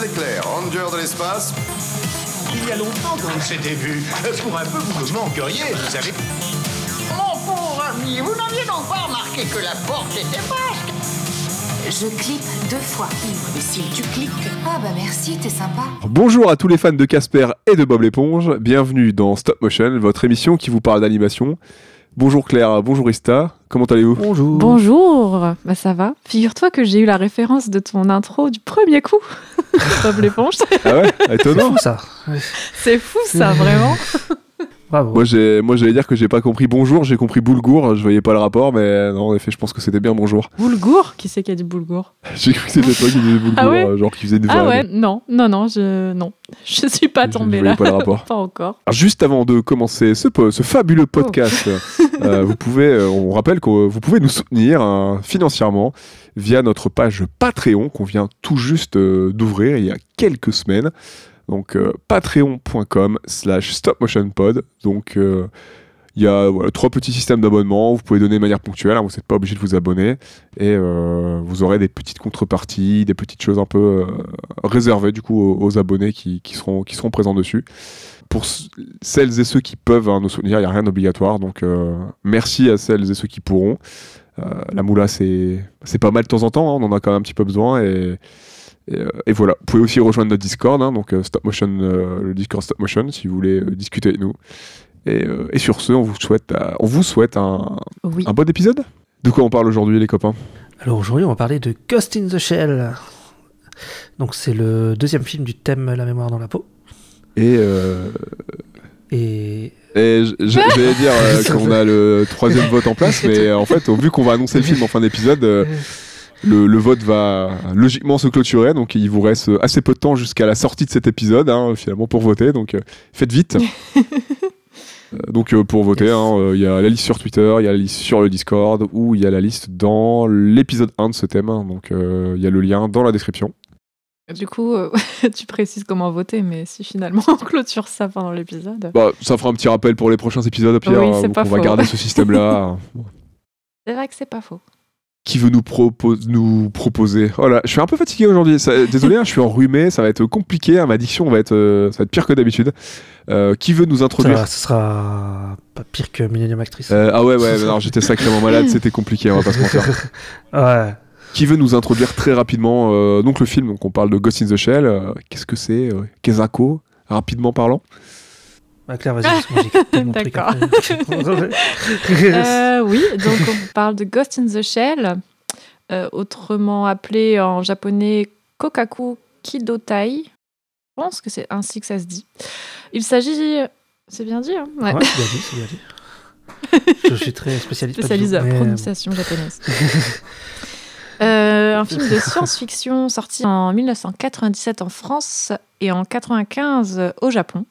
l'éclair, ranger de l'espace. Il y a longtemps qu'on s'était vu. Pour un peu, vous me manqueriez, vous savez. Mon pauvre ami, vous n'aviez donc pas remarqué que la porte était basque Je clique deux fois. Et si tu cliques. Ah bah merci, t'es sympa. Bonjour à tous les fans de Casper et de Bob l'éponge, bienvenue dans Stop Motion, votre émission qui vous parle d'animation. Bonjour Claire, bonjour Ista, comment allez-vous? Bonjour. Bonjour, bah ça va. Figure-toi que j'ai eu la référence de ton intro du premier coup. Bob l'éponge. Ah ouais Étonnant Fou, ça. C'est fou ça, vraiment. Bravo. Moi j'ai moi j'allais dire que j'ai pas compris bonjour, j'ai compris boulgour, je voyais pas le rapport mais non en effet je pense que c'était bien bonjour. Boulgour? Qui c'est qui a dit boulgour? J'ai cru que c'était toi qui disais boulgour, Ah ouais? euh, genre qui faisait une Ah ouais, non, non, non, je, non. Je suis pas je là. pas le rapport. encore. Alors, juste avant de commencer ce, fabuleux podcast, euh, vous pouvez, euh, on rappelle que vous pouvez nous soutenir hein, financièrement via notre page Patreon qu'on vient tout juste euh, d'ouvrir il y a quelques semaines. Donc euh, patreon.com slash stopmotionpod. Donc euh, il y a trois petits systèmes d'abonnement. Vous pouvez donner de manière ponctuelle, hein, vous n'êtes pas obligé de vous abonner. Et euh, vous aurez des petites contreparties, des petites choses un peu réservées du coup aux, abonnés qui, seront, présents dessus pour celles et ceux qui peuvent hein, nous soutenir, il n'y a rien d'obligatoire. Donc merci à celles et ceux qui pourront. La moula, c'est c'est pas mal de temps en temps, hein, on en a quand même un petit peu besoin. Et, et, euh, et voilà, vous pouvez aussi rejoindre notre Discord, hein, donc euh, Stop Motion, euh, le Discord Stop Motion, si vous voulez discuter avec nous. Et, et sur ce, on vous souhaite, on vous souhaite un, Oui. un bon épisode. De quoi on parle aujourd'hui, les copains? Alors aujourd'hui, on va parler de Ghost in the Shell. Donc c'est le deuxième film du thème La mémoire dans la peau. Et, euh, Et et j'allais dire euh, qu'on a le troisième vote en place, mais en fait, au vu qu'on va annoncer le film en fin d'épisode, euh, le, le vote va logiquement se clôturer, donc il vous reste assez peu de temps jusqu'à la sortie de cet épisode, hein, finalement, pour voter, donc euh, faites vite. Euh, donc euh, pour voter, Yes. hein, il y a la liste sur Twitter, il y a la liste sur le Discord, ou il y a la liste dans l'épisode 1 de ce thème, hein, donc il y a le lien dans la description. Du coup, euh, tu précises comment voter, mais si finalement on clôture ça pendant l'épisode. Bah, ça fera un petit rappel pour les prochains épisodes, Oui, pas on va faux. garder ce système-là. C'est vrai que c'est pas faux. Qui veut nous, propose, nous proposer Oh là, je suis un peu fatigué aujourd'hui. ça- Désolé, hein, je suis enrhumé, ça va être compliqué. hein, ma diction va être, euh, ça va être pire que d'habitude. Euh, qui veut nous introduire ce sera pas pire que Millennium Actress. Euh, Ah ouais, ouais, non, j'étais sacrément malade, c'était compliqué, on va pas se mentir. ouais. Qui veut nous introduire très rapidement donc le film Donc on parle de Ghost in the Shell. Qu'est-ce que c'est Kezako Rapidement parlant. Bah, Claire, vas-y, parce que moi j'ai écouté mon truc D'accord. Euh, oui, donc on parle de Ghost in the Shell, euh, autrement appelé en japonais Kokaku Kidotai. Je pense que c'est ainsi que ça se dit. Il s'agit. C'est bien dit, hein? Ouais. Ouais, c'est bien dit, c'est bien dit. Je suis très spécialiste. Spécialiste la euh, prononciation japonaise. Euh, un film de science-fiction sorti en 1997 en France et en 95 au Japon.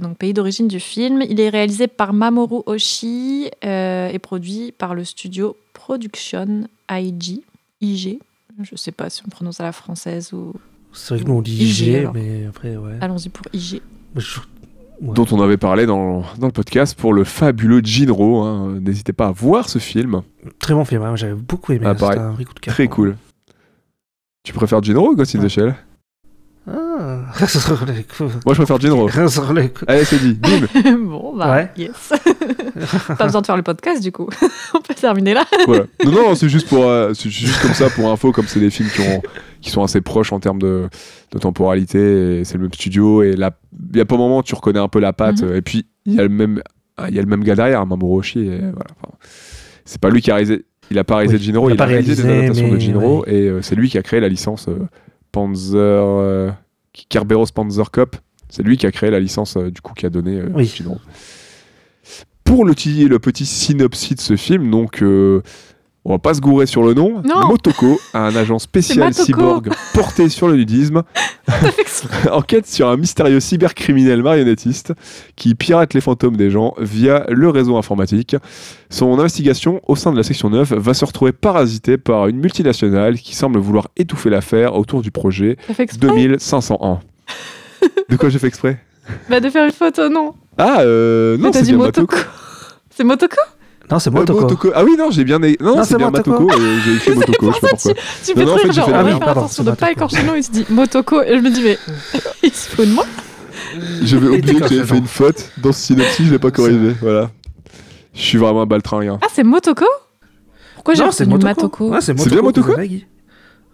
Donc pays d'origine du film. Il est réalisé par Mamoru Oshii euh, et produit par le studio Production IG. IG. Je sais pas si on prononce à la française ou. C'est vrai que nous on dit IG, mais après, ouais. Allons-y pour IG. Je- ouais. Dont on avait parlé dans, dans le podcast pour le fabuleux Jinro. hein. N'hésitez pas à voir ce film. Très bon film, hein, j'avais beaucoup aimé. Ah, C'était un vrai coup de cœur. Très cool. Tu préfères Jinro ou Ghost in the. Shell Ah. Moi je préfère Jinro. Allez, c'est dit. Bim bon, bah, Ouais. yes. pas besoin de faire le podcast du coup. on peut terminer là. Voilà. Non, non, c'est juste pour, euh, c'est juste comme ça pour info, comme c'est des films qui, ont, qui sont assez proches en termes de, de temporalité. et C'est le même studio et il y a pas un moment où tu reconnais un peu la patte. Mhm. Et puis il y a le même, ah, il y a le même gars derrière, Mamoru Oshii. Et voilà. Enfin, c'est pas lui qui a réalisé. Il a pas réalisé Oui, Jinro, il a il, pas a réalisé des réalisé, adaptations de Jinro ouais. et euh, c'est lui qui a créé la licence euh, Panzer, euh, Kerberos Panzer Cup. C'est lui qui a créé la licence euh, du coup qui a donné euh, Oui. Pour le, petit- le petit synopsis de ce film, donc on va pas se gourer sur le nom. Non. Motoko, un agent spécial cyborg porté sur le nudisme, enquête sur un mystérieux cybercriminel marionnettiste qui pirate les fantômes des gens via le réseau informatique. Son investigation au sein de la section 9 va se retrouver parasitée par une multinationale qui semble vouloir étouffer l'affaire autour du projet T'as fait exprès 2501. De quoi j'ai fait exprès? Bah de faire une photo, non. Ah, euh, non, c'est. Motoko. C'est Motoko? Non, c'est Euh, Motoko. Ah oui, non, j'ai bien. Non, Non, c'est bien Motoko. Et J'ai écrit Motoko, je sais pas pourquoi. Tu Non, fais non, en trop fait, genre, on va faire attention de pas Motoko. écorcher le nom. Il se dit Motoko. Et je me dis, mais il se fout de moi. J'avais oublié que j'avais fait non. une faute dans ce synopsis, je l'ai pas corrigé. Voilà. Je suis vraiment un baltringue. hein. Ah, c'est Motoko? Pourquoi j'ai Non, c'est retenu Motoko. Ouais, c'est bien Motoko. Motoko.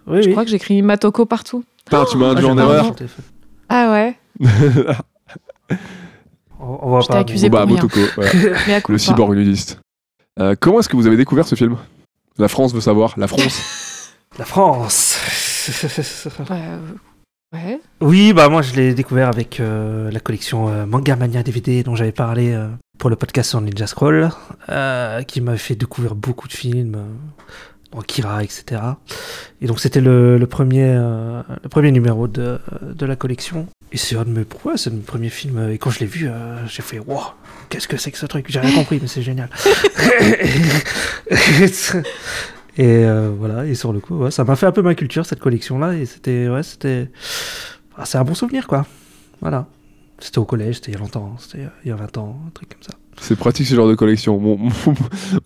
Oui, Je crois que j'écris Matoko partout. Putain, tu m'as Ah, induit j'ai en erreur. Ah ouais On, va Je t'ai pas. accusé Bon, bah. Motoko, voilà. Le cyborg nudiste. Euh, comment est-ce que vous avez découvert ce film? La France veut savoir. La France. La France. Ouais. ouais. Oui, bah moi je l'ai découvert avec euh, la collection euh, Manga Mania DVD dont j'avais parlé euh, pour le podcast sur Ninja Scroll, euh, qui m'a fait découvrir beaucoup de films, dont Akira, etc. Et donc c'était le, premier, euh, le premier numéro de, de la collection. Et c'est un de mes, ouais, c'est mes premiers films. euh, Et quand je l'ai vu, euh, j'ai fait wow, qu'est-ce que c'est que ce truc? J'ai rien compris, mais c'est génial. et voilà, et sur le coup, ça m'a fait un peu ma culture cette collection-là. Et c'était, ouais, c'était, ah, c'est un bon souvenir, quoi. Voilà. C'était au collège, c'était il y a longtemps, c'était il y a 20 ans, un truc comme ça. C'est pratique ce genre de collection. Mon, mon-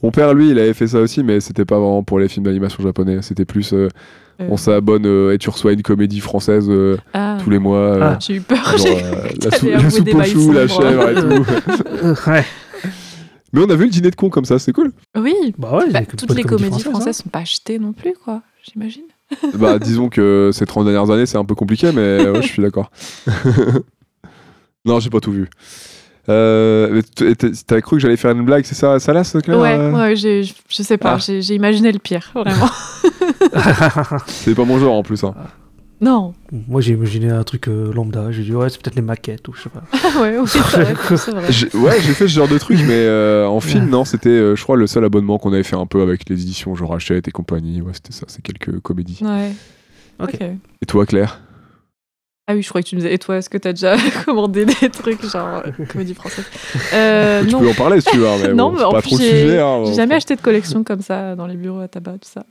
mon père, lui, il avait fait ça aussi, mais c'était pas vraiment pour les films d'animation japonais. C'était plus. euh, Euh, on s'abonne euh, et tu reçois une comédie française euh, Ah, tous les mois. euh, Ah. j'ai eu peur. genre, j'ai- euh, la, sou- la soupe au chou, la chèvre et tout. Ouais. Mais on a vu le dîner de con comme ça, c'est cool. Oui. Bah ouais, Bah, toutes les comédies françaises, françaises sont pas achetées non plus, quoi. J'imagine. bah, disons que ces 30 dernières années, c'est un peu compliqué, mais ouais, je suis d'accord. non, j'ai pas tout vu. Euh, T'as cru que j'allais faire une blague, c'est ça, ça là, Claire ouais, euh ouais, je sais pas. Ah. J'ai j'ai imaginé le pire, vraiment. C'est pas mon genre en plus. Hein. non. Moi j'ai imaginé un truc euh, lambda, j'ai dit ouais c'est peut-être les maquettes ou je sais pas. Ouais, oui, c'est vrai. c'est vrai. J'ai- Ouais, j'ai fait ce genre de truc, mais euh, en film, Ouais. non, c'était, euh, je crois, le seul abonnement qu'on avait fait un peu avec les éditions, genre Hachette et compagnie. Ouais, c'était ça, c'est quelques comédies. Ouais. Ok. ok. Et toi, Claire? Ah oui, je croyais que tu me disais, et toi, est-ce que t'as déjà commandé des trucs genre euh, comédie française euh, Tu Non, peux en parler si tu veux, hein, mais non bon, mais c'est en pas plus, trop le j'ai sujet. hein, j'ai jamais acheté de collection comme ça dans les bureaux à tabac, tout ça.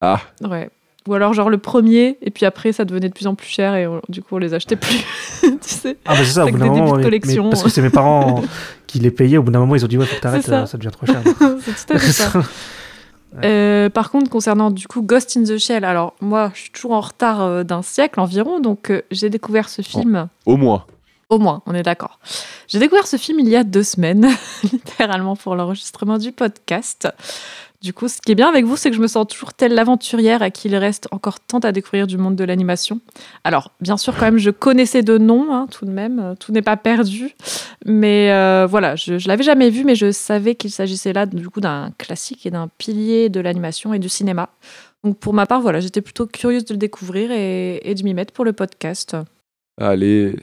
Ah. Ouais. Ou alors genre le premier, et puis après ça devenait de plus en plus cher, et on- du coup on les achetait plus. tu sais Ah bah c'est ça, au bout d'un moment, de mais- collection. mais parce que c'est mes parents qui les payaient, au bout d'un moment ils ont dit ouais faut que t'arrêtes, ça. euh, ça devient trop cher. C'est tout à fait ça. Euh, par contre, concernant du coup Ghost in the Shell, alors moi je suis toujours en retard euh, d'un siècle environ, donc euh, j'ai découvert ce film. Au moins. Au moins, on est d'accord. J'ai découvert ce film il y a deux semaines, littéralement pour l'enregistrement du podcast. Du coup, ce qui est bien avec vous, c'est que je me sens toujours telle l'aventurière à qui il reste encore tant à découvrir du monde de l'animation. Alors, bien sûr, quand même, je connaissais de nom, hein, tout de même, euh, tout n'est pas perdu. Mais euh, voilà, je, je l'avais jamais vu, mais je savais qu'il s'agissait là, du coup, d'un classique et d'un pilier de l'animation et du cinéma. Donc, pour ma part, voilà, j'étais plutôt curieuse de le découvrir et, et de m'y mettre pour le podcast. Allez.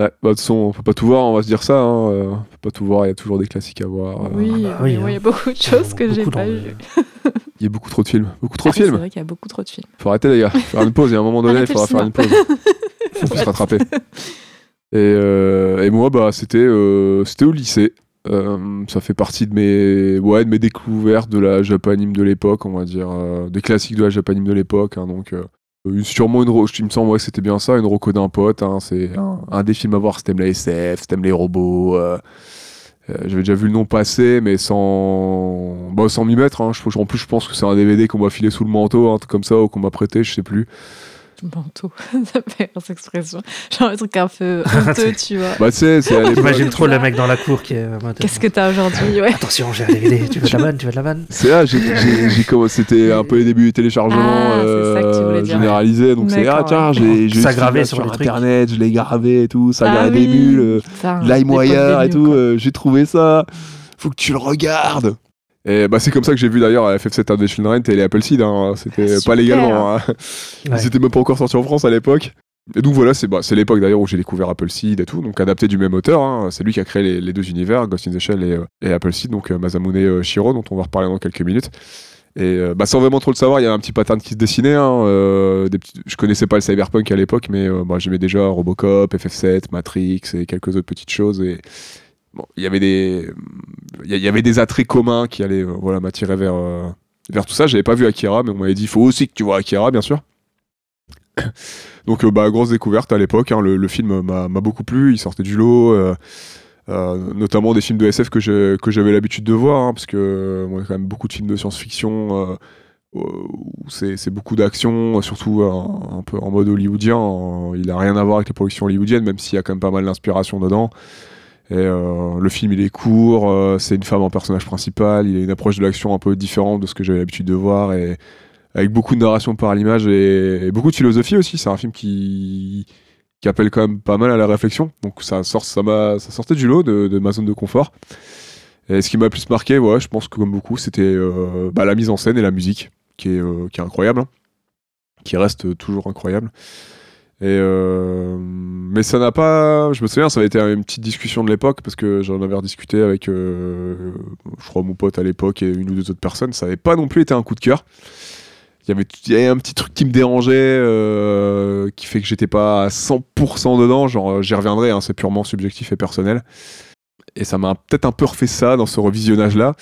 Ouais, bah, de toute façon, on peut pas tout voir, on va se dire ça. Hein. euh, On peut pas tout voir, il y a toujours des classiques à voir. euh. Oui, bah mais oui, moi, il y a hein. beaucoup de choses que j'ai pas vues. Il y a beaucoup trop de films. Beaucoup trop Ah de oui, films. C'est vrai qu'il y a beaucoup trop de films. Faut arrêter, les gars. Faire une pause. Il y a un moment donné, il faudra faire une pause. Faut se rattraper. Et, euh, et moi, bah, c'était euh, c'était au lycée. Euh, ça fait partie de mes, ouais, de mes découvertes de la japanime de l'époque, on va dire. euh, des classiques de la japanime de l'époque. hein, donc, sûrement une. Il me semble ouais, c'était bien ça, une roco d'un pote. hein, c'est un, des films à voir si t'aimes la SF, si t'aimes les robots. euh, euh, J'avais déjà vu le nom passer, mais sans, bah, sans m'y mettre. hein. Je- en plus, je pense que c'est un DVD qu'on m'a filé sous le manteau, un truc comme ça, ou qu'on m'a prêté, je sais plus. Manteau, ça fait cette expression. Genre un truc un peu honteux, tu vois. Bah, tu sais, c'est. J'imagine trop le mec dans la cour qui est. en mode, Qu'est-ce que t'as aujourd'hui ouais. Attention, j'ai un DVD, tu veux de la vanne, tu veux de la vanne C'est là, j'ai, j'ai, j'ai commencé- c'était un peu les débuts du téléchargement Ah, euh, généralisé. Donc c'est, ah tiens, j'ai, j'ai Ça gravé sur internet, je l'ai gravé et tout, ça Ah a oui, des mules, euh, putain, LimeWire et tout, euh, j'ai trouvé ça, faut que tu le regardes. Et bah c'est comme ça que j'ai vu d'ailleurs FF7 Adventure Rent et les Apple Seed, hein. c'était Ah, pas légalement. hein. Ouais. Ils étaient même pas encore sortis en France à l'époque. Et donc voilà, c'est bah, l'époque d'ailleurs où j'ai découvert Apple Seed et tout, donc adapté du même auteur. hein. C'est lui qui a créé les, les deux univers, Ghost in the Shell et, euh, et Apple Seed, donc euh, Masamune euh, Shiro, dont on va reparler dans quelques minutes. Et euh, bah, sans vraiment trop le savoir, il y a un petit pattern qui se dessinait. hein, des petits- Je connaissais pas le cyberpunk à l'époque, mais bah, j'aimais déjà Robocop, FF7, Matrix et quelques autres petites choses. Et il y avait des, il y avait des attraits communs qui allaient euh, voilà, m'attirer vers, euh, vers tout ça. J'avais pas vu Akira, mais on m'avait dit il faut aussi que tu vois Akira, bien sûr. Donc, euh, bah, grosse découverte à l'époque. hein. Le, film m'a beaucoup plu. Il sortait du lot. notamment des films de SF que j'avais l'habitude de voir, hein, parce que y a quand même beaucoup de films de science-fiction où c'est beaucoup d'action, surtout euh, un peu en mode hollywoodien. Il a rien à voir avec les productions hollywoodiennes, même s'il y a quand même pas mal d'inspiration dedans. Et euh, le film, il est court, euh, c'est une femme en personnage principal, il a une approche de l'action un peu différente de ce que j'avais l'habitude de voir, et avec beaucoup de narration par l'image et, beaucoup de philosophie aussi. C'est un film qui, appelle quand même pas mal à la réflexion. Donc ça, sortait du lot de, ma zone de confort. Et ce qui m'a plus marqué, je pense que comme beaucoup, c'était euh, bah, la mise en scène et la musique, qui est, qui est incroyable, hein, qui reste toujours incroyable. Euh, mais ça n'a pas. Je me souviens, ça avait été une petite discussion de l'époque parce que j'en avais rediscuté avec, euh, je crois, mon pote à l'époque et une ou deux autres personnes. Ça n'avait pas non plus été un coup de cœur. Il y avait, un petit truc qui me dérangeait, euh, qui fait que j'étais pas à 100% dedans. Genre, j'y reviendrai, hein, c'est purement subjectif et personnel. Et ça m'a peut-être un peu refait ça dans ce revisionnage-là.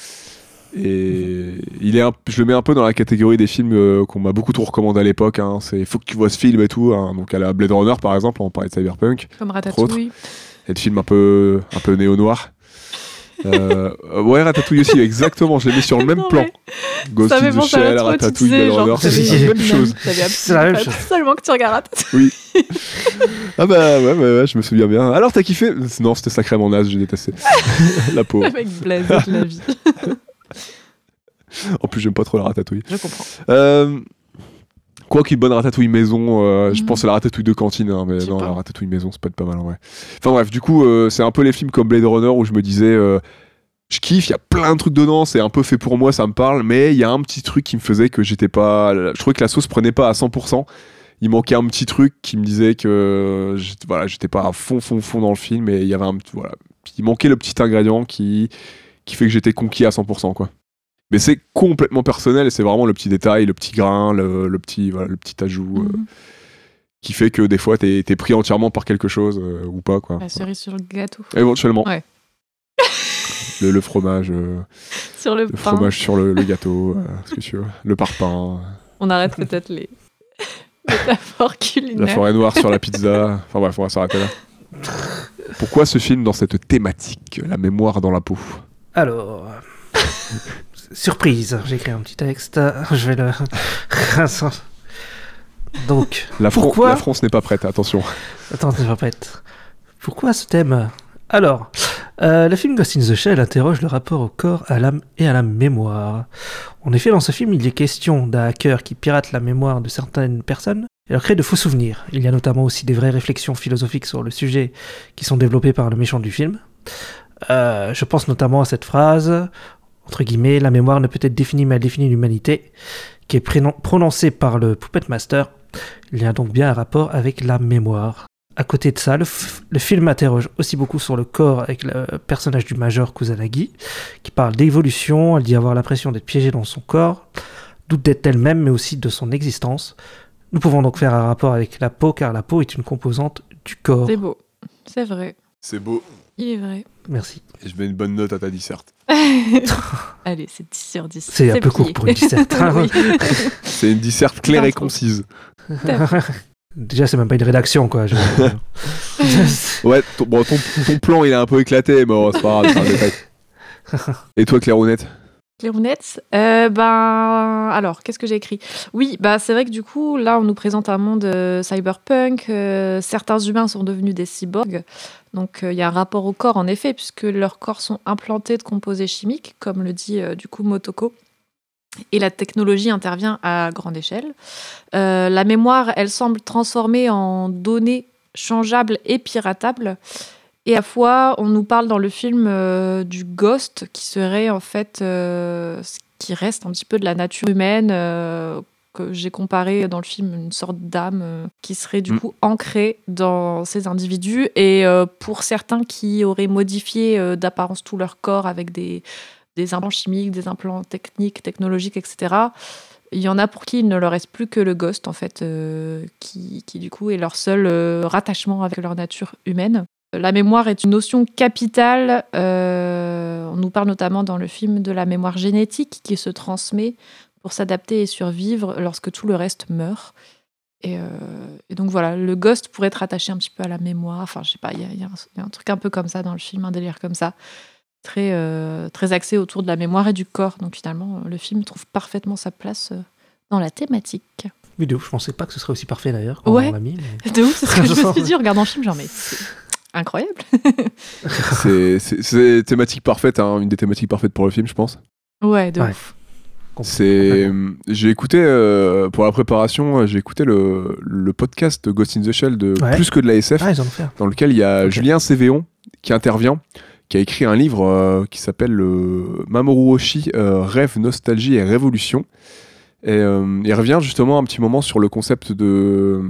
Et il est un- je le mets un peu dans la catégorie des films euh, qu'on m'a beaucoup trop recommandé à l'époque. Hein. C'est faut que tu vois ce film et tout. hein. Donc à la Blade Runner par exemple, on parlait de Cyberpunk, Comme. Ratatouille. et de films un peu un peu néo noir. Euh, euh, ouais, Ratatouille aussi, exactement. Je l'ai mis sur le même Non, plan. Ghost Ça in fait the penser à Shell, Ratatouille, Blade Runner, c'est la même chose. C'est la même absolument, chose. absolument que tu regardes Ratatouille. Ah bah ouais, ouais, ouais, je me souviens bien. Alors t'as kiffé? Non, c'était sacrément naze, j'ai détesté. la mec blasé de la vie. En plus, j'aime pas trop la ratatouille. Je comprends. Euh, quoi qu'une bonne ratatouille maison, euh, je Mhm. pense à la ratatouille de cantine, hein, mais non, pas. la ratatouille maison, c'est pas pas mal en vrai. Enfin bref, du coup, euh, c'est un peu les films comme Blade Runner où je me disais, je kiffe, il y a plein de trucs dedans, c'est un peu fait pour moi, ça me parle, mais il y a un petit truc qui me faisait que j'étais pas. Je trouvais que la sauce prenait pas à 100%. Il manquait un petit truc qui me disait que j'étais- voilà, j'étais pas à fond, fond, fond dans le film, et il y avait un voilà, il manquait le petit ingrédient qui qui fait que j'étais conquis à 100%, quoi. Mais c'est complètement personnel et c'est vraiment le petit détail, le petit grain, le, le petit, voilà, le petit ajout euh, Mhm. qui fait que des fois t'es es pris entièrement par quelque chose euh, ou pas quoi. La cerise sur le gâteau. Éventuellement. Ouais. Le, le fromage, euh, Sur le le pain. fromage sur le, le gâteau, euh, ce que tu veux. Le parpaing, On arrête peut-être les métaphores la culinaires. forêt noire sur la pizza. Enfin bref, on va s'arrêter là. Pourquoi ce film dans cette thématique, la mémoire dans la peau? Alors, surprise, j'ai écrit un petit texte, je vais le... Donc, la, Fran- Pourquoi la France n'est pas prête, attention. attends, je répète. Pourquoi ce thème? Alors, euh, le film Ghost in the Shell interroge le rapport au corps, à l'âme et à la mémoire. En effet, dans ce film, il est question d'un hacker qui pirate la mémoire de certaines personnes et leur crée de faux souvenirs. Il y a notamment aussi des vraies réflexions philosophiques sur le sujet qui sont développées par le méchant du film. Euh, je pense notamment à cette phrase, entre guillemets, la mémoire ne peut être définie mais elle définit l'humanité, qui est prononcée par le Puppet Master. Il y a donc bien un rapport avec la mémoire. À côté de ça, le film interroge aussi beaucoup sur le corps avec le personnage du Major Kusanagi, qui parle d'évolution, elle dit avoir l'impression d'être piégée dans son corps, doute d'être elle-même, mais aussi de son existence. Nous pouvons donc faire un rapport avec la peau, car la peau est une composante du corps. C'est beau. C'est vrai. C'est beau. Il est vrai. Merci. Et je mets une bonne note à ta disserte. Allez, c'est 10 sur 10. C'est un peu plié. court pour une disserte. Oui. C'est une disserte claire et concise. Déjà, c'est même pas une rédaction, quoi. Je- Ouais, ton, bon, ton, ton plan il est un peu éclaté, mais bon, c'est pas grave, c'est un. Et toi, Claire Honnête Clairounette, euh, ben alors qu'est-ce que j'ai écrit? Oui, bah c'est vrai que du coup là on nous présente un monde euh, cyberpunk. euh, certains humains sont devenus des cyborgs, donc euh, il y a un rapport au corps en effet puisque leurs corps sont implantés de composés chimiques, comme le dit euh, du coup Motoko. Et la technologie intervient à grande échelle. Euh, la mémoire, elle semble transformée en données changeables et piratables. Et à fois, on nous parle dans le film du ghost, qui serait en fait ce qui reste un petit peu de la nature humaine, que j'ai comparé dans le film une sorte d'âme euh, qui serait du Mm. coup ancrée dans ces individus. Et euh, pour certains qui auraient modifié euh, d'apparence tout leur corps avec des, des implants chimiques, des implants techniques, technologiques, etc., il y en a pour qui il ne leur reste plus que le ghost, en fait, qui, qui du coup est leur seul rattachement avec leur nature humaine. La mémoire est une notion capitale. euh, on nous parle notamment dans le film de la mémoire génétique qui se transmet pour s'adapter et survivre lorsque tout le reste meurt. Et, euh, et donc voilà, le ghost pourrait être attaché un petit peu à la mémoire. Enfin, je sais pas, il y, a- y un- il y a un truc un peu comme ça dans le film, un délire comme ça. Très, euh, très axé autour de la mémoire et du corps. Donc finalement, le film trouve parfaitement sa place euh, dans la thématique. Vidéo, je pensais pas que ce serait aussi parfait d'ailleurs. Ouais. on l'a mis, mais- De ouf, c'est ce que je me suis dit en regardant le film, genre, mais incroyable. C'est- thématique parfaite, hein, une des thématiques parfaites pour le film, je pense. Ouais, de Ouais. ouf. C'est, j'ai écouté euh, pour la préparation, euh, j'ai écouté le, le podcast de Ghost in the Shell de Ouais. plus que de la SF, Ah, dans lequel il y a. Julien Cévéon qui intervient, qui a écrit un livre euh, qui s'appelle euh, Mamoru Oshii, euh, Rêve, Nostalgie et Révolution. Et euh, il revient justement un petit moment sur le concept de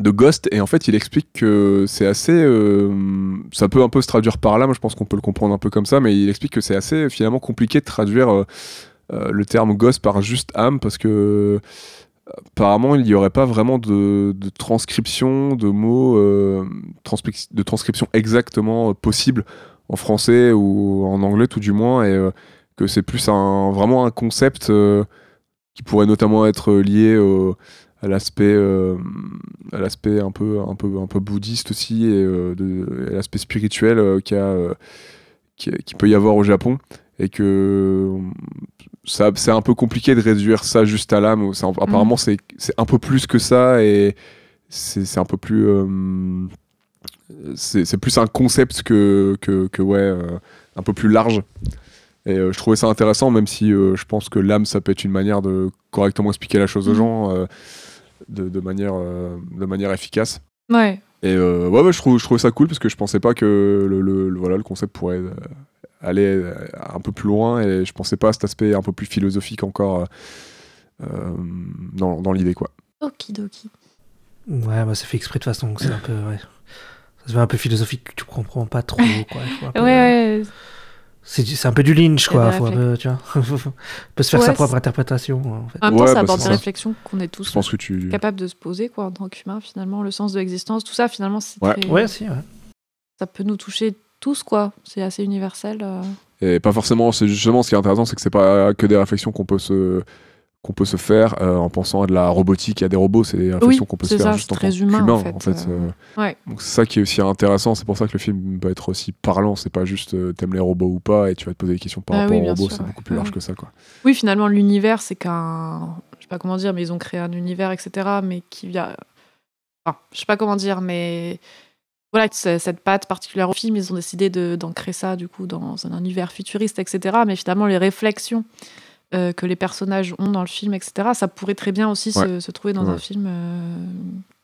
de Ghost et en fait il explique que c'est assez euh, ça peut un peu se traduire par là moi je pense qu'on peut le comprendre un peu comme ça mais il explique que c'est assez finalement compliqué de traduire euh, euh, le terme Ghost par juste âme parce que euh, apparemment il n'y aurait pas vraiment de, transcription de mots euh, de transcription exactement euh, possible en français ou en anglais tout du moins et euh, que c'est plus un vraiment un concept euh, qui pourrait notamment être lié à l'aspect euh, à l'aspect un peu un peu un peu bouddhiste aussi et, euh, et l'aspect spirituel euh, qu'il euh, qui, qui peut y avoir au Japon et que ça c'est un peu compliqué de réduire ça juste à l'âme apparemment c'est c'est un peu plus que ça et c'est c'est un peu plus euh, c'est c'est plus un concept que que, que ouais euh, un peu plus large et euh, je trouvais ça intéressant même si je pense que l'âme ça peut être une manière de correctement expliquer la chose aux Mhm. gens de, de manière de manière efficace Ouais. et ouais, ouais, je, trouve, je trouvais ça cool parce que je pensais pas que le, le- le- voilà, le concept pourrait aller euh, un peu plus loin et je pensais pas à cet aspect un peu plus philosophique encore euh, euh, dans, dans l'idée quoi. Okidoki. Ouais, bah, c'est fait exprès de toute façon. donc C'est un peu. Ouais. Ça se fait un peu philosophique, tu comprends pas trop. Quoi. Peu- Ouais, ouais. C'est un peu du Lynch, quoi. Faut un réflexe. peu, tu vois. peut se faire Ouais, sa propre interprétation, en fait. En même temps, Ouais, ça bah, aborde c'est des ça. réflexions qu'on est Je tous pense que tu. capables de se poser quoi, en tant qu'humain, finalement. Le sens de l'existence, tout ça, finalement, c'est Ouais. très- Ouais, si, ouais. ça peut nous toucher tous, quoi. C'est assez universel. euh. Et pas forcément, c'est justement ce qui est intéressant, c'est que c'est pas que des réflexions qu'on peut se qu'on peut se faire euh, en pensant à de la robotique, à des robots, c'est des réflexions qu'on peut se faire ça, juste en tant humain, qu'humain, en fait, euh, euh. ouais. Donc c'est ça qui est aussi intéressant, c'est pour ça que le film peut être aussi parlant, c'est pas juste euh, t'aimes les robots ou pas et tu vas te poser des questions par Ah rapport oui, aux robots, c'est ouais. beaucoup plus large ouais. que ça quoi. Oui, finalement, l'univers, c'est qu'un. Je sais pas comment dire, mais ils ont créé un univers, etc. Mais qui vient. Enfin, je sais pas comment dire, mais. Voilà, cette patte particulière au film, ils ont décidé d'ancrer ça, du coup, dans un univers futuriste, etc. Mais finalement, les réflexions euh, que les personnages ont dans le film, etc., ça pourrait très bien aussi se, Ouais. se trouver dans un film euh,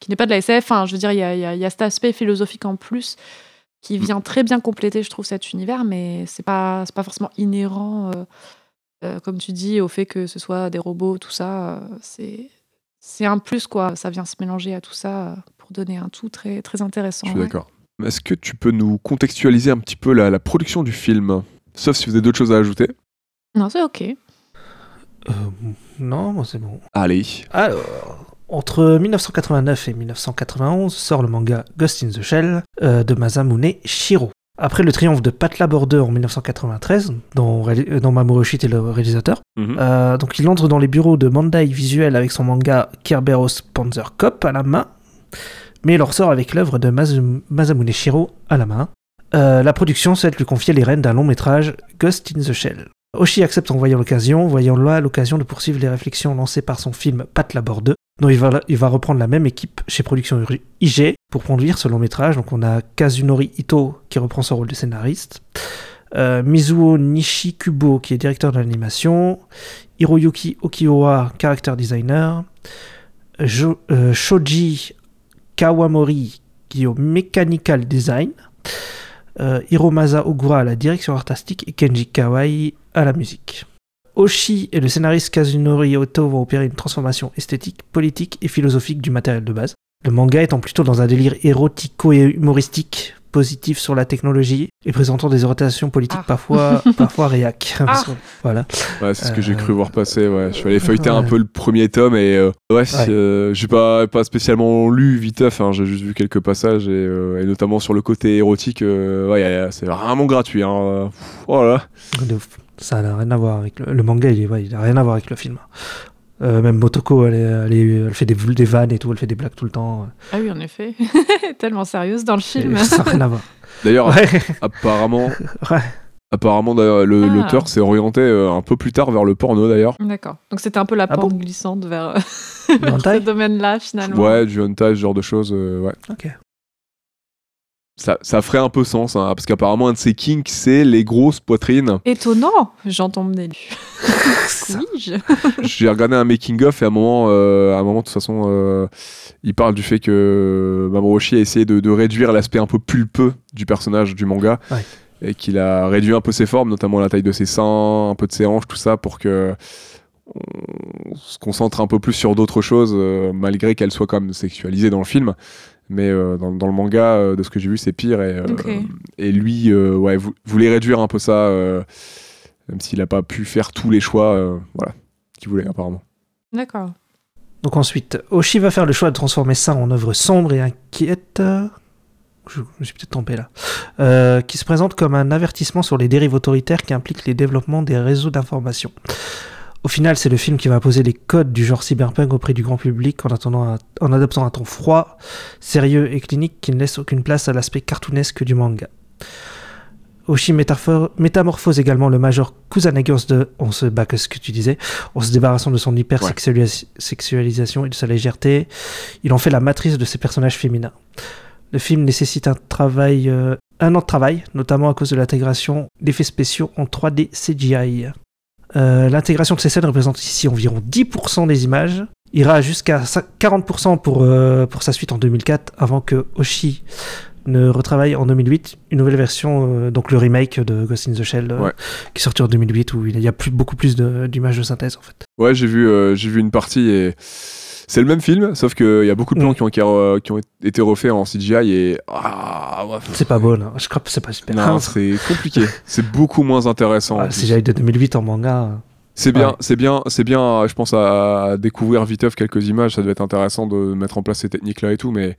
qui n'est pas de la SF. Enfin, je veux dire, il y a, y y cet aspect philosophique en plus qui Mm. vient très bien compléter, je trouve, cet univers, mais c'est pas, pas forcément inhérent. euh, comme tu dis, au fait que ce soit des robots, tout ça, c'est c'est un plus quoi. Ça vient se mélanger à tout ça pour donner un tout très très intéressant. Je suis ouais. d'accord. Est-ce que tu peux nous contextualiser un petit peu la, la production du film? Sauf si vous avez d'autres choses à ajouter. Non, c'est ok. Euh, non, moi, c'est bon. Allez. Alors, entre 1989 et 1991 sort le manga Ghost in the Shell euh, de Masamune Shiro. Après le triomphe de Pat Labor 2 en 1993, dont, euh, dont Mamoru Oshii était le réalisateur, Mhm. euh, donc il entre dans les bureaux de Mandai Visual avec son manga Kerberos Panzer Cop à la main, mais il ressort avec l'œuvre de Masamune Shiro à la main. Euh, la production souhaite lui confier les rênes d'un long métrage, Ghost in the Shell. Oshii accepte en voyant l'occasion, voyant là l'occasion de poursuivre les réflexions lancées par son film Pat Labor 2, dont il va, il va reprendre la même équipe chez Production IG pour produire ce long métrage. Donc on a Kazunori Ito qui reprend son rôle de scénariste, euh, Mizuo Nishikubo qui est directeur de l'animation, Hiroyuki Okiwa, character designer, Jo- euh, Shoji Kawamori qui est au mechanical design, euh, Hiromasa Ogura à la direction artistique et Kenji Kawai à la musique. Oshi et le scénariste Kazunori Oto vont opérer une transformation esthétique, politique et philosophique du matériel de base. Le manga étant plutôt dans un délire érotico et humoristique, positif sur la technologie et présentant des orientations politiques Ah. parfois, parfois réac. Ah. Voilà. Ouais, c'est ce que j'ai Euh, cru voir passer. Ouais. Je suis allé feuilleter un peu le premier tome et euh, ouais, euh, j'ai pas, pas spécialement lu viteuf, hein, j'ai juste vu quelques passages et, euh, et notamment sur le côté érotique, euh, c'est vraiment gratuit. Hein. euh, pff. Ça n'a rien à voir avec le, le manga, il, est, ouais, il a rien à voir avec le film. Euh, même Motoko, elle, fait des, des vannes et tout, elle fait des blagues tout le temps. Ah oui, en effet. Tellement sérieuse dans le Et film. ça n'a rien à voir. D'ailleurs, Ouais, apparemment, ouais. apparemment Ah. l'auteur s'est orienté euh, un peu plus tard vers le porno d'ailleurs. D'accord. Donc c'était un peu la Ah pente bon glissante vers ce domaine-là, finalement. Ouais, du hentai, ce genre de choses, euh, ouais. Ok. Ça, ça ferait un peu sens, hein, parce qu'apparemment, un de ses kinks, c'est les grosses poitrines. Étonnant, j'en tombe des nues. Oui, J'ai regardé un making-of et à un moment, euh, à un moment de toute façon, euh, il parle du fait que Mamoru Oshii a essayé de, de réduire l'aspect un peu pulpeux du personnage du manga. Ouais. Et qu'il a réduit un peu ses formes, notamment la taille de ses seins, un peu de ses hanches, tout ça, pour que on se concentre un peu plus sur d'autres choses, euh, malgré qu'elles soient quand même sexualisées dans le film. Mais euh, dans, dans le manga, euh, de ce que j'ai vu, c'est pire. Et, euh, et lui, euh, ouais, vou- voulait réduire un peu ça, euh, même s'il n'a pas pu faire tous les choix, euh, voilà, qu'il voulait apparemment. D'accord. Donc ensuite, Oshi va faire le choix de transformer ça en œuvre sombre et inquiète. Je je me suis peut-être trompé là. Euh, qui se présente comme un avertissement sur les dérives autoritaires qui impliquent les développements des réseaux d'information. Au final, c'est le film qui va imposer les codes du genre cyberpunk auprès du grand public en, adoptant un ton froid, sérieux et clinique qui ne laisse aucune place à l'aspect cartoonesque du manga. Oshi métamorphose également le major Kusanagi en se, on se bat que ce que tu disais, en se débarrassant de son hypersexualisation et de sa légèreté. Il en fait la matrice de ses personnages féminins. Le film nécessite un travail, euh, un an de travail, notamment à cause de l'intégration d'effets spéciaux en 3D CGI. Euh, L'intégration de ces scènes représente ici environ 10% des images, ira jusqu'à 40% pour, euh, pour sa suite en 2004, avant que Oshi ne retravaille en 2008 une nouvelle version, euh, donc le remake de Ghost in the Shell, Ouais. qui est sorti en 2008, où il y a plus, beaucoup plus de- d'images de, synthèse en fait. Ouais, j'ai vu, j'ai vu une partie et c'est le même film, sauf qu'il y a beaucoup de plans qui, ont, qui, été refaits en CGI et. Ah, ouais. C'est pas beau, là. je crois que c'est pas super. Non, c'est compliqué. c'est beaucoup moins intéressant. Ah, j'avais de 2008 en manga. C'est bien, Ouais. c'est bien, c'est bien. Je pense à, à découvrir viteuf quelques images. Ça devait être intéressant de mettre en place ces techniques-là et tout, mais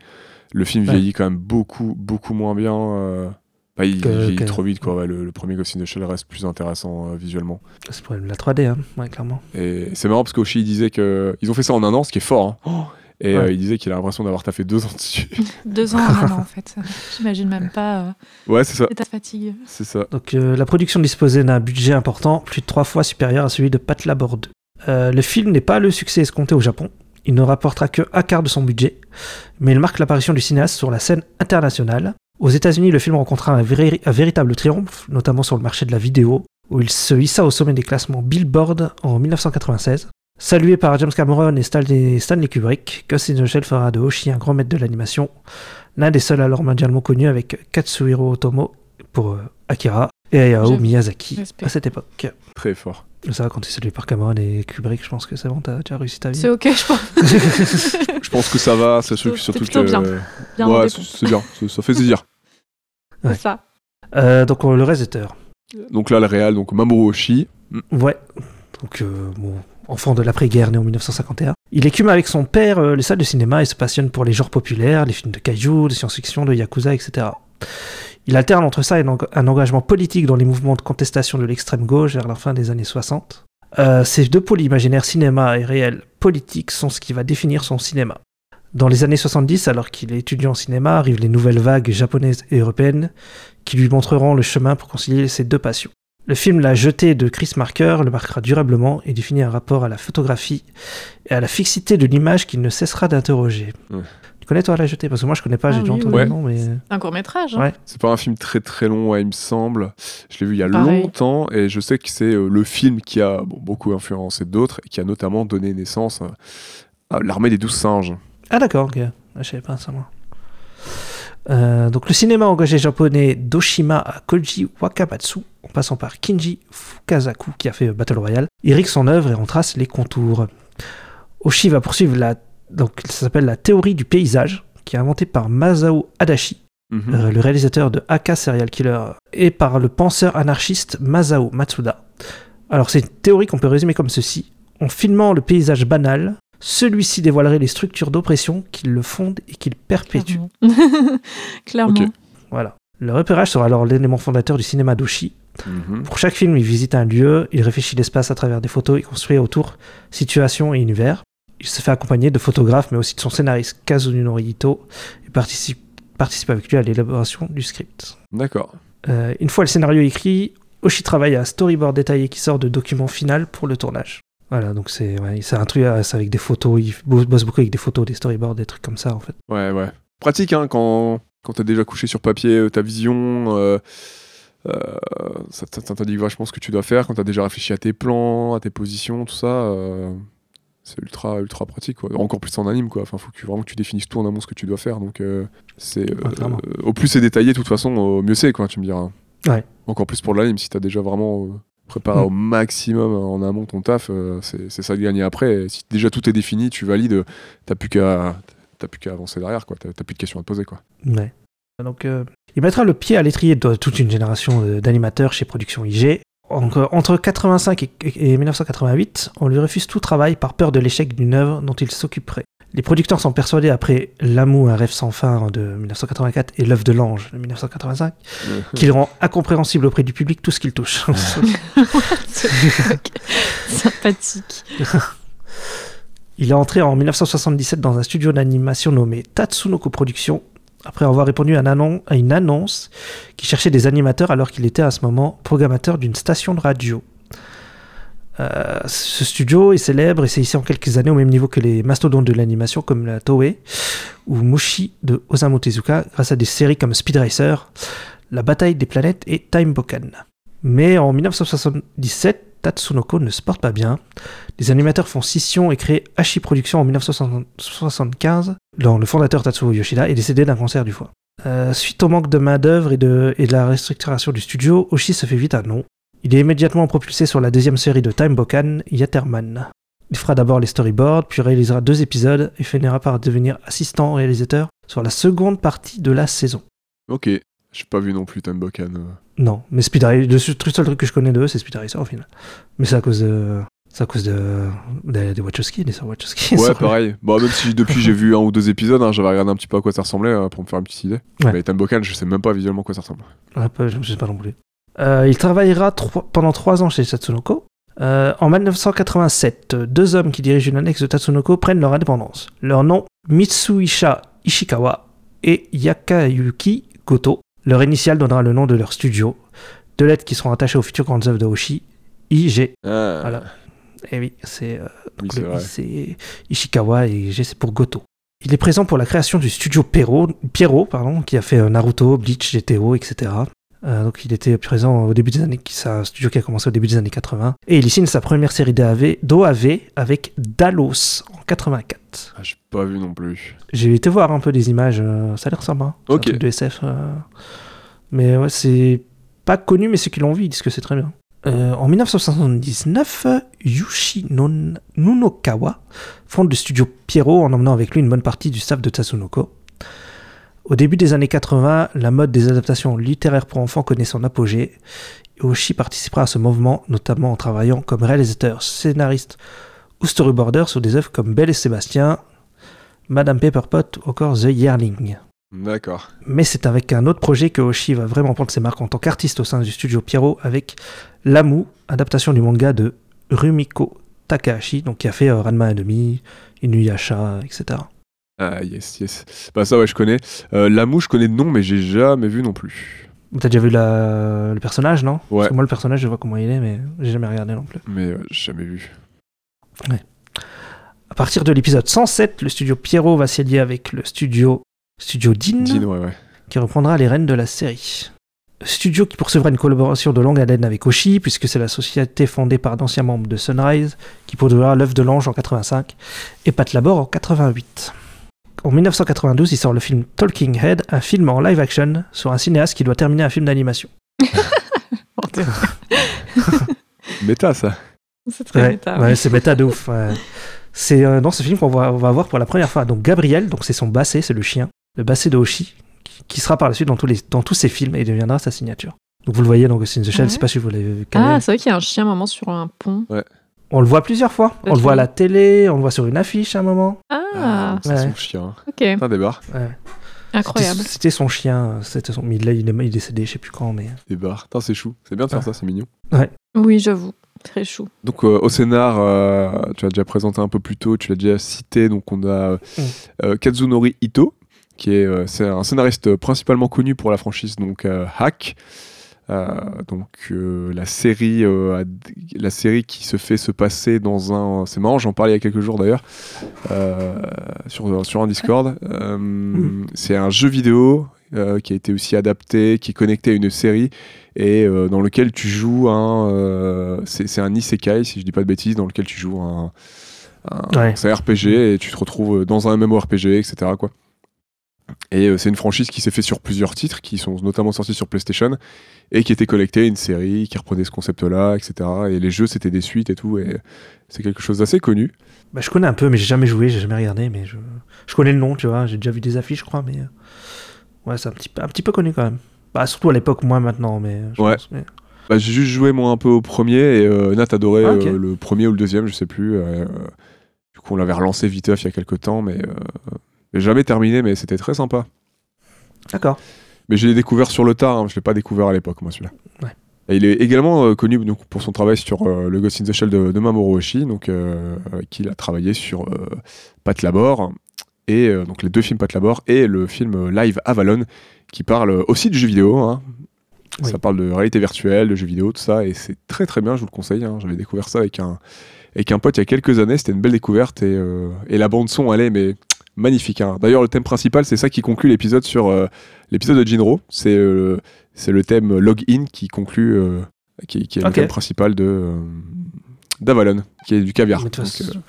le film Ouais. vieillit quand même beaucoup, beaucoup moins bien. euh. Bah, il Que- vieillit que- trop vite, quoi. Ouais, le, le premier Ghost in the Shell reste plus intéressant euh, visuellement. C'est le problème de la 3D, hein. ouais, clairement. Et c'est marrant parce qu'Oshi il disait que ils ont fait ça en un an, ce qui est fort. hein. Et Ouais. euh, il disait qu'il a l'impression d'avoir taffé deux ans dessus. Deux ans maintenant, en fait. J'imagine même pas euh, ouais, c'est ça, l'état de fatigue. c'est ça. Donc euh, la production disposait d'un budget important, plus de trois fois supérieur à celui de Pat Labor 2. Euh, le film n'est pas le succès escompté au Japon. Il ne rapportera que un quart de son budget, mais il marque l'apparition du cinéaste sur la scène internationale. Aux États-Unis, le film rencontra un, vrai- un véritable triomphe, notamment sur le marché de la vidéo, où il se hissa au sommet des classements Billboard en 1996. Salué par James Cameron et Stanley, Kubrick, Ghost in the Shell fera de Hoshi un grand maître de l'animation, l'un des seuls alors mondialement connus avec Katsuhiro Otomo pour euh, Akira et Hayao. Miyazaki Respect. à cette époque. Très fort. Ça, quand tu es salué par Cameron et Kubrick, je pense que c'est bon, t'as déjà réussi ta vie. C'est ok, je pense. Je pense que ça va, c'est surtout, surtout que. bien. Bien ouais, c'est c'est bien, ça, ça fait plaisir. Ouais. Ça. Euh, donc euh, le réalisateur. Donc là, le réal, donc Mamoru Oshii. Ouais. Donc, euh, bon, enfant de l'après-guerre, né en 1951. Il écume avec son père euh, les salles de cinéma et se passionne pour les genres populaires, les films de kaiju, de science-fiction, de yakuza, etc. Il alterne entre ça et un eng- un engagement politique dans les mouvements de contestation de l'extrême gauche vers la fin des années 60. Euh, ces deux pôles imaginaires, cinéma et réel politique, sont ce qui va définir son cinéma. Dans les années 70, alors qu'il est étudiant en cinéma, arrivent les nouvelles vagues japonaises et européennes qui lui montreront le chemin pour concilier ces deux passions. Le film La Jetée de Chris Marker le marquera durablement et définit un rapport à la photographie et à la fixité de l'image qu'il ne cessera d'interroger. Ouais. Tu connais toi La Jetée? Parce que moi je connais pas, Ah j'ai déjà oui, entendu oui. le nom, mais... Un court métrage. Ouais. C'est pas un film très très long, ouais, il me semble. Je l'ai vu il y a Pareil. longtemps et je sais que c'est euh, le film qui a bon, beaucoup influencé d'autres et qui a notamment donné naissance euh, à l'armée des douze singes. Ah d'accord, ok. Ah, Je savais pas ça moi. Euh, donc le cinéma engagé japonais d'Oshima à Koji Wakamatsu, en passant par Kinji Fukasaku qui a fait euh, Battle Royale, irrigue son œuvre et en trace les contours. Oshi va poursuivre la, donc ça s'appelle la théorie du paysage, qui est inventée par Masao Adachi, Mhm. euh, le réalisateur de Aka Serial Killer, et par le penseur anarchiste Masao Matsuda. Alors c'est une théorie qu'on peut résumer comme ceci. En filmant le paysage banal, celui-ci dévoilerait les structures d'oppression qui le fondent et qui le perpétuent. Clairement. Clairement. Voilà. Le repérage sera alors l'élément fondateur du cinéma d'Oshi. Mhm. Pour chaque film, il visite un lieu, il réfléchit l'espace à travers des photos et construit autour situations et univers. Il se fait accompagner de photographes, mais aussi de son scénariste Kazunori Ito, et participe, participe avec lui à l'élaboration du script. D'accord. Euh, une fois le scénario écrit, Oshi travaille à un storyboard détaillé qui sort de document final pour le tournage. Voilà, donc c'est ouais, un truc euh, avec des photos, il bosse beaucoup avec des photos, des storyboards, des trucs comme ça en fait. Ouais, ouais. Pratique, hein, quand, quand t'as déjà couché sur papier euh, ta vision, euh, euh, ça t'indique vachement ce que tu dois faire, quand t'as déjà réfléchi à tes plans, à tes positions, tout ça, euh, c'est ultra, ultra pratique, quoi. Encore plus en anime, quoi. Enfin, faut que, vraiment que tu définisses tout en amont ce que tu dois faire, donc c'est... au plus c'est détaillé, de toute façon, au mieux c'est, quoi, tu me diras. Ouais. Encore plus pour l'anime, si t'as déjà vraiment... préparé Mm. au maximum en amont ton taf, euh, c'est ça de gagner après. Et si déjà tout est défini, tu valides, t'as plus qu'à t'as plus qu'à avancer derrière, quoi. T'as plus de questions à te poser, quoi. Ouais. Donc, euh, il mettra le pied à l'étrier de toute une génération euh, d'animateurs chez Production IG. Entre, entre 85 et, et 1988, on lui refuse tout travail par peur de l'échec d'une œuvre dont il s'occuperait. Les producteurs sont persuadés, après L'amour, un rêve sans fin de 1984 et L'œuvre de l'ange de 1985, qu'il rend incompréhensible auprès du public tout ce qu'il touche. Sympathique. Il est entré en 1977 dans un studio d'animation nommé Tatsunoko Productions, après avoir répondu à, un annon- à une annonce qui cherchait des animateurs alors qu'il était à ce moment programmateur d'une station de radio. Euh, ce studio est célèbre et c'est ici en quelques années au même niveau que les mastodontes de l'animation comme la Toei ou Mushi de Osamu Tezuka grâce à des séries comme Speed Racer, La bataille des planètes et Time Bokan. Mais en 1977, Tatsunoko ne se porte pas bien. Les animateurs font scission et créent Hachi Productions en 1975, dont le fondateur Tatsuo Yoshida est décédé d'un cancer du foie. Euh, suite au manque de main-d'œuvre et de, et de la restructuration du studio, Oshi se fait vite un nom. Il est immédiatement propulsé sur la deuxième série de Time Bokan, Yaterman. Il fera d'abord les storyboards, puis réalisera deux épisodes et finira par devenir assistant réalisateur sur la seconde partie de la saison. Ok. J'ai pas vu non plus Time Bokan. euh. Non, mais Speed Racer, le seul truc que je connais d'eux, c'est Speed Racer au final. Mais c'est à cause de. C'est à cause de. des, des Wachowski, des sœurs Wachowski. Ouais, pareil. Bon, même si depuis j'ai vu un ou deux épisodes, hein, j'avais regardé un petit peu à quoi ça ressemblait euh, pour me faire une petite idée. Ouais. Mais Time Bokan, je sais même pas visuellement à quoi ça ressemble. Ouais, pas- je ne sais pas non plus. Euh, il travaillera trois- pendant trois ans chez Tatsunoko. Euh, en 1987, euh, deux hommes qui dirigent une annexe de Tatsunoko prennent leur indépendance. Leurs noms, Mitsuisha Ishikawa et Yakayuki Goto. Leur initiale donnera le nom de leur studio. Deux lettres qui seront attachées aux futures grandes œuvres de Hoshi, IG. Ah, Voilà. Et oui, c'est euh, oui, donc c'est Ishikawa et G c'est pour Goto. Il est présent pour la création du studio Pierrot, Pierrot pardon, qui a fait euh, Naruto, Bleach, GTO, etc. Euh, donc il était présent au début des années, c'est un studio qui a commencé au début des années 80. Et il signe sa première série d'AV, d'OAV avec Dalos en 84. Ah, j'ai pas vu non plus. J'ai été voir un peu des images, euh, ça a l'air sympa. C'est un Ok. truc de SF. euh. Mais ouais, c'est pas connu, mais ceux qui l'ont vu ils disent que c'est très bien. En 1979, Yushi Non- Nunokawa fonde le studio Pierrot en emmenant avec lui une bonne partie du staff de Tatsunoko. Au début des années 80, la mode des adaptations littéraires pour enfants connaît son apogée. Oshi participera à ce mouvement, notamment en travaillant comme réalisateur, scénariste ou storyboarder sur des œuvres comme Belle et Sébastien, Madame Pepperpot ou encore The Yearling. D'accord. Mais c'est avec un autre projet que Oshi va vraiment prendre ses marques en tant qu'artiste au sein du studio Pierrot avec Lamu, adaptation du manga de Rumiko Takahashi, donc qui a fait euh, Ranma et demi, Inuyasha, etc. Ah, yes, yes. Bah, ça, ouais, je connais. Euh, Lamou, je connais de nom, mais j'ai jamais vu non plus. T'as déjà vu la- le personnage, non? Ouais. Parce que moi, le personnage, je vois comment il est, mais j'ai jamais regardé non plus. Mais euh, j'ai jamais vu. À partir de l'épisode 107, le studio Pierrot va s'y allier avec le studio Studio Dean, Dean, ouais, ouais. qui reprendra les rênes de la série. Studio qui poursuivra une collaboration de longue haleine avec Oshi, puisque c'est la société fondée par d'anciens membres de Sunrise, qui produira L'œuvre de l'ange en 85 et Pat Labor en 88. En 1992, il sort le film Talking Head, un film en live action sur un cinéaste qui doit terminer un film d'animation. Méta, ça. C'est très Ouais, méta. ouais, c'est méta de ouf. ouais. C'est euh, dans ce film qu'on va, on va voir pour la première fois. Donc Gabriel, donc c'est son basset, c'est le chien, le basset de Hoshi, qui, qui sera par la suite dans tous, les, dans tous ses films et deviendra sa signature. Donc vous le voyez dans Ghost in the Shell, Ouais. je sais pas si vous l'avez vu. Ah, c'est vrai qu'il y a un chien à un moment sur un pont. On le voit plusieurs fois. Le On le voit à la télé, on le voit sur une affiche à un moment. Ah, c'est Ouais. son chien. ok. Putain, débarre. Ouais. Incroyable. C'était- son chien. C'était son... mais là, il est, il est décédé, je sais plus quand, mais. Des barres. Putain, c'est chou. C'est bien de faire Ah. ça, c'est mignon. Oui, j'avoue. Très chou. Donc euh, au scénar, euh, tu as déjà présenté un peu plus tôt, tu l'as déjà cité, donc on a Mm. euh, Kazunori Ito, qui est, euh, c'est un scénariste principalement connu pour la franchise donc euh, Hack. Euh, donc euh, la série euh, la série qui se fait se passer dans un c'est marrant j'en parlais il y a quelques jours d'ailleurs sur, sur un Discord. C'est un jeu vidéo euh, qui a été aussi adapté qui est connecté à une série et euh, dans lequel tu joues un euh, c'est un isekai si je dis pas de bêtises dans lequel tu joues un, un- Ouais. c'est un RPG et tu te retrouves dans un MMORPG etc quoi. Et c'est une franchise qui s'est fait sur plusieurs titres qui sont notamment sortis sur PlayStation et qui était connectée à une série qui reprenait ce concept là etc et les jeux c'était des suites et tout et c'est quelque chose d'assez connu Bah, je connais un peu, mais j'ai jamais joué, j'ai jamais regardé, mais je, je connais le nom, tu vois. J'ai déjà vu des affiches, je crois, mais. euh, Ouais, c'est un petit, peu- un petit peu connu quand même. Bah, surtout à l'époque, moi maintenant, mais. je Ouais. pense, mais- Bah, j'ai juste joué moi un peu au premier et euh, Nat adorait Ah, euh, le premier ou le deuxième, je sais plus. euh, du coup, on l'avait relancé viteuf il y a quelques temps, mais jamais terminé, mais c'était très sympa. D'accord. Mais je l'ai découvert sur le tard, hein, je l'ai pas découvert à l'époque, moi celui-là. Ouais. Et il est également euh, connu donc, pour son travail sur euh, le Ghost in the Shell de, de Mamoru Oshii, donc euh, avec qui il a travaillé sur euh, Pat Labor et donc les deux films Pat Labor et le film Live Avalon qui parle aussi de jeux vidéo. hein. Oui. Ça parle de réalité virtuelle, de jeux vidéo, tout ça, et c'est très très bien, je vous le conseille. hein. J'avais découvert ça avec un, avec un pote il y a quelques années, c'était une belle découverte, et, et la bande-son, est mais, magnifique. hein. D'ailleurs, le thème principal, c'est ça qui conclut l'épisode sur euh, l'épisode de Jinro. C'est euh, c'est le thème Login qui conclut, euh, qui, qui est le thème principal de d'Avalon, qui est du caviar. Donc,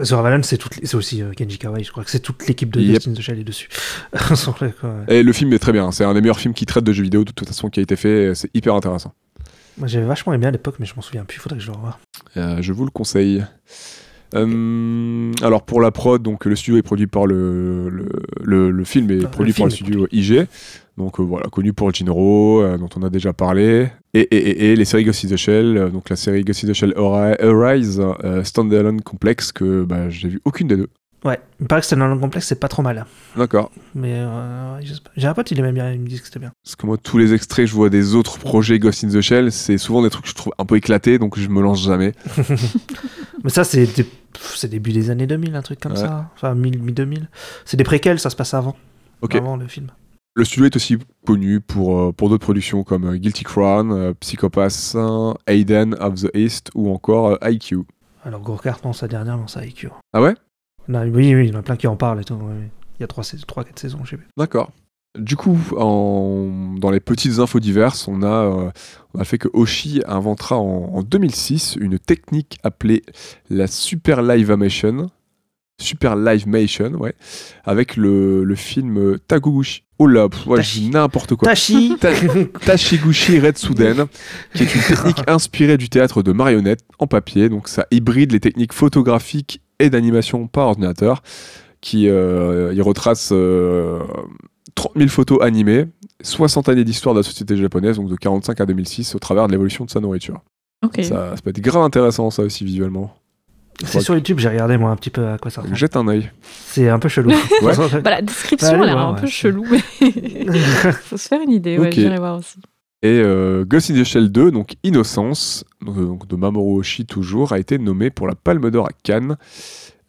Sur Avalon, c'est aussi Kenji Kawai, je crois que c'est toute l'équipe de Yep. The Shell est dessus. Et le film est très bien, c'est un des meilleurs films qui traite de jeux vidéo de toute façon qui a été fait, c'est hyper intéressant. Moi, j'avais vachement aimé à l'époque, mais je m'en souviens plus, faudrait que je le revoie. Je vous le conseille. Euh, alors pour la prod, donc le studio est produit par le le, le, le film est Ah, le produit film par le studio IG, donc euh, voilà connu pour Jinro, euh, dont on a déjà parlé, et, et, et, et les séries Ghost in the Shell, euh, donc la série Ghost in the Shell Arise, euh, Standalone Complex que bah, j'ai vu aucune des deux. Ouais, il me paraît que c'est un complexe, c'est pas trop mal. D'accord. Mais euh, j'ai un pote, il aimait bien, il me dit que c'était bien. Parce que moi tous les extraits que je vois des autres projets Ghost in the Shell, c'est souvent des trucs que je trouve un peu éclatés, donc je me lance jamais. Mais ça, c'est des- début des années 2000, un truc comme Ouais. ça. Enfin, mi- mi-2000. C'est des préquels, ça se passe avant. Ok. Avant le film. Le studio est aussi connu pour, euh, pour d'autres productions comme euh, Guilty Crown, euh, Psychopath, Aiden of the East ou encore IQ. Alors, gros carton, sa dernière, non, ça IQ. Ah ouais? Oui, oui, il y en a plein qui en parlent et tout. oui, oui. Il y a 3-4 saisons, je sais plus. D'accord. Du coup, en- dans les petites infos diverses, on a, euh, on a fait que Oshi inventera en, en 2006 une technique appelée la Super Live-Mation. Super Live-Mation, ouais. Avec le, le film Taguguchi. Oh là, ouais, je dis Tachi. n'importe quoi. Tachi Ta- Tashiguchi Retsuden, qui est une technique inspirée du théâtre de marionnettes en papier. Donc ça hybride les techniques photographiques et d'animation par ordinateur, qui euh, y retrace euh, 30 000 photos animées, 60 années d'histoire de la société japonaise, donc de 45 à 2006, au travers de l'évolution de sa nourriture. Ça, ça peut être grave intéressant, ça aussi, visuellement. C'est sur YouTube, j'ai regardé moi un petit peu à quoi ça ressemble. Jette un œil. C'est un peu chelou. Ouais. Bah, la description Bah, allez a l'air un ouais, peu chelou, mais faut se faire une idée. Ouais, Ok. j'irai voir aussi. Et euh, Ghost in the Shell 2, donc Innocence, euh, donc de Mamoru Oshii toujours, a été nommé pour la Palme d'Or à Cannes,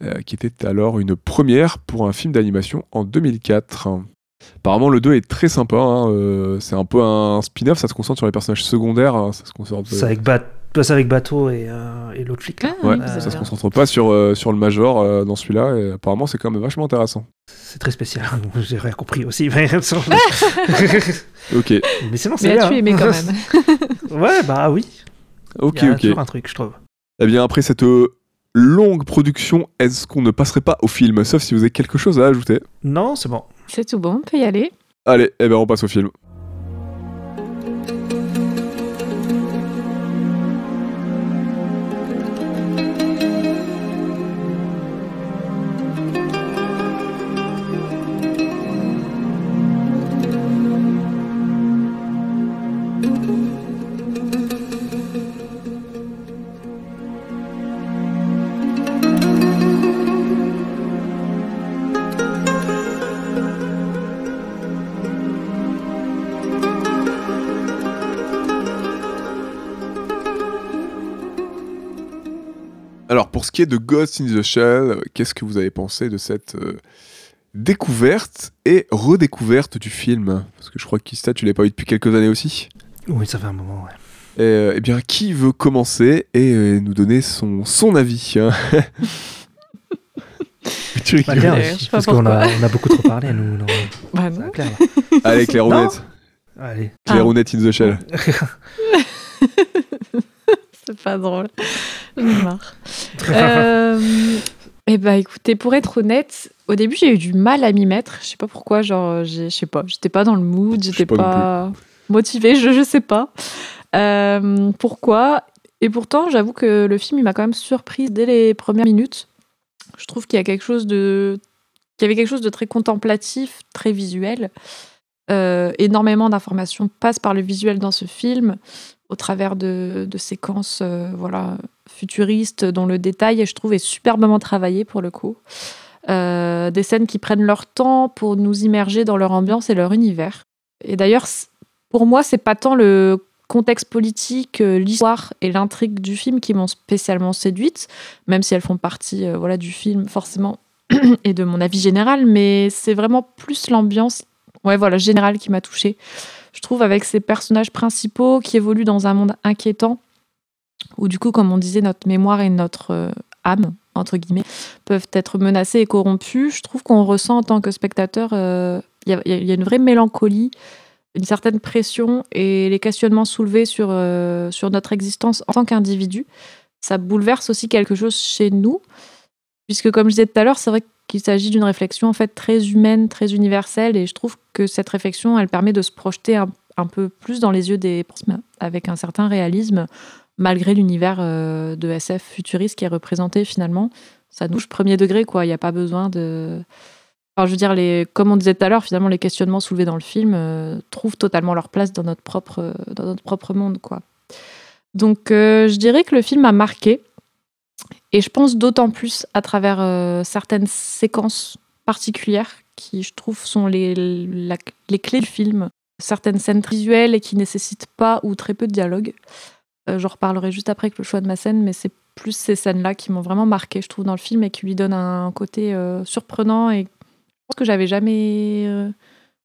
euh, qui était alors une première pour un film d'animation en 2004. Apparemment, le 2 est très sympa. hein, c'est un peu un spin-off, ça se concentre sur les personnages secondaires. hein, ça se concentre, C'est avec, Bat- c'est avec Bateau et, euh, et l'autre flic. là. Ah, ouais, ça se concentre pas sur, euh, sur le Major euh, dans celui-là. Et apparemment, c'est quand même vachement intéressant. C'est très spécial. J'ai rien compris aussi. Mais, Ok, mais sinon, c'est Mais bien. as-tu aimé quand même Ouais, bah oui. ok, Il y a ok. toujours un truc, je trouve. Eh bien, après cette longue production, est-ce qu'on ne passerait pas au film Sauf si vous avez quelque chose à ajouter? Non, c'est bon. C'est tout bon, on peut y aller. Allez, eh ben on passe au film. Ce qui est de Ghost in the Shell, qu'est-ce que vous avez pensé de cette euh, découverte et redécouverte du film? Parce que je crois qu'Ista, tu l'as pas vu depuis quelques années aussi. Oui, ça fait un moment, ouais. Et, euh, eh bien, qui veut commencer et euh, nous donner son, son avis hein? Tu rigoles. clair, sais pas parce qu'on a, on a beaucoup trop parlé, nous. non. Bah non. clair, là. Allez, Clairounette. Allez. Clairounette in the Shell. C'est pas drôle. J'en ai marre. euh, eh ben, écoutez, pour être honnête, au début, j'ai eu du mal à m'y mettre. Je sais pas pourquoi, genre, j'ai- je sais pas, j'étais pas dans le mood, j'étais pas pas, motivée, je, je sais pas. Euh, pourquoi? Et pourtant, j'avoue que le film, il m'a quand même surprise dès les premières minutes. Je trouve qu'il y a quelque chose de. qu'il y avait quelque chose de très contemplatif, très visuel. Euh, énormément d'informations passent par le visuel dans ce film au travers de, séquences euh, voilà, futuristes dont le détail, je trouve, est superbement travaillé pour le coup. Euh, des scènes qui prennent leur temps pour nous immerger dans leur ambiance et leur univers. Et d'ailleurs, pour moi, c'est pas tant le contexte politique, l'histoire et l'intrigue du film qui m'ont spécialement séduite, même si elles font partie voilà, du film forcément et de mon avis général, mais c'est vraiment plus l'ambiance ouais, voilà, générale qui m'a touchée je trouve, avec ces personnages principaux qui évoluent dans un monde inquiétant, où du coup, comme on disait, notre mémoire et notre euh, âme, entre guillemets, peuvent être menacées et corrompues, je trouve qu'on ressent en tant que spectateur, euh, il y, a- il y a une vraie mélancolie, une certaine pression et les questionnements soulevés sur, euh, sur notre existence en tant qu'individu. Ça bouleverse aussi quelque chose chez nous, puisque comme je disais tout à l'heure, c'est vrai qu'il s'agit d'une réflexion en fait très humaine, très universelle, et je trouve que cette réflexion, elle permet de se projeter un, peu plus dans les yeux des avec un certain réalisme, malgré l'univers euh, de SF futuriste qui est représenté finalement. Ça touche premier degré, quoi. Il n'y a pas besoin de. Enfin, je veux dire, les, comme on disait tout à l'heure, finalement, les questionnements soulevés dans le film euh, trouvent totalement leur place dans notre propre, dans notre propre monde, quoi. Donc, euh, je dirais que le film a marqué. Et je pense d'autant plus à travers euh, certaines séquences particulières qui, je trouve, sont les, les clés du film. Certaines scènes visuelles et qui nécessitent pas ou très peu de dialogue. Euh, J'en reparlerai juste après avec le choix de ma scène, mais c'est plus ces scènes-là qui m'ont vraiment marqué, je trouve, dans le film et qui lui donnent un côté euh, surprenant et que j'avais jamais euh,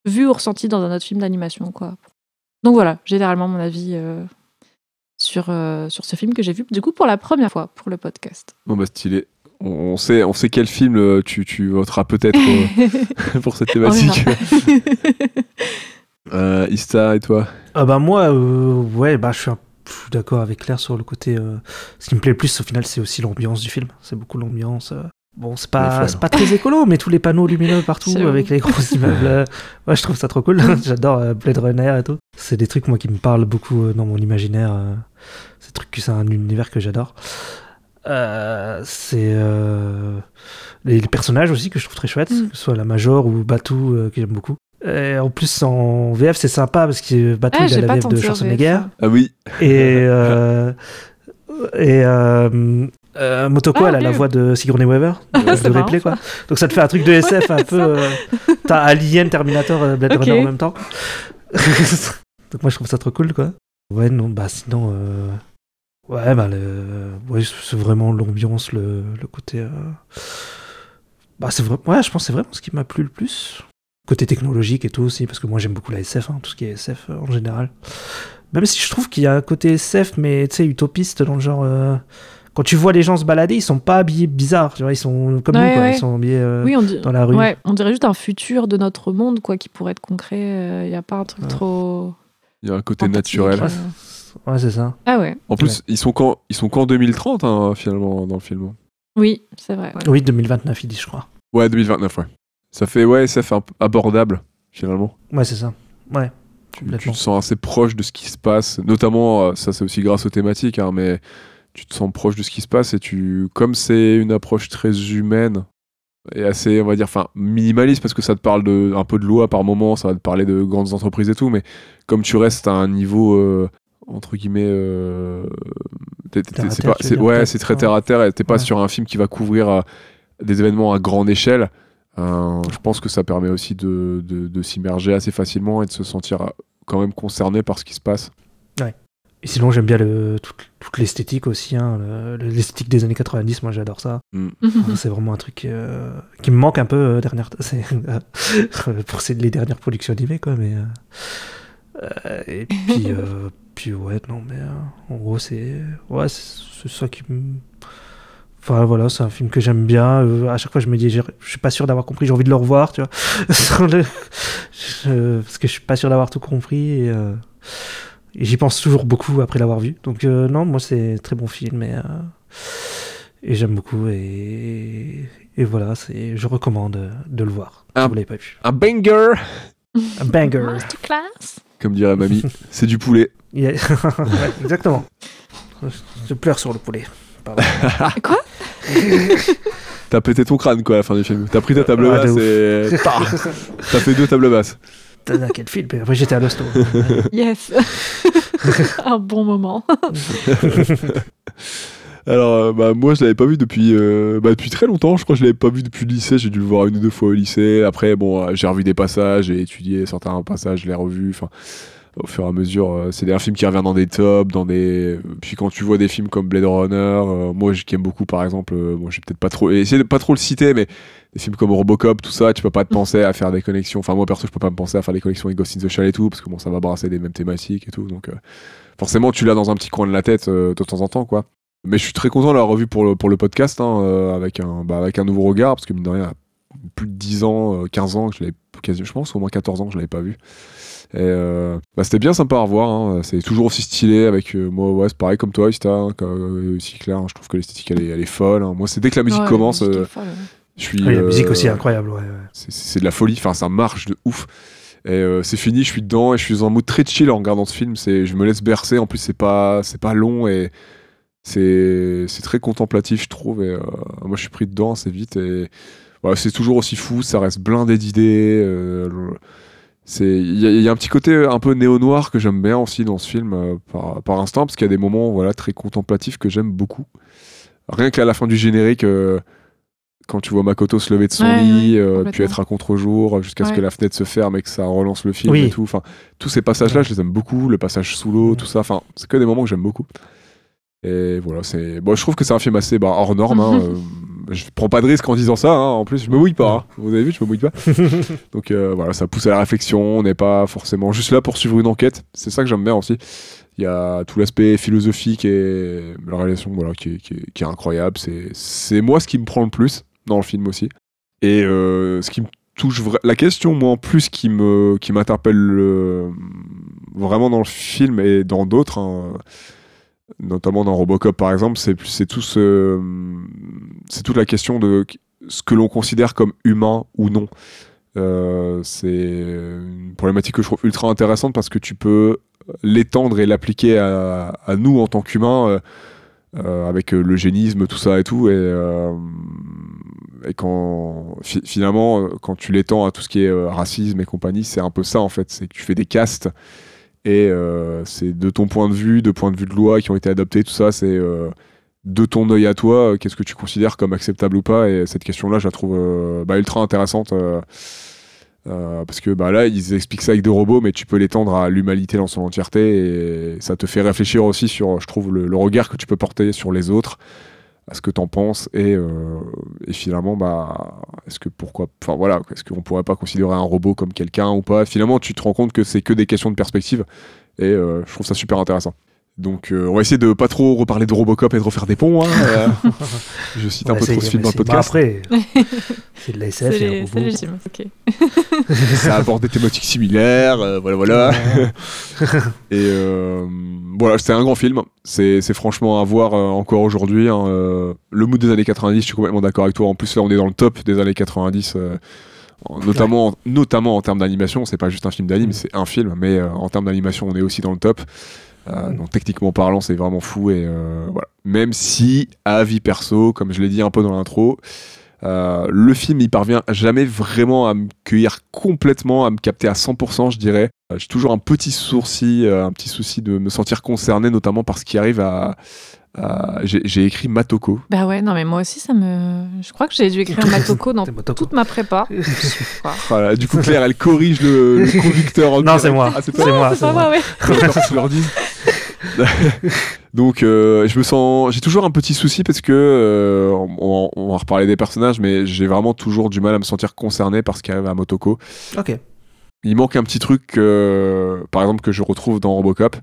vu ou ressenti dans un autre film d'animation. Donc voilà, généralement mon avis sur, euh, sur ce film que j'ai vu du coup pour la première fois pour le podcast. Bon bah stylé. On, on sait, on sait quel film euh, tu, tu voteras peut-être euh, pour cette thématique. Euh, Ista et toi? Ah bah moi, euh, ouais, bah je suis, d'accord avec Claire sur le côté. euh, ce qui me plaît le plus au final, c'est aussi l'ambiance du film. C'est beaucoup l'ambiance. Euh. Bon, c'est pas, pas très écolo, mais tous les panneaux lumineux partout avec les gros immeubles. euh, ouais, je trouve ça trop cool. J'adore euh, Blade Runner et tout. C'est des trucs moi qui me parlent beaucoup euh, dans mon imaginaire. euh. Ces trucs, c'est un univers que j'adore. Euh, c'est euh, les, les personnages aussi que je trouve très chouettes, Mm. que ce soit la Major ou Batou euh, que j'aime beaucoup. Et en plus en VF c'est sympa parce que Batou Ah, il a la VF de Schwarzenegger VF. Ah oui, et euh, et euh, Motoko Ah, elle a la voit de Sigourney Weaver de, C'est de Ripley quoi. Donc ça te fait un truc de SF un peu euh, t'as Alien, Terminator, euh, Blade. Runner en même temps. Donc moi je trouve ça trop cool quoi. Ouais non bah sinon euh, ouais bah le ouais c'est vraiment l'ambiance le, le côté bah c'est vrai ouais je pense que c'est vraiment ce qui m'a plu le plus côté technologique et tout aussi parce que moi j'aime beaucoup la SF hein, tout ce qui est SF en général même si je trouve qu'il y a un côté SF mais tu sais utopiste dans le genre quand tu vois les gens se balader ils sont pas habillés bizarres tu vois ils sont comme nous quoi ouais. ils sont habillés euh, Oui, on dit. dans la rue Ouais, on dirait juste un futur de notre monde quoi qui pourrait être concret. Il n'y a pas un truc Ouais. trop. il y a un côté naturel. euh. ouais c'est ça Ah ouais, En plus, ils sont qu'en ils sont qu'en 2030 hein, finalement dans le film. oui, c'est vrai. ouais. oui 2029 il dit je crois Ouais, 2029, ouais. Ça fait ouais, ça fait un peu abordable finalement. ouais c'est ça ouais Tu, tu te sens assez proche de ce qui se passe, notamment euh, ça c'est aussi grâce aux thématiques, hein, mais tu te sens proche de ce qui se passe et tu, comme c'est une approche très humaine et assez, on va dire, enfin minimaliste parce que ça te parle de un peu de loi par moment, ça va te parler de grandes entreprises et tout, mais comme tu restes à un niveau euh, entre guillemets, euh, t'es- t'es- c'est terre, pas- ouais, c'est très terre à terre et t'es pas Ouais. sur un film qui va couvrir euh, des événements à grande échelle. Je pense que ça permet aussi de, de, de s'immerger assez facilement et de se sentir quand même concerné par ce qui se passe. Et sinon, j'aime bien le, toute, toute l'esthétique aussi. hein, le- l'esthétique des années 90, moi j'adore ça. Enfin, c'est vraiment un truc euh, qui me manque un peu euh, dernière, c'est, euh, pour ces- les dernières productions animées, quoi. Mais, et puis, euh, puis, ouais, non, mais euh, en gros, c'est, ouais, c'est, c'est ça qui me. Enfin voilà, c'est un film que j'aime bien. Euh, à chaque fois, je me dis, je suis pas sûr d'avoir compris, j'ai envie de le revoir, tu vois. Sans le- je- parce que je suis pas sûr d'avoir tout compris. Et, euh, et j'y pense toujours beaucoup après l'avoir vu. Donc, euh, non, moi, c'est un très bon film. Et, euh, et j'aime beaucoup. Et, et voilà, c'est, je recommande euh, de le voir. Si vous l'avez pas vu. Un banger Un banger. Masterclass. Comme dirait mamie, c'est du poulet. Yeah. Ouais, exactement. Je pleure sur le poulet. Pardon. Quoi? T'as pété ton crâne quoi à la fin du film. T'as pris ta table Ah, basse et t'as fait deux tables basses. T'as quel film Et Après, j'étais à l'hosto. Yes. un bon moment. Alors euh, bah moi je l'avais pas vu depuis euh, bah, depuis très longtemps. Je crois que je l'avais pas vu depuis le lycée. J'ai dû le voir une ou deux fois au lycée. Après bon euh, j'ai revu des passages, j'ai étudié certains passages, je l'ai revu. Enfin au fur et à mesure, euh, c'est un film qui revient dans des tops, dans des. Puis quand tu vois des films comme Blade Runner, euh, moi je- qui aime beaucoup par exemple, euh, moi j'ai peut-être pas trop essayé de pas trop le citer, mais des films comme Robocop, tout ça, tu peux pas te penser à faire des connexions. Enfin moi perso, je peux pas me penser à faire des connexions avec Ghost in the Shell et tout, parce que bon ça va brasser des mêmes thématiques et tout, donc euh, forcément tu l'as dans un petit coin de la tête euh, de temps en temps quoi. Mais je suis très content de l'avoir revu pour le, pour le podcast, hein, euh, avec, un, bah, avec un nouveau regard, parce que mine de rien, plus de 10 ans, euh, 15 ans que je l'avais, je pense au moins 14 ans que je l'avais pas vu. Et euh, bah, c'était bien sympa à revoir, hein. c'est toujours aussi stylé avec euh, moi, ouais, c'est pareil comme toi, Ista, hein, aussi Claire, hein, je trouve que l'esthétique elle est, elle est folle. hein. Moi, c'est dès que la musique Ouais, commence, la musique euh, folle, ouais. Je suis. Oui, la musique euh, aussi est incroyable. Ouais, ouais. c'est- de la folie, enfin ça marche de ouf. Et euh, c'est fini, je suis dedans et je suis dans un mood très chill en regardant ce film. C'est, je me laisse bercer. En plus, c'est pas, c'est pas long et c'est, c'est très contemplatif, je trouve. Et euh, moi, je suis pris dedans assez vite. Et voilà, c'est toujours aussi fou. Ça reste blindé d'idées. euh, c'est, il y, a- il y a un petit côté un peu néo-noir que j'aime bien aussi dans ce film par, par instant, parce qu'il y a des moments, voilà, très contemplatifs que j'aime beaucoup. Rien qu'à la fin du générique. Quand tu vois Makoto se lever de son Ouais, lit, ouais, euh, puis être à contre-jour, jusqu'à ce que la fenêtre se ferme et que ça relance le film Oui. et tout. Enfin, tous ces passages-là, je les aime beaucoup. Le passage sous l'eau, tout ça. Enfin, c'est que des moments que j'aime beaucoup. Et voilà, c'est. Bon, je trouve que c'est un film assez bah, hors norme. hein, euh, je prends pas de risque en disant ça. hein, En plus, je me mouille pas. hein. Vous avez vu, je me mouille pas. Donc euh, voilà, ça pousse à la réflexion. On n'est pas forcément juste là pour suivre une enquête. C'est ça que j'aime bien aussi. Il y a tout l'aspect philosophique et la réalisation voilà, qui, est, qui est- qui est incroyable. C'est moi ce qui me prend le plus dans le film aussi. Et euh, ce qui me touche vra- la question moi en plus qui me qui m'interpelle euh, vraiment dans le film et dans d'autres hein, notamment dans Robocop par exemple c'est tout ce c'est toute la question de ce que l'on considère comme humain ou non Euh, c'est une problématique que je trouve ultra intéressante parce que tu peux l'étendre et l'appliquer à, nous en tant qu'humains avec euh, l'eugénisme, tout ça et tout. Et, euh, quand fi- finalement, euh, quand tu l'étends à tout ce qui est euh, racisme et compagnie, c'est un peu ça en fait. C'est que tu fais des castes et euh, c'est de ton point de vue, de point de vue de loi qui ont été adoptés, tout ça, c'est euh, de ton œil à toi, euh, qu'est-ce que tu considères comme acceptable ou pas. Et cette question-là, je la trouve euh, bah, ultra intéressante. Euh, parce que bah là, ils expliquent ça avec des robots, mais tu peux l'étendre à l'humanité dans son entièreté et ça te fait réfléchir aussi sur, je trouve, le, regard que tu peux porter sur les autres, à ce que t'en penses et, euh, et finalement, bah, est-ce que pourquoi, enfin voilà, est-ce qu'on pourrait pas considérer un robot comme quelqu'un ou pas? Finalement, tu te rends compte que c'est que des questions de perspective et euh, je trouve ça super intéressant. Donc, euh, on va essayer de pas trop reparler de Robocop et de refaire des ponts. hein, euh. je cite un peu c'est- trop ce film dans le c'est- bah, podcast. après, c'est de la SF, C'est y a un lé- robot. c'est légitime. Ok. ça aborde des thématiques similaires, euh, voilà, voilà. Et euh, voilà, c'était un grand film. C'est c'est franchement à voir euh, encore aujourd'hui. hein, euh, le mood des années 90, je suis complètement d'accord avec toi. En plus, là, on est dans le top des années 90. euh, en- notamment, notamment en termes d'animation, c'est pas juste un film d'anime, c'est un film, mais euh, en termes d'animation, on est aussi dans le top. Euh, donc techniquement parlant, c'est vraiment fou et euh, voilà. Même si, à avis perso, comme je l'ai dit un peu dans l'intro, euh, le film, il parvient jamais vraiment à me cueillir complètement, à me capter à 100%, je dirais. J'ai toujours un petit sourcil, euh, un petit souci de me sentir concerné, notamment par ce qui arrive à. À- J'ai écrit Matoko. Bah ouais, non mais moi aussi ça me. Je crois que j'ai dû écrire Matoko dans toute ma prépa. Voilà, du coup, Claire, elle corrige le, le conducteur. en Non, c'est moi. Ah, c'est moi, c'est c'est pas moi. ouais. Donc, euh, je me sens. J'ai toujours un petit souci parce que. euh, on, on va reparler des personnages, mais j'ai vraiment toujours du mal à me sentir concerné par ce qui arrive à Motoko. Ok. Il manque un petit truc, euh, par exemple, que je retrouve dans Robocop,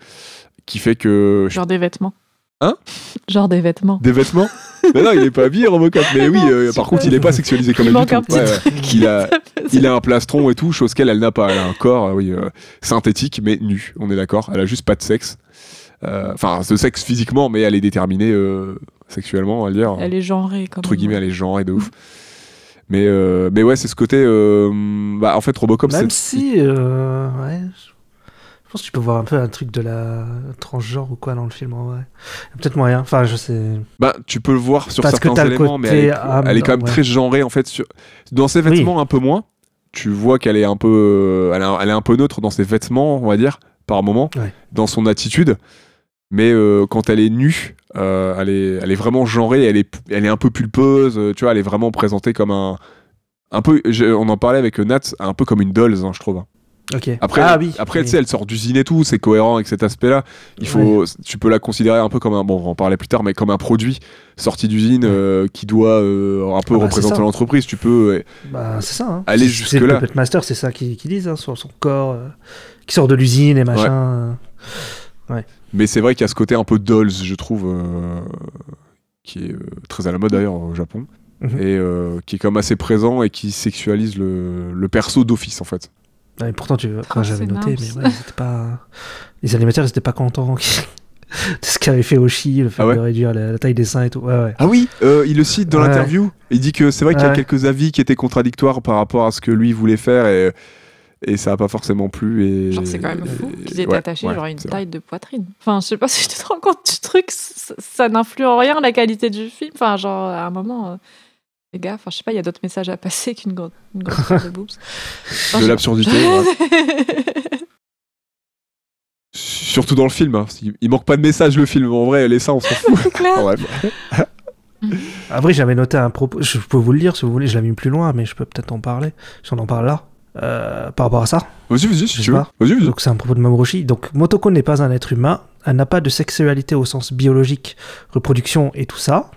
qui fait que. je- Genre des vêtements. Hein? Genre des vêtements. Des vêtements? Mais non, il est pas habillé, Robocop. Mais oui, euh, par contre, il est pas sexualisé comme Il elle du manque tout. un petit Ouais. Il a, il a un plastron et tout, chose qu'elle, elle n'a pas. Elle a un corps, euh, oui, euh, synthétique, mais nu. On est d'accord. Elle a juste pas de sexe. Euh, Enfin, de sexe physiquement, mais elle est déterminée euh, sexuellement, on va dire. Elle est genrée comme Entre guillemets, elle est genrée de ouf. Mais, euh, mais ouais, c'est ce côté. euh, bah, en fait, Robocop, Même si, euh, ouais, je pense que tu peux voir un peu un truc de la transgenre ou quoi dans le film en vrai. Peut-être moyen. Enfin, je sais. Bah, tu peux le voir sur Parce certains éléments, mais elle est, âme, elle est quand même ouais. très genrée en fait. Sur... Dans ses vêtements, un peu moins. Tu vois qu'elle est un peu, euh, elle, est- un peu neutre dans ses vêtements, on va dire, par moment, Ouais. dans son attitude. Mais euh, quand elle est nue, euh, elle, est, elle est vraiment genrée. Elle est, elle est un peu pulpeuse. Tu vois, elle est vraiment présentée comme un, un peu. On en parlait avec Nat, un peu comme une dolls, hein, je trouve. Après, ah oui. après oui. tu sais, elle sort d'usine et tout, c'est cohérent avec cet aspect-là. Il faut, tu peux la considérer un peu comme un, bon, on en plus tard, mais comme un produit sorti d'usine euh, qui doit euh, un peu Ah bah, représenter l'entreprise. Tu peux, euh, Bah, ça. Hein. Aller jusque-là. C'est le Puppet Master, c'est ça qu'ils disent, hein, sur son corps, euh, qui sort de l'usine et machin. mais c'est vrai qu'il y a ce côté un peu dolls, je trouve, qui est très à la mode d'ailleurs au Japon, Mhm. et qui est comme assez présent et qui sexualise le, le perso d'office en fait. Ouais, pourtant, tu enfin, Oh, j'avais noté, mais ouais, c'était pas. Les animateurs, ils étaient pas contents de ce qu'avait fait Oshi, le fait Ah ouais de réduire la, la taille des seins et tout. Ouais, ouais. Ah oui, euh, il le cite dans Ouais. l'interview. Il dit que c'est vrai qu'il y a quelques avis qui étaient contradictoires par rapport à ce que lui voulait faire et, et ça a pas forcément plu. Et, Genre, c'est quand même fou et- qu'ils aient ouais, attaché ouais, genre à une vrai. taille de poitrine. Enfin, je sais pas si tu te rends compte du truc, ça, ça n'influe en rien la qualité du film. Enfin, genre, à un moment, euh, les gars, enfin, je sais pas, il y a d'autres messages à passer qu'une grande, une grande paire de boobs. Enfin, De je- l'absurdité. ouais. Surtout dans le film. hein. Il, manque pas de message le film. En vrai, les seins, on s'en fout. C'est clair. Après, j'avais noté un propos. Je peux vous le lire si vous voulez, je l'ai mis plus loin, mais je peux peut-être en parler. Si on en parle là. Euh, par rapport à ça. Vas-y, vas-y, si tu veux. Vas-y, vas-y. Donc c'est un propos de Mamoroshi. Donc Motoko n'est pas un être humain, elle n'a pas de sexualité au sens biologique, reproduction et tout ça,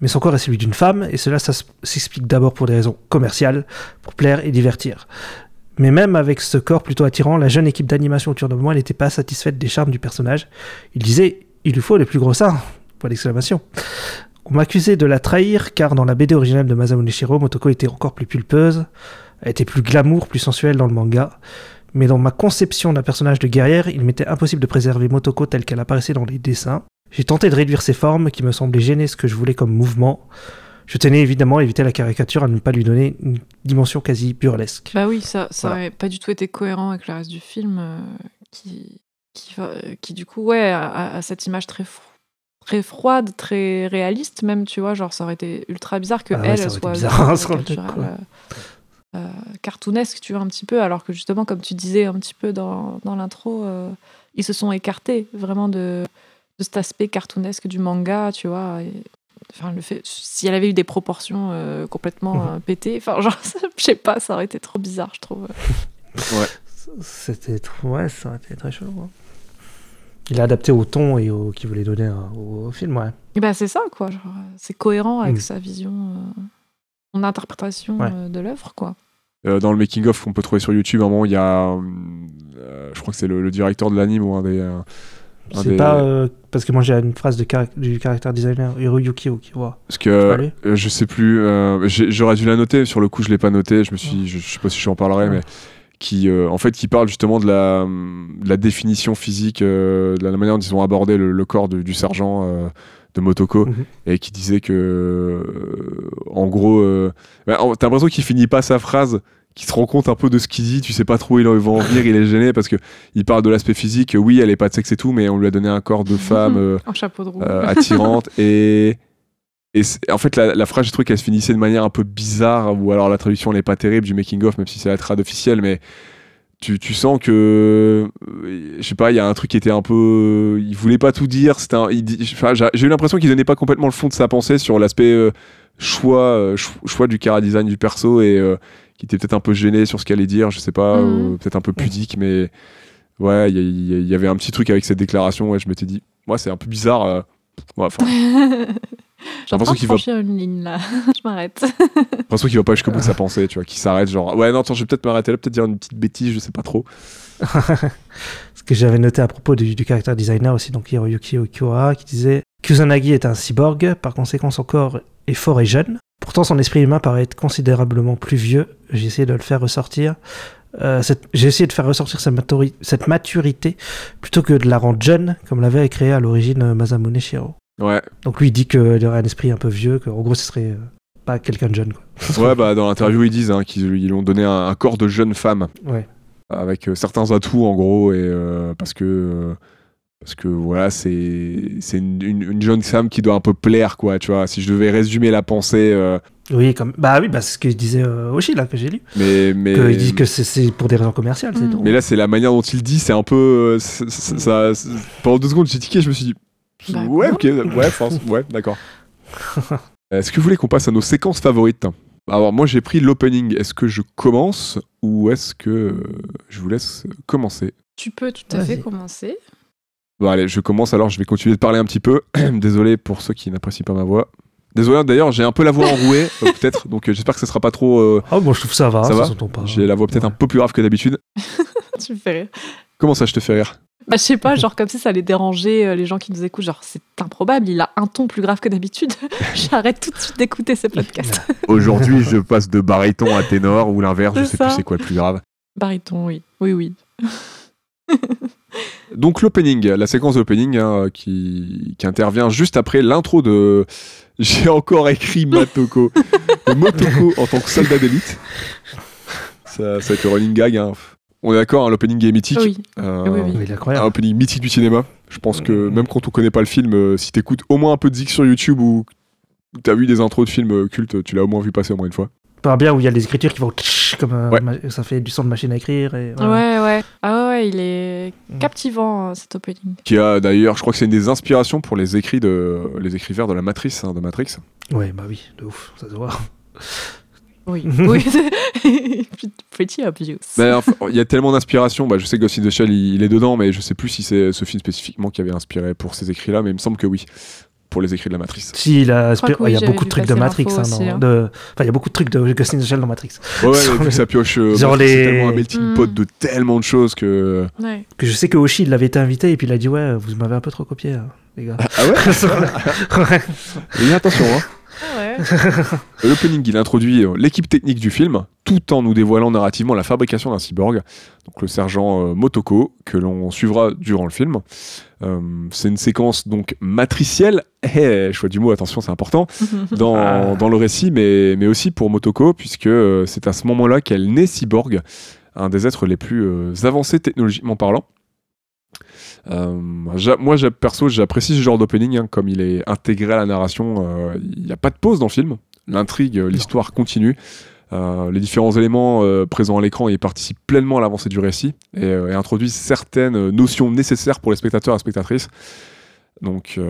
mais son corps est celui d'une femme, et cela ça s'explique d'abord pour des raisons commerciales, pour plaire et divertir. Mais même avec ce corps plutôt attirant, la jeune équipe d'animation autour de moi n'était pas satisfaite des charmes du personnage. Il disait « Il lui faut les plus gros seins !» Point d'exclamation. On m'accusait de la trahir car dans la BD originale de Masamune Shiro, Motoko était encore plus pulpeuse, elle était plus glamour, plus sensuelle dans le manga. Mais dans ma conception d'un personnage de guerrière, il m'était impossible de préserver Motoko telle qu'elle apparaissait dans les dessins. J'ai tenté de réduire ses formes qui me semblaient gêner ce que je voulais comme mouvement. Je tenais évidemment à éviter la caricature, à ne pas lui donner une dimension quasi burlesque. Bah oui, ça, ça Voilà. pas du tout été cohérent avec le reste du film, euh, qui, qui, euh, qui du coup, ouais, a, cette image très, fro- très froide, très réaliste même, tu vois, genre ça aurait été ultra bizarre que Ah ouais, elle soit bizarre, euh, cartoonesque, tu vois, un petit peu, alors que justement, comme tu disais un petit peu dans, dans l'intro, euh, ils se sont écartés vraiment de, de cet aspect cartoonesque du manga, tu vois. et- Enfin, le fait, si elle avait eu des proportions euh, complètement Mhm. euh, pétées, enfin, genre, je sais pas, ça aurait été trop bizarre, je trouve. C'était trop... Ouais, ça aurait été très chaud. ouais. Il a adapté au ton et au... qu'il voulait donner euh, au... au film, ouais. Et ben c'est ça, quoi. euh, c'est cohérent avec Mm. sa vision, euh, son interprétation Ouais. euh, de l'œuvre, quoi. Euh, dans le making of qu'on peut trouver sur YouTube, à un moment, il y a, euh, je crois que c'est le, le directeur de l'anime ou un des. euh, un C'est des- pas... euh, Parce que moi j'ai une phrase de carac- du caractère designer Hiroyuki Okiwa. Parce que je sais plus, euh, j'aurais dû la noter. Sur le coup, je l'ai pas noté. Je me suis, je, je sais pas si je en parlerai, Ouais. mais qui, euh, en fait, qui parle justement de la, de la définition physique, euh, de la manière dont ils ont abordé le, le corps du, du sergent euh, de Motoko, Mhm. et qui disait que, euh, en gros, euh, bah, t'as l'impression qu'il finit pas sa phrase. Qu'il se rend compte un peu de ce qu'il dit, tu sais pas trop où il va en venir, il est gêné parce que il parle de l'aspect physique. Oui, elle est pas de sexe et tout, mais on lui a donné un corps de femme. euh, En chapeau de roue. euh, attirante et et en fait la, la phrase j'ai trouvé qu'elle se finissait de manière un peu bizarre ou alors la traduction n'est pas terrible du making of même si c'est la trad officielle mais tu, tu sens que euh, je sais pas il y a un truc qui était un peu il voulait pas tout dire c'était j'ai eu l'impression qu'il donnait pas complètement le fond de sa pensée sur l'aspect euh, choix euh, cho- choix du cara design du perso et euh, qui était peut-être un peu gêné sur ce qu'elle allait dire je sais pas ou peut-être un peu pudique mais Ouais, y, y il y avait un petit truc avec cette déclaration. Ouais, je m'étais dit, moi, c'est un peu bizarre. Euh, ouais, enfin, J'ai l'impression qu'il va- franchir une ligne là. je m'arrête. j'ai l'impression qu'il va pas jusqu'au bout de sa pensée, tu vois, qu'il s'arrête, genre, ouais, non, attends, je vais peut-être m'arrêter là, peut-être dire une petite bêtise, je sais pas trop. Ce que j'avais noté à propos du, du caractère designer aussi, donc Hiroyuki Okura, qui disait Kusanagi est un cyborg, par conséquent son corps est fort et jeune. Pourtant, son esprit humain paraît être considérablement plus vieux. J'ai essayé de le faire ressortir. Euh, J'ai essayé de faire ressortir cette, maturité plutôt que de la rendre jeune, comme l'avait créé à l'origine euh, Masamune Shiro. Ouais, Donc lui il dit qu'il aurait un esprit un peu vieux, qu'en gros ce serait euh, pas quelqu'un de jeune. Quoi. ouais, bah, dans l'interview, ils disent hein, qu'ils ils lui ont donné un, un corps de jeune femme. Ouais. avec euh, certains atouts en gros et euh, parce que parce que voilà c'est c'est une, une- une jeune femme qui doit un peu plaire quoi tu vois si je devais résumer la pensée Oui, comme... bah oui, bah, c'est ce que disait euh, Oshi là que j'ai lu. mais mais Que il dit que c'est- pour des raisons commerciales, c'est Mm. tout. mais là c'est la manière dont il le dit c'est un peu euh, ça pendant deux secondes j'ai tiqué je me suis dit Bah, ouais ok ouais ouais d'accord est-ce que vous voulez qu'on passe à nos séquences favorites? Alors moi j'ai pris l'opening est-ce que je commence ou est-ce que euh, je vous laisse commencer? Tu peux tout à fait commencer. Bon allez, je commence alors, je vais continuer de parler un petit peu. Désolé pour ceux qui n'apprécient pas ma voix. Désolé d'ailleurs, j'ai un peu la voix enrouée, euh, peut-être, donc euh, j'espère que ce sera pas trop... euh, Oh, bon, je trouve que ça va, Ça ça, va s'entend pas. j'ai la voix peut-être un peu plus grave que d'habitude. tu me fais rire. Comment ça, je te fais rire? Bah, je sais pas, genre comme si ça allait déranger euh, les gens qui nous écoutent. Genre, c'est improbable, il a un ton plus grave que d'habitude. J'arrête tout de suite d'écouter ces podcasts. Aujourd'hui, je passe de baryton à ténor, ou l'inverse, je sais ça. plus c'est quoi le plus grave. Bariton, oui. Oui, oui. Donc l'opening, la séquence d'opening hein, qui, qui intervient juste après l'intro de... J'ai encore écrit Matoko. Motoko en tant que soldat d'élite. Ça, ça va être le running gag. hein. On est d'accord, hein, l'opening est mythique. Oui. Euh, Oui, oui. Oui, il est un incroyable. opening mythique du cinéma. Je pense que même quand on connaît pas le film, euh, si t'écoutes au moins un peu de zik sur YouTube ou t'as vu des intros de films euh, cultes, tu l'as au moins vu passer au moins une fois. Pas bien où il y a les écritures qui vont comme euh, Ouais. ça fait du son de machine à écrire. Et, Ouais, voilà. ouais. Ah ouais, il est Mm. captivant, euh, cet opening. Qui a d'ailleurs, je crois que c'est une des inspirations pour les écrits de les écrivains de la Matrice, hein, de Matrix. Ouais, bah oui, de ouf, ça se voit. Oui. oui. Pretty obvious. Il y a tellement d'inspiration. Bah, je sais que Ghost in the Shell, il, il est dedans, mais je sais plus si c'est ce film spécifiquement qui avait inspiré pour ces écrits-là, mais il me semble que oui, pour les écrits de la Matrice. Si, il, a il y a beaucoup de trucs de Matrix. hein, aussi, hein. de- Enfin, il y a beaucoup de trucs de Ghost in the Shell dans Matrix. Ouais, ouais, ça pioche. euh, Genre Matrix, c'est tellement un melting pot Mm. de tellement de choses que. Ouais. Que je sais que Oshi, il avait été invité et puis il a dit Ouais, vous m'avez un peu trop copié, hein, les gars. Ah ouais ouais. Et attention, hein. Ah ouais. L'opening, il introduit euh, l'équipe technique du film, tout en nous dévoilant narrativement la fabrication d'un cyborg, donc le sergent euh, Motoko, que l'on suivra durant le film. Euh, c'est une séquence donc matricielle, eh, choix du mot, attention, c'est important, dans, Ah. dans le récit, mais, mais aussi pour Motoko, puisque c'est à ce moment-là qu'elle naît cyborg, un des êtres les plus euh, avancés technologiquement parlant. Euh, moi, perso, j'apprécie ce genre d'opening, hein, comme il est intégré à la narration. euh, Il n'y a pas de pause dans le film. L'intrigue, euh, l'histoire continue. Euh, les différents éléments euh, présents à l'écran y participent pleinement à l'avancée du récit et, euh, et introduisent certaines notions nécessaires pour les spectateurs et spectatrices. Donc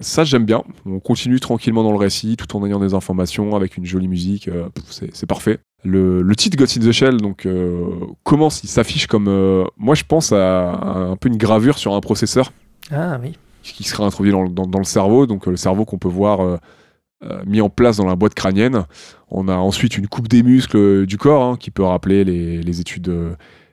ça j'aime bien. On continue tranquillement dans le récit tout en ayant des informations avec une jolie musique. c'est parfait. Le, le titre Ghost in the Shell donc euh, commence, il s'affiche comme euh, moi je pense à, à un peu une gravure sur un processeur Ah oui. qui sera introduit dans, le- dans- dans le cerveau, donc euh, le cerveau qu'on peut voir euh, mis en place dans la boîte crânienne. On a ensuite une coupe des muscles du corps hein, qui peut rappeler les, les études,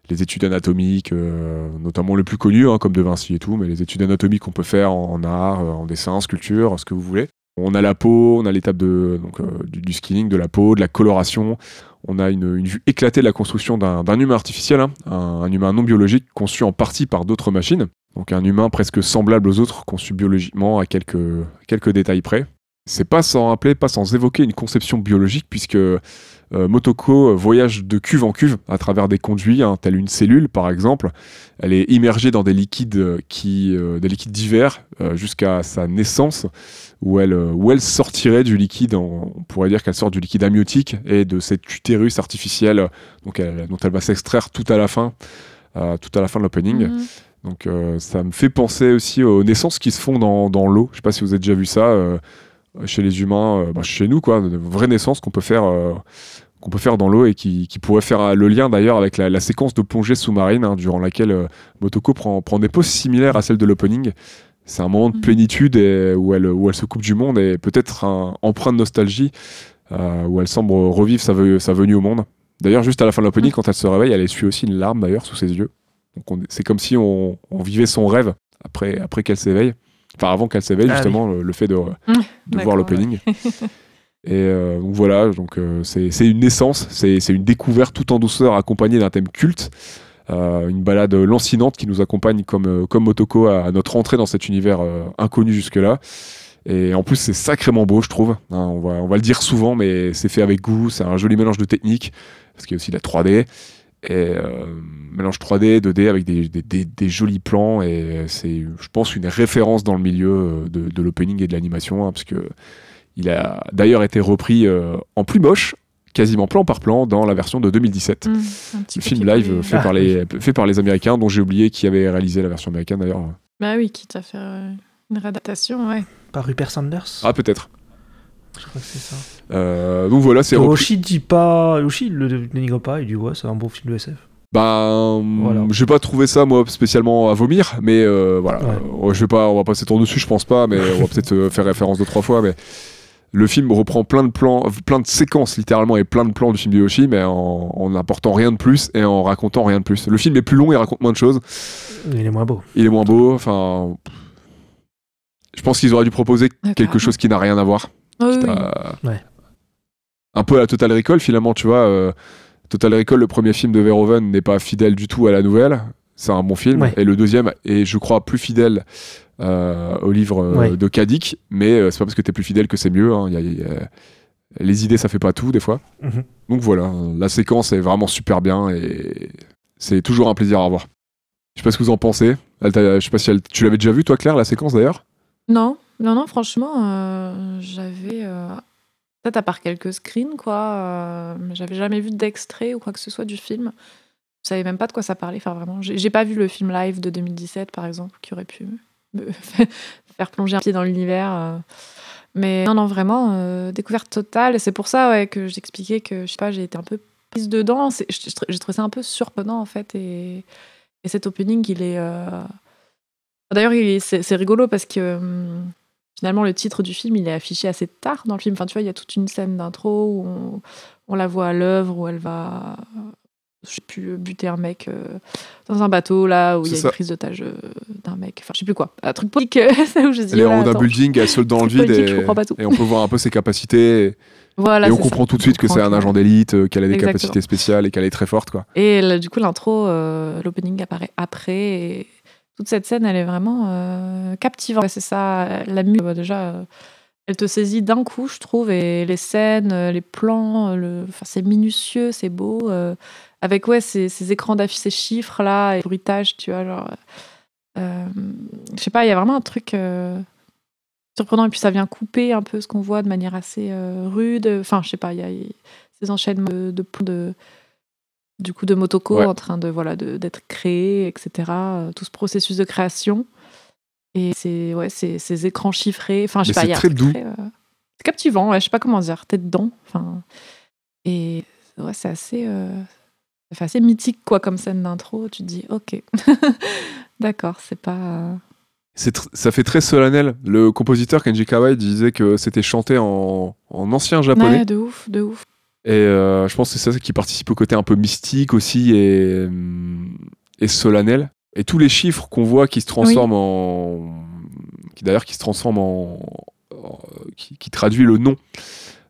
les études anatomiques, notamment le plus connu, hein, comme De Vinci et tout, mais les études anatomiques qu'on peut faire en, en art, en dessin, en sculpture, ce que vous voulez. On a la peau, on a l'étape de, donc, euh, du, du skinning, de la peau, de la coloration. On a une, vue éclatée de la construction d'un humain artificiel, hein, un, humain non biologique conçu en partie par d'autres machines. Donc un humain presque semblable aux autres, conçu biologiquement à quelques, détails près. C'est pas sans rappeler, pas sans évoquer une conception biologique, puisque euh, Motoko voyage de cuve en cuve à travers des conduits, hein, telle une cellule par exemple. Elle est immergée dans des liquides qui, euh, des liquides divers euh, jusqu'à sa naissance, où elle, euh, où elle sortirait du liquide. on pourrait dire qu'elle sort du liquide amniotique et de cet utérus artificiel, donc elle- dont elle va s'extraire tout à la fin, euh, tout à la fin de l'opening. Mhm. Donc euh, ça me fait penser aussi aux naissances qui se font dans, dans l'eau. Je sais pas si vous avez déjà vu ça euh, chez les humains, bah, chez nous quoi, de vraies naissances qu'on peut faire, qu'on peut faire dans l'eau et qui, qui pourrait faire le lien d'ailleurs avec la, la séquence de plongée sous-marine hein, durant laquelle euh, Motoko prend, prend des poses similaires à celle de l'opening. C'est un moment de Mhm. plénitude et, où, elle, où elle se coupe du monde et peut-être un emprunt de nostalgie euh, où elle semble revivre sa, ve- sa venue au monde. D'ailleurs, juste à la fin de l'opening, quand elle se réveille, elle essuie aussi une larme d'ailleurs sous ses yeux. Donc on- c'est comme si on, on vivait son rêve après, après qu'elle s'éveille. Enfin, avant qu'elle s'éveille, Ah justement, le, le fait de, de D'accord, voir l'opening. Et euh, donc voilà, donc euh, c'est une naissance, c'est une découverte tout en douceur accompagnée d'un thème culte. Euh, une balade lancinante qui nous accompagne comme, euh, comme Motoko à, notre entrée dans cet univers euh, inconnu jusque-là. Et en plus, c'est sacrément beau, je trouve. Hein, on, va, on va le dire souvent, mais c'est fait avec goût. C'est un joli mélange de techniques, parce qu'il y a aussi la 3D. Et mélange 3D, 2D avec des, des, jolis plans. Et c'est, je pense, une référence dans le milieu de, de l'opening et de l'animation, hein, parce que il a d'ailleurs été repris en plus moche, quasiment plan par plan, dans la version de 2017. Mmh, un petit Le peu film live fait, Ah, par les, fait par les Américains, dont j'ai oublié qui avait réalisé la version américaine d'ailleurs. Bah oui, quitte à faire euh, une réadaptation, ouais. Par Rupert Sanders Ah, peut-être. Je crois que c'est ça. Euh, donc voilà, c'est repris. Yoshi dit pas. Yoshi le dénigre pas, il dit ouais, c'est un bon film de SF. Ben, Voilà. j'ai pas trouvé ça moi spécialement à vomir, mais euh, voilà, Ouais. Je vais pas, on va pas s'étendre dessus, je pense pas, mais on va peut-être faire référence deux trois fois, mais le film reprend plein de plans, plein de séquences littéralement et plein de plans du film de Yoshi, mais en, en n'apportant rien de plus et en racontant rien de plus. Le film est plus long, il raconte moins de choses, Il est moins beau. il est moins beau, enfin, je pense qu'ils auraient dû proposer quelque chose qui n'a rien à voir. Oui, oui. T'as- Ouais. Un peu à la Total Recall finalement, tu vois. euh, Total Recall, le premier film de Verhoeven n'est pas fidèle du tout à la nouvelle. C'est un bon film. Ouais. Et le deuxième est, je crois, plus fidèle euh, au livre euh, Ouais. de Kadik. Mais euh, c'est pas parce que t'es plus fidèle que c'est mieux. hein. Il y a- il y a- les idées, ça fait pas tout des fois. Mhm. Donc voilà, la séquence est vraiment super bien et c'est toujours un plaisir à voir. Je sais pas ce que vous en pensez. Elle je sais pas si elle- tu l'avais déjà vu toi, Claire, la séquence d'ailleurs? Non, non, non, franchement, euh, j'avais. euh, Peut-être à part quelques screens, quoi. euh, mais j'avais jamais vu d'extrait ou quoi que ce soit du film. Je savais même pas de quoi ça parlait. Enfin, vraiment, j'ai pas vu le film live de 2017, par exemple, qui aurait pu me faire plonger un pied dans l'univers. euh. Mais non, non, vraiment, euh, découverte totale. C'est pour ça ouais, que j'expliquais que, je sais pas, j'ai été un peu prise dedans. J'ai trouvé ça un peu surprenant, en fait. Et, et cet opening, il est. euh, D'ailleurs, il est- c'est rigolo parce que hum, finalement, le titre du film, il est affiché assez tard dans le film. Enfin, tu vois, il y a toute une scène d'intro où on la voit à l'œuvre, où elle va, je sais plus, buter un mec euh, dans un bateau, là, où il y a une prise d'otage euh, d'un mec. Enfin, je sais plus quoi. Un truc politique, euh, c'est où je dis. Elle est en haut d'un building, elle saute dans le vide et, on peut voir un peu ses capacités. Voilà, et on comprend ça. tout de suite que c'est un agent d'élite, euh, qu'elle a des Exactement. capacités spéciales et qu'elle est très forte. Quoi. Et là, du coup, l'intro, euh, l'opening apparaît après. Et toute cette scène, elle est vraiment euh, captivante. C'est ça, la musique, bah, déjà, euh, elle te saisit d'un coup, je trouve. Et les scènes, euh, les plans, euh, le... enfin, c'est minutieux, c'est beau. euh, avec ouais, ces, ces écrans d'affiches, ces chiffres-là, et bruitage, tu vois. Genre, euh, je sais pas, il y a vraiment un truc. euh, surprenant et puis ça vient couper un peu ce qu'on voit de manière assez euh, rude enfin je sais pas il y a ces enchaînements de, de, de- du coup de Motoko Ouais. en train de voilà d'être créé etc euh, tout ce processus de création et c'est ouais ces écrans chiffrés enfin je sais Mais pas c'est doux. c'est captivant ouais, je sais pas comment dire t'es dedans enfin et ouais c'est assez ça fait assez mythique quoi comme scène d'intro tu te dis ok d'accord c'est pas euh, ça fait très solennel. Le compositeur Kenji Kawai disait que c'était chanté en, en ancien japonais. ouais, de ouf de ouf Et euh, je pense que c'est ça qui participe au côté un peu mystique aussi et, hum, et solennel. Et tous les chiffres qu'on voit qui se transforment en. qui d'ailleurs qui se transforment en. en- qui, qui traduit le nom.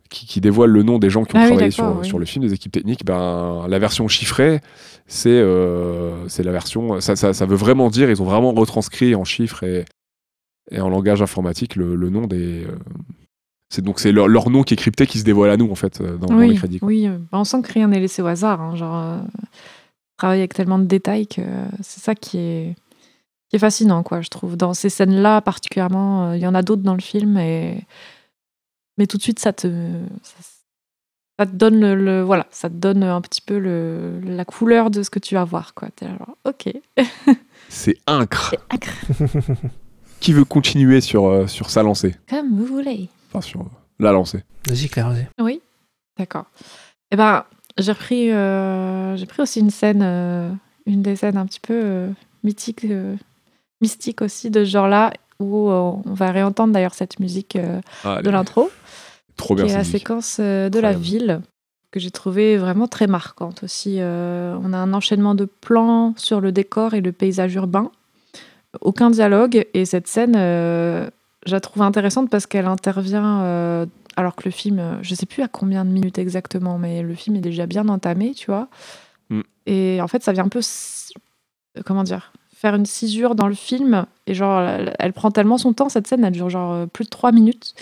Qui, qui dévoile le nom des gens qui ont Ah oui, travaillé sur, oui. sur le film, des équipes techniques, ben, la version chiffrée, c'est euh, la version. Ça, ça, ça veut vraiment dire, ils ont vraiment retranscrit en chiffres et, et en langage informatique le, le nom des. euh, c'est donc c'est leur, leur nom qui est crypté qui se dévoile à nous en fait euh, dans, dans les oui, crédits. quoi. oui. euh, on sent que rien n'est laissé au hasard. hein, genre, euh, travaille avec tellement de détails que c'est ça qui est, qui est fascinant, quoi, je trouve. Dans ces scènes-là, particulièrement, il y en a d'autres dans le film, et... mais tout de suite, ça te, ça, ça te donne le, le- voilà, ça te donne un petit peu le, la couleur de ce que tu vas voir, quoi. T'es là, genre, ok. C'est incre. Qui veut continuer sur, euh, sur sa lancée? Comme vous voulez. Enfin, sur euh, la lancée. Vas-y, Claire, vas-y. Oui, d'accord. Eh ben, j'ai repris, euh, j'ai pris aussi une scène, euh, une des scènes un petit peu euh, mythiques, euh, mystiques aussi de ce genre-là, où on va réentendre d'ailleurs cette musique euh, Ah, de l'intro, trop bien qui est cette la musique. séquence euh, de la ville, que j'ai trouvé vraiment très marquante aussi. Euh, on a un enchaînement de plans sur le décor et le paysage urbain, aucun dialogue, et cette scène, euh, je la trouve intéressante parce qu'elle intervient euh, alors que le film, je sais plus à combien de minutes exactement, mais le film est déjà bien entamé, tu vois. Mm. Et en fait, ça vient un peu, comment dire, faire une cisure dans le film. Et genre, elle, elle prend tellement son temps, cette scène, elle dure genre plus de trois minutes.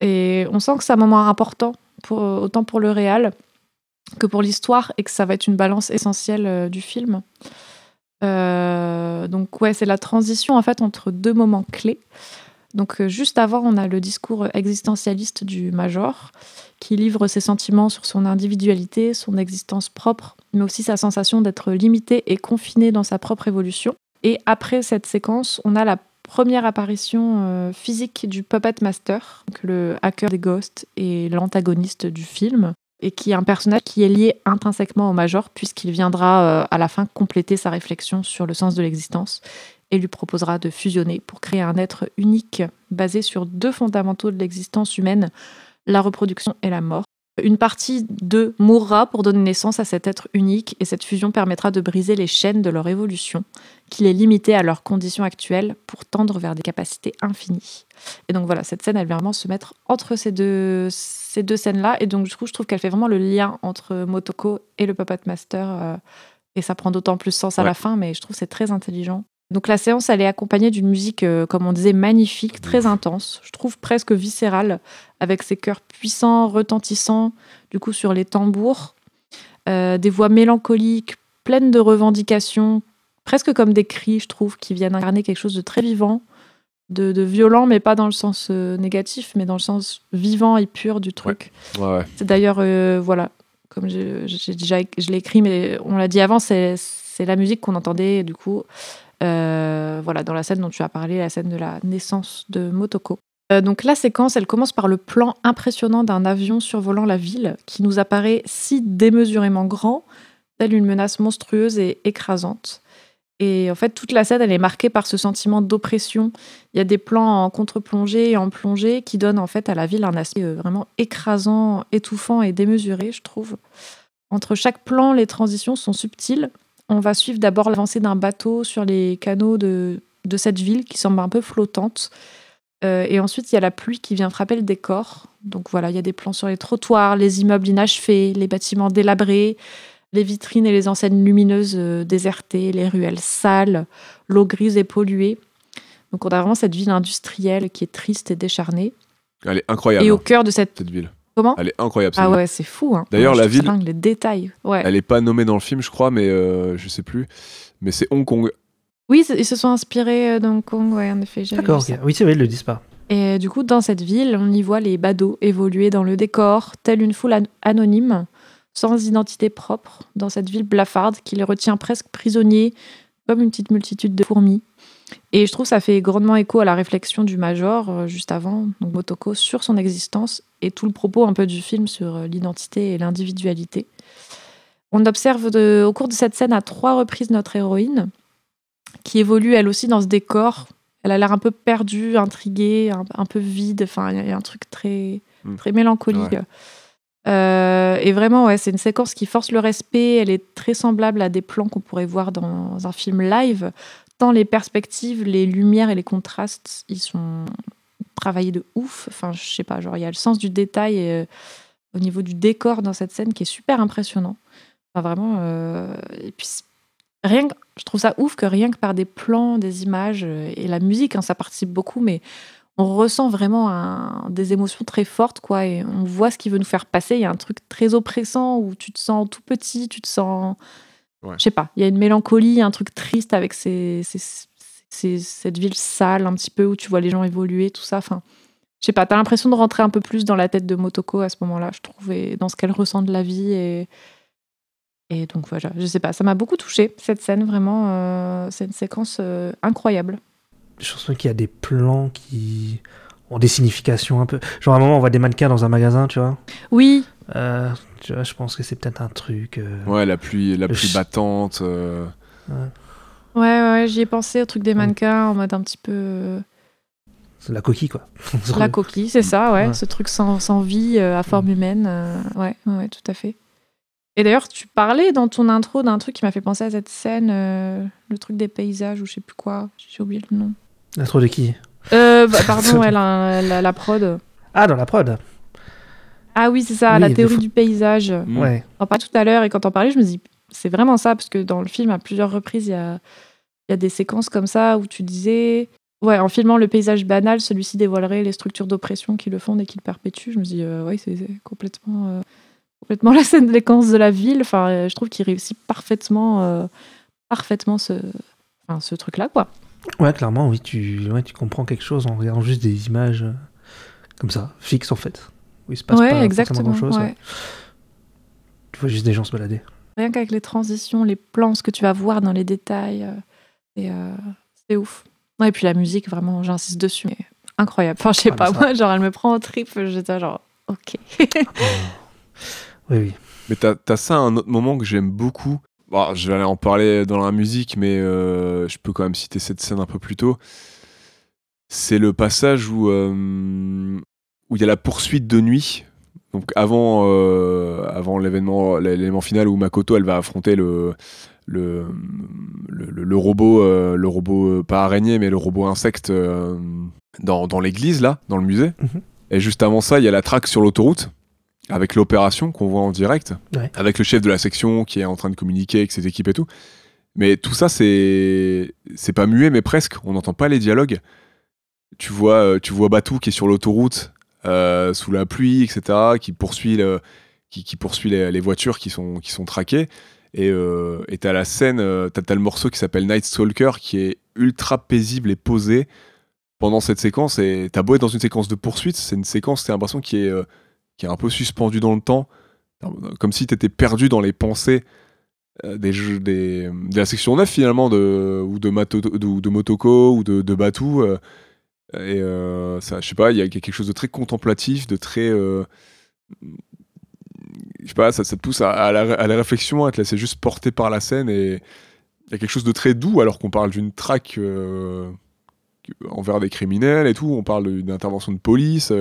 Et on sent que c'est un moment important, autant pour le réal que pour l'histoire, et que ça va être une balance essentielle euh, du film. Euh, donc ouais, c'est la transition en fait entre deux moments clés. Donc euh, juste avant, on a le discours existentialiste du Major, qui livre ses sentiments sur son individualité, son existence propre, mais aussi sa sensation d'être limité et confiné dans sa propre évolution. Et après cette séquence, on a la première apparition euh, physique du Puppet Master, le hacker des Ghosts et l'antagoniste du film, et qui est un personnage qui est lié intrinsèquement au Major, puisqu'il viendra euh, à la fin compléter sa réflexion sur le sens de l'existence et lui proposera de fusionner pour créer un être unique basé sur deux fondamentaux de l'existence humaine, la reproduction et la mort. Une partie d'eux mourra pour donner naissance à cet être unique et cette fusion permettra de briser les chaînes de leur évolution, qui les limitaient à leurs conditions actuelles pour tendre vers des capacités infinies. Et donc voilà, cette scène, elle vient vraiment se mettre entre ces deux, ces deux scènes-là. Et donc du coup, je trouve qu'elle fait vraiment le lien entre Motoko et le Puppet Master. euh, et ça prend d'autant plus sens à Ouais. la fin, mais je trouve que c'est très intelligent. Donc la séance, elle est accompagnée d'une musique, euh, comme on disait, magnifique, très intense. Je trouve presque viscérale, avec ses chœurs puissants, retentissants, du coup sur les tambours, Euh, des voix mélancoliques, pleines de revendications, presque comme des cris, je trouve, qui viennent incarner quelque chose de très vivant, de, de violent, mais pas dans le sens euh, négatif, mais dans le sens vivant et pur du truc. Ouais, ouais. C'est d'ailleurs, voilà, comme je- j'ai déjà je l'ai écrit, mais on l'a dit avant, c'est la musique qu'on entendait du coup, voilà, dans la scène dont tu as parlé, la scène de la naissance de Motoko. Euh, donc la séquence, elle commence par le plan impressionnant d'un avion survolant la ville, qui nous apparaît si démesurément grand, telle une menace monstrueuse et écrasante. Et en fait, toute la scène, elle est marquée par ce sentiment d'oppression. Il y a des plans en contre-plongée et en plongée qui donnent en fait à la ville un aspect euh, vraiment écrasant, étouffant et démesuré, je trouve. Entre chaque plan, les transitions sont subtiles. On va suivre d'abord l'avancée d'un bateau sur les canaux de, de cette ville qui semble un peu flottante. Euh, et ensuite, il y a la pluie qui vient frapper le décor. Donc voilà, il y a des plans sur les trottoirs, les immeubles inachevés, les bâtiments délabrés, les vitrines et les enseignes lumineuses euh, désertées, les ruelles sales, l'eau grise et polluée. Donc on a vraiment cette ville industrielle qui est triste et décharnée. Elle est incroyable, et au cœur de cette... cette ville. Comment Elle est incroyable. Ah ouais, c'est fou. Hein. D'ailleurs, la ville- dingue, les détails. Ouais. Elle est pas nommée dans le film, je crois, mais euh, je sais plus. Mais c'est Hong Kong. Oui, ils se sont inspirés euh, d'Hong Kong, ouais, en effet. D'accord. Oui, c'est vrai, ils le disent pas. Et du coup, dans cette ville, on y voit les badauds évoluer dans le décor, telle une foule an- anonyme, sans identité propre, dans cette ville blafarde qui les retient presque prisonniers, comme une petite multitude de fourmis. Et je trouve que ça fait grandement écho à la réflexion du Major, euh, juste avant, donc Motoko, sur son existence et tout le propos un peu du film sur euh, l'identité et l'individualité. On observe de- au cours de cette scène à trois reprises notre héroïne, qui évolue elle aussi dans ce décor. Elle a l'air un peu perdue, intriguée, un, un peu vide. Enfin, il y a un truc très, Mm. très mélancolique. Ouais. Euh, et vraiment, ouais, c'est une séquence qui force le respect. Elle est très semblable à des plans qu'on pourrait voir dans un film live. Tant les perspectives, les lumières et les contrastes, ils sont travaillés de ouf. Enfin, je sais pas, genre, il y a le sens du détail euh, au niveau du décor dans cette scène qui est super impressionnant. Enfin, vraiment. euh, Et puis, rien que- je trouve ça ouf que rien que par des plans, des images euh, et la musique, hein, ça participe beaucoup, mais on ressent vraiment des émotions très fortes, quoi, et on voit ce qu'il veut nous faire passer. Il y a un truc très oppressant où tu te sens tout petit, tu te sens. Ouais. Je sais pas, il y a une mélancolie, un truc triste avec ces, ces- ces- cette ville sale, un petit peu, où tu vois les gens évoluer, tout ça. Enfin, je sais pas, t'as l'impression de rentrer un peu plus dans la tête de Motoko à ce moment-là, je trouve, et dans ce qu'elle ressent de la vie. Et, et donc voilà, je sais pas, ça m'a beaucoup touché cette scène, vraiment. euh, c'est une séquence euh, incroyable. Je pense qu'il y a des plans qui ont des significations un peu. Genre à un moment, on voit des mannequins dans un magasin, tu vois. Oui, Euh, tu vois, je pense que c'est peut-être un truc. euh, Ouais, la pluie, la pluie ch- battante. euh, Ouais, ouais, ouais, j'y ai pensé au truc des mannequins en mode un petit peu. C'est la coquille, quoi. La coquille, c'est ça, ouais. Ouais. Ce truc sans, sans vie, euh, à forme humaine. euh, ouais, ouais, ouais, tout à fait. Et d'ailleurs, tu parlais dans ton intro d'un truc qui m'a fait penser à cette scène, euh, le truc des paysages ou je sais plus quoi. J'ai oublié le nom. L'intro de qui Euh, bah, pardon, ouais, la, la, la prod. Ah, dans la prod. Ah oui, c'est ça, Oui, la théorie faut- du paysage. Mm. Ouais. On en parlait tout à l'heure et quand on parlait, je me dis, c'est vraiment ça, parce que dans le film, à plusieurs reprises, il y a, il y a des séquences comme ça où tu disais, ouais, en filmant le paysage banal, celui-ci dévoilerait les structures d'oppression qui le fondent et qui le perpétuent. Je me dis, euh, ouais, c'est complètement, euh, complètement la scène séquence de la ville. Enfin, euh, je trouve qu'il réussit parfaitement, euh, parfaitement ce, enfin, ce truc-là, quoi. Ouais, clairement, oui, tu, ouais, tu comprends quelque chose en regardant juste des images comme ça, fixes en fait. Où il se passe ouais, pas exactement. grand chose. ouais. Tu vois juste des gens se balader. Rien qu'avec les transitions, les plans, ce que tu vas voir dans les détails, euh, euh, c'est ouf. Ouais, et puis la musique, vraiment, j'insiste dessus, mais incroyable. Enfin, je sais Ah, mais pas, ça- moi, genre, elle me prend au trip, j'étais genre, ok. Oui, oui. Mais t'as as ça à un autre moment que j'aime beaucoup. Bon, je vais aller en parler dans la musique, mais euh, je peux quand même citer cette scène un peu plus tôt. C'est le passage où euh, où il y a la poursuite de nuit. Donc avant euh, avant l'événement l'élément final où Makoto elle va affronter le le, le, le- le robot euh, le robot euh, pas araignée mais le robot insecte euh, dans, dans l'église là dans le musée. Mhm. Et juste avant ça il y a la traque sur l'autoroute avec l'opération qu'on voit en direct, Ouais. avec le chef de la section qui est en train de communiquer avec ses équipes et tout. Mais tout ça, c'est c'est pas muet, mais presque. On n'entend pas les dialogues. Tu vois, tu vois Batou qui est sur l'autoroute euh, sous la pluie, etc., qui poursuit qui, poursuit les, voitures qui sont qui sont traquées. Et euh, t'as la scène, euh, t'as t'as le morceau qui s'appelle Night Stalker qui est ultra paisible et posé pendant cette séquence. Et t'as beau être dans une séquence de poursuite, c'est une séquence, t'as l'impression qui est euh, qui est un peu suspendu dans le temps, comme si tu étais perdu dans les pensées des des, de la section 9 finalement, de, ou, de Mato, de, de Motoko, ou de, de Batou. euh, et euh, ça, je sais pas, il y a quelque chose de très contemplatif, de très. euh, je sais pas, ça, ça te pousse à, la, à la réflexion, à te laisser juste porter par la scène, et il y a quelque chose de très doux alors qu'on parle d'une traque euh, envers des criminels et tout, on parle d'une intervention de police.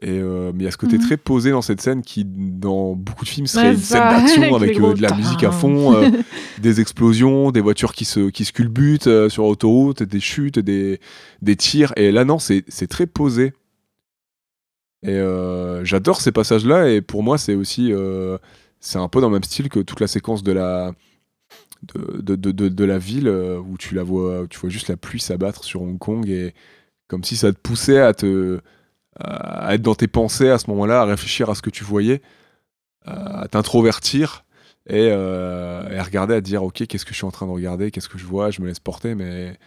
Et euh, mais il y a ce côté Mhm. très posé dans cette scène qui, dans beaucoup de films, serait Ouais, une ça, scène d'action avec euh, de la musique à fond, euh, des explosions, des voitures qui se, qui se culbutent sur l'autoroute, des chutes, des, des tirs. Et là, non, c'est très posé. Et j'adore ces passages-là. Et pour moi, c'est aussi. c'est un peu dans le même style que toute la séquence de la. De, de, de, de- la ville où tu la vois, où tu vois juste la pluie s'abattre sur Hong Kong et comme si ça te poussait à te, à être dans tes pensées à ce moment-là, à réfléchir à ce que tu voyais, à t'introvertir et, euh, et à regarder, à dire ok, qu'est-ce que je suis en train de regarder, qu'est-ce que je vois, je me laisse porter, mais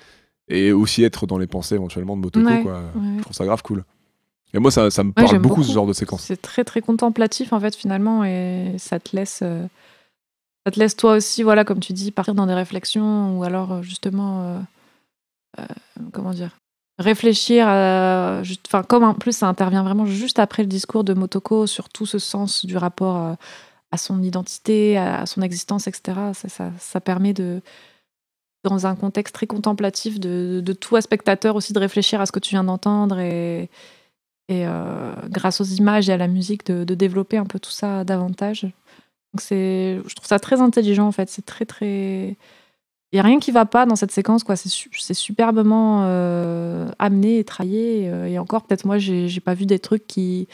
et aussi être dans les pensées éventuellement de Motoko. Ouais, quoi. ouais. Je trouve ça grave cool. Et moi, ça, ça me parle beaucoup, ce genre de séquence. C'est très très contemplatif en fait finalement et ça te laisse euh, ça te laisse toi aussi voilà comme tu dis partir dans des réflexions ou alors euh, justement euh, euh, comment dire réfléchir enfin comme en plus ça intervient vraiment juste après le discours de Motoko sur tout ce sens du rapport euh, à son identité à, son existence etc ça, permet de dans un contexte très contemplatif de, de tout à spectateur aussi de réfléchir à ce que tu viens d'entendre et et euh, grâce aux images et à la musique de, de développer un peu tout ça davantage. Donc c'est, je trouve ça très intelligent en fait. C'est très très, il y a rien qui va pas dans cette séquence quoi. C'est, su- c'est superbement euh, amené et travaillé. euh, Et, encore peut-être moi j'ai, j'ai pas vu des trucs qui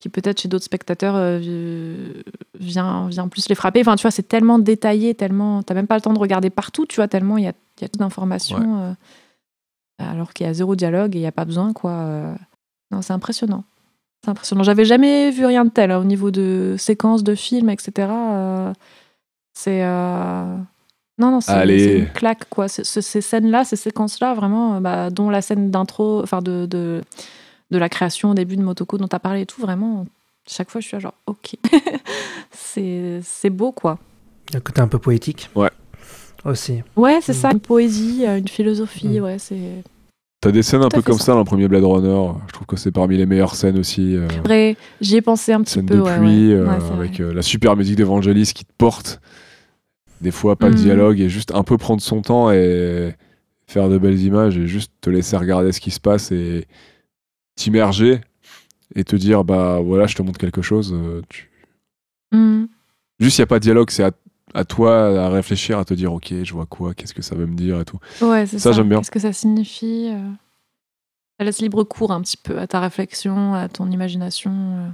qui peut-être chez d'autres spectateurs euh, vi- vient vient plus les frapper. Enfin tu vois c'est tellement détaillé, tellement t'as même pas le temps de regarder partout. Tu vois tellement il y a y a tout d'informations. euh, alors qu'il y a zéro dialogue et il y a pas besoin quoi. Non, c'est impressionnant. C'est impressionnant. J'avais jamais vu rien de tel hein, au niveau de séquences de films, etc. euh, c'est. Non, non, c'est une claque, quoi. Ces scènes-là, ces séquences-là, vraiment, euh, bah, dont la scène d'intro, enfin, de, de, de la création au début de Motoko dont tu as parlé et tout, vraiment, chaque fois, je suis là, genre, ok. c'est c'est beau, quoi. Il y a un côté un peu poétique. Ouais. Aussi. Ouais, c'est Mm. ça. Une poésie, euh, une philosophie, Mm. ouais, c'est. T'as des scènes un peu comme ça. ça dans le premier Blade Runner. Je trouve que c'est parmi les meilleures scènes aussi. euh, Vrai, j'y ai pensé un petit scène peu. de ouais, pluie ouais. euh, Ouais, avec euh, la super musique d'Evangelis qui te porte. Des fois, pas de Mhm. dialogue et juste un peu prendre son temps et faire de belles images et juste te laisser regarder ce qui se passe et t'immerger et te dire bah voilà, je te montre quelque chose. euh, tu- Mm. Juste, il n'y a pas de dialogue, c'est à, à toi à réfléchir, à te dire ok, je vois quoi, qu'est-ce que ça veut me dire et tout. Ouais, c'est Ça, ça. j'aime bien. Qu'est-ce que ça signifie euh, Ça laisse libre cours un petit peu à ta réflexion, à ton imagination, euh,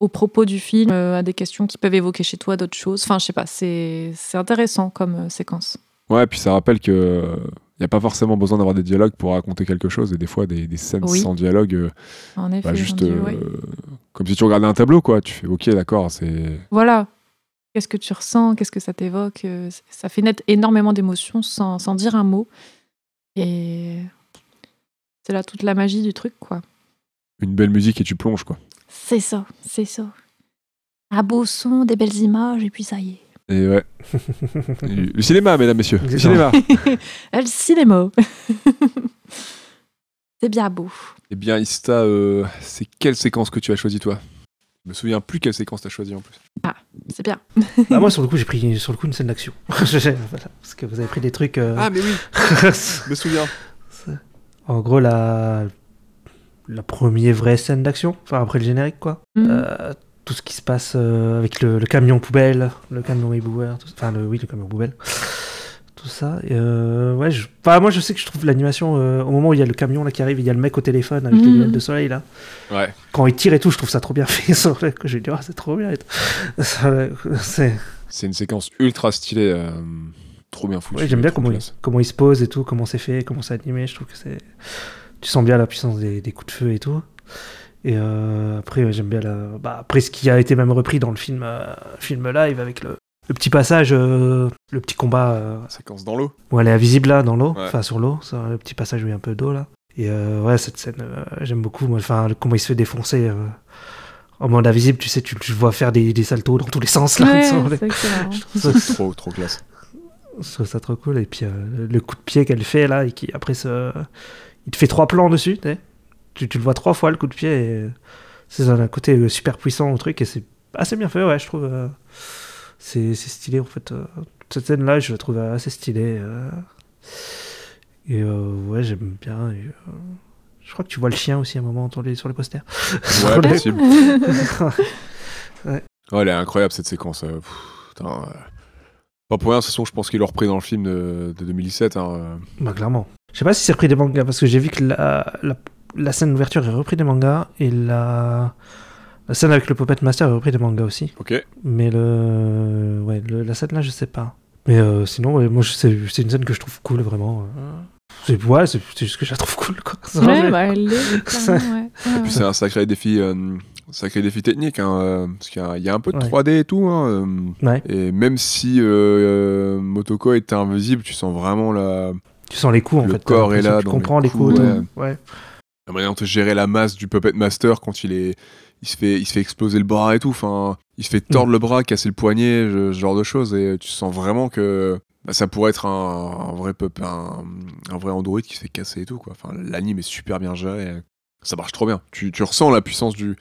au propos du film, euh, à des questions qui peuvent évoquer chez toi d'autres choses. Enfin, je sais pas, c'est intéressant comme euh, séquence. Ouais, puis ça rappelle que il n'y a pas forcément besoin d'avoir des dialogues pour raconter quelque chose et des fois des, des scènes Oui. sans dialogue. euh, En effet, Bah, juste euh, comme si tu regardais un tableau, quoi. Tu fais OK, d'accord, c'est. Voilà. Qu'est-ce que tu ressens? Qu'est-ce que ça t'évoque? Euh, Ça fait naître énormément d'émotions sans, sans dire un mot. Et c'est là toute la magie du truc, quoi. une belle musique et tu plonges, quoi. C'est ça, c'est ça. Un beau son, des belles images, et puis ça y est. Et ouais. Le cinéma, mesdames, messieurs. Le cinéma. Ah, Le cinéma. c'est bien beau. eh bien, Ista, euh, c'est quelle séquence que tu as choisi, toi? Je me souviens plus quelle séquence t'as choisi en plus. C'est bien. Bah, moi, sur le coup, j'ai pris sur le coup une scène d'action. Voilà, parce que vous avez pris des trucs. euh, Ah, mais oui, je me souviens. en gros, la la première vraie scène d'action, enfin après le générique, quoi. Mhm. Euh, tout ce qui se passe euh, avec le, le camion poubelle, le camion éboueur, tout- enfin le, oui, le camion poubelle, tout ça. Et, euh, ouais, je, enfin, moi je sais que je trouve l'animation euh, au moment où il y a le camion là qui arrive, il y a le mec au téléphone avec les Mhm. lunettes de soleil là. Ouais. Quand il tire et tout, je trouve ça trop bien fait. vais dire, Ah, c'est trop bien. c'est- C'est une séquence ultra stylée. euh, trop bien foutue. Ouais, j'aime bien comment il, comment il se pose et tout, comment c'est fait, comment c'est animé. Je trouve que c'est. Tu sens bien la puissance des, des coups de feu et tout. Et euh, après, ouais, j'aime bien la... bah, après ce qui a été même repris dans le film, euh, film live avec le, le petit passage, euh, le petit combat euh, Séquence dans l'eau. où elle est invisible là dans l'eau, Ouais. enfin sur l'eau, ça, le petit passage où il y a un peu d'eau là. Et euh, ouais, cette scène, euh, j'aime beaucoup. Enfin, comment il se fait défoncer. euh, en mode invisible, tu sais, tu, tu le vois faire des, des saltos dans tous les sens là. Ouais, sur les- c'est Trop, trop classe. je trouve ça trop cool. Et puis euh, le coup de pied qu'elle fait là, et qui après se... il te fait trois plans dessus. tu le vois trois fois le coup de pied. Et c'est un côté euh, super puissant au truc et c'est assez bien fait, ouais, je trouve. euh, c'est c'est stylé en fait. euh, cette scène là, je la trouve assez stylée. euh, et euh, ouais, j'aime bien. et, euh, je crois que tu vois le chien aussi à un moment sur les, sur les posters. Ouais, possible. Ouais. Ouais, elle est incroyable cette séquence. euh, pff, putain, euh. Pas pour rien, de toute façon, je pense qu'il l'a repris dans le film de, de 2017. hein, euh. Bah clairement. Je sais pas si c'est repris des mangas parce que j'ai vu que la, la, la scène d'ouverture est repris des mangas et la, la scène avec le Puppet Master est repris des mangas aussi. Ok. Mais le, ouais, le- la scène là, je sais pas. Mais euh, sinon, ouais, moi, c'est une scène que je trouve cool vraiment. C'est ouais, c'est juste que je la trouve cool quoi. Ouais, vrai. bah, elle clairement, ouais. Ouais, Puis c'est un sacré défi, euh, sacré défi technique, hein, euh, parce qu'il y a- il y, a un peu de Ouais. 3D et tout. hein, euh, Ouais. Et même si euh, euh, Motoko était invisible, tu sens vraiment la, Tu sens les coups en Le fait. corps t'as est là Tu comprends les les coups. ouais. ouais. la manière de gérer la masse du Puppet Master quand il est, il se fait, il se fait exploser le bras et tout. Enfin, il se fait tordre le bras, casser le poignet, ce, ce genre de choses. Et tu sens vraiment que bah, ça pourrait être un, un vrai pup, un, un vrai android qui se fait casser et tout. Quoi. Enfin, l'anime est super bien géré. Ça marche trop bien. Tu, tu ressens la puissance du,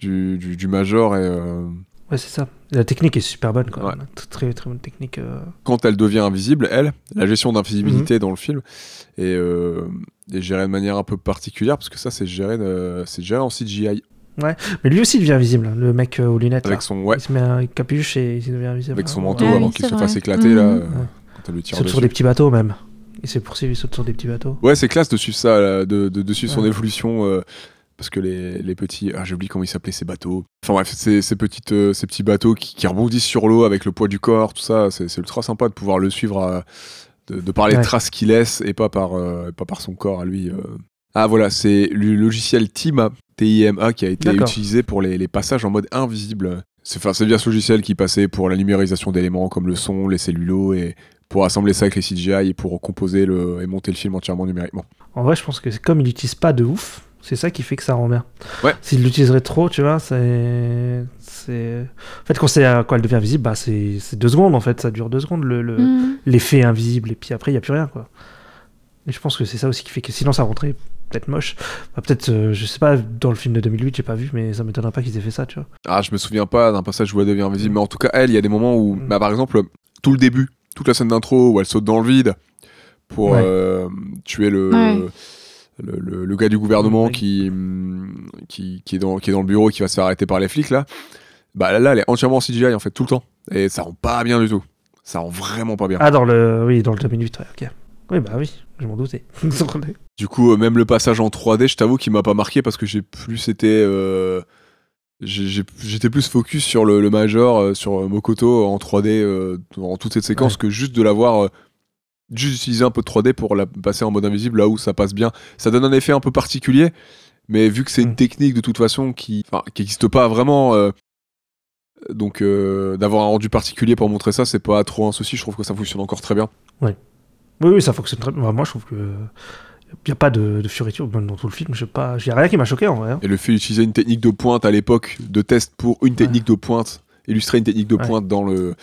du, du, du Major et euh, Ouais, c'est ça. La technique est super bonne quoi. Ouais. Très très bonne technique. euh. quand elle devient invisible, elle, la gestion d'invisibilité Mhm. dans le film est, euh, est gérée de manière un peu particulière parce que ça, c'est géré, de- géré en CGI Mais lui aussi devient invisible, hein, le mec euh, aux lunettes. là. avec son, ouais, Il se met un capuche et il devient invisible. avec son Ouais. manteau oui, avant qu'il se fasse éclater Mhm. là, euh, Ouais. quand elle tire saute dessus. sur des petits bateaux même. Il s'est poursuivi, il saute sur des petits bateaux. Ouais, c'est classe de suivre ça, là, de, de, de suivre son Ouais. évolution. euh, parce que les, les petits. Ah, j'ai oublié comment ils s'appelaient ces bateaux. Enfin bref, ces, ces, petites, euh, ces petits bateaux qui, qui rebondissent sur l'eau avec le poids du corps, tout ça. C'est c'est ultra sympa de pouvoir le suivre, à- de, de par les Ouais. traces qu'il laisse et pas par, euh, pas par son corps à lui. euh. Ah voilà, c'est le logiciel TIMA, TIMA, qui a été utilisé pour les, les passages en mode invisible. C'est bien ce logiciel qui passait pour la numérisation d'éléments comme le son, les cellulos et pour assembler ça avec les CGI et pour composer le, et monter le film entièrement numériquement. En vrai, je pense que c'est comme il l'utilise pas de ouf, c'est ça qui fait que ça rend bien. Ouais. S'il l'utiliserait trop, tu vois, c'est. En fait, quand, c'est, euh, quand elle devient visible, bah, c'est, c'est deux secondes en fait, ça dure deux secondes le, le- Mhm. l'effet invisible, et puis après, il n'y a plus rien quoi. Et je pense que c'est ça aussi qui fait que sinon ça rentrait peut-être moche. Bah, peut-être, euh, je sais pas, dans le film de 2008, j'ai pas vu, mais ça m'étonnerait pas qu'ils aient fait ça, tu vois. Ah, je me souviens pas d'un passage où elle devient invisible, mais en tout cas, elle, il y a des moments où, Mm. bah, par exemple, tout le début, toute la scène d'intro où elle saute dans le vide pour Ouais. euh, tuer le, Ouais. Le, le- le gars du gouvernement Oui. qui, hum, qui, qui, est dans, qui est dans le bureau et qui va se faire arrêter par les flics, là. Bah là, elle est entièrement en CGI, en fait, tout le temps. Et ça rend pas bien du tout. Ça rend vraiment pas bien. Ah, dans le, oui, dans le 2008, ouais, ok. Oui, bah oui, je m'en doutais. Du coup, euh, même le passage en 3D, je t'avoue qu'il m'a pas marqué parce que j'ai plus été. euh, J'étais plus focus sur le, le Major, euh, sur euh, Mokoto en 3D euh, dans toute cette séquence Ouais. que juste de l'avoir. Juste utiliser un peu de 3D pour la passer en mode invisible là où ça passe bien. Ça donne un effet un peu particulier, mais vu que c'est une Mm. technique de toute façon qui enfin, qui n'existe pas vraiment. euh, donc euh, d'avoir un rendu particulier pour montrer ça, c'est pas trop un souci. Je trouve que ça fonctionne encore très bien. Oui, oui, ça fonctionne très bien. Moi, je trouve que. Il n'y a pas de, de fioriture dans tout le film. Je sais pas. Il n'y a rien qui m'a choqué en vrai. hein. Et le fait d'utiliser une technique de pointe à l'époque de test pour une technique de pointe, illustrer une technique de Ouais. pointe dans le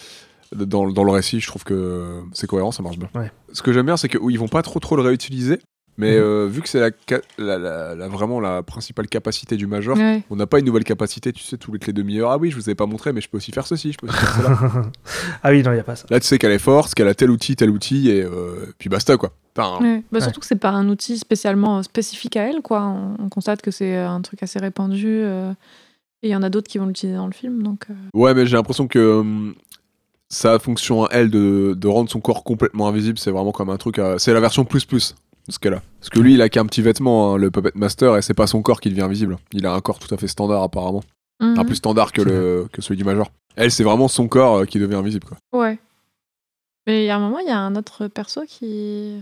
dans, le- dans le récit, je trouve que c'est cohérent, ça marche bien. Ouais. Ce que j'aime bien, c'est qu'ils vont pas trop trop le réutiliser, mais Mhm. euh, vu que c'est la, la- la- la- vraiment la principale capacité du Major, Ouais. on n'a pas une nouvelle capacité, tu sais, tous les clés demi-heure. Ah oui, je vous avais pas montré, mais je peux aussi faire ceci, je peux aussi faire cela. ah oui, non, il n'y a pas ça. Là, tu sais qu'elle est forte, qu'elle a tel outil, tel outil, et euh, puis basta quoi. Enfin, Ouais. Bah, Ouais. Surtout que c'est pas un outil spécialement euh, spécifique à elle, quoi. On, on constate que c'est un truc assez répandu. euh, et il y en a d'autres qui vont l'utiliser dans le film, donc. euh, Ouais, mais j'ai l'impression que hum, sa fonction à elle de, de rendre son corps complètement invisible, c'est vraiment comme un truc. à- C'est la version plus plus de ce qu'elle a. Parce que lui, il a qu'un petit vêtement, hein, le Puppet Master, et c'est pas son corps qui devient invisible. Il a un corps tout à fait standard apparemment. Mhm. plus standard que, le, que celui du Major. Elle, c'est vraiment son corps euh, qui devient invisible, quoi. Ouais. Mais il y a un moment, il y a un autre perso qui. Tu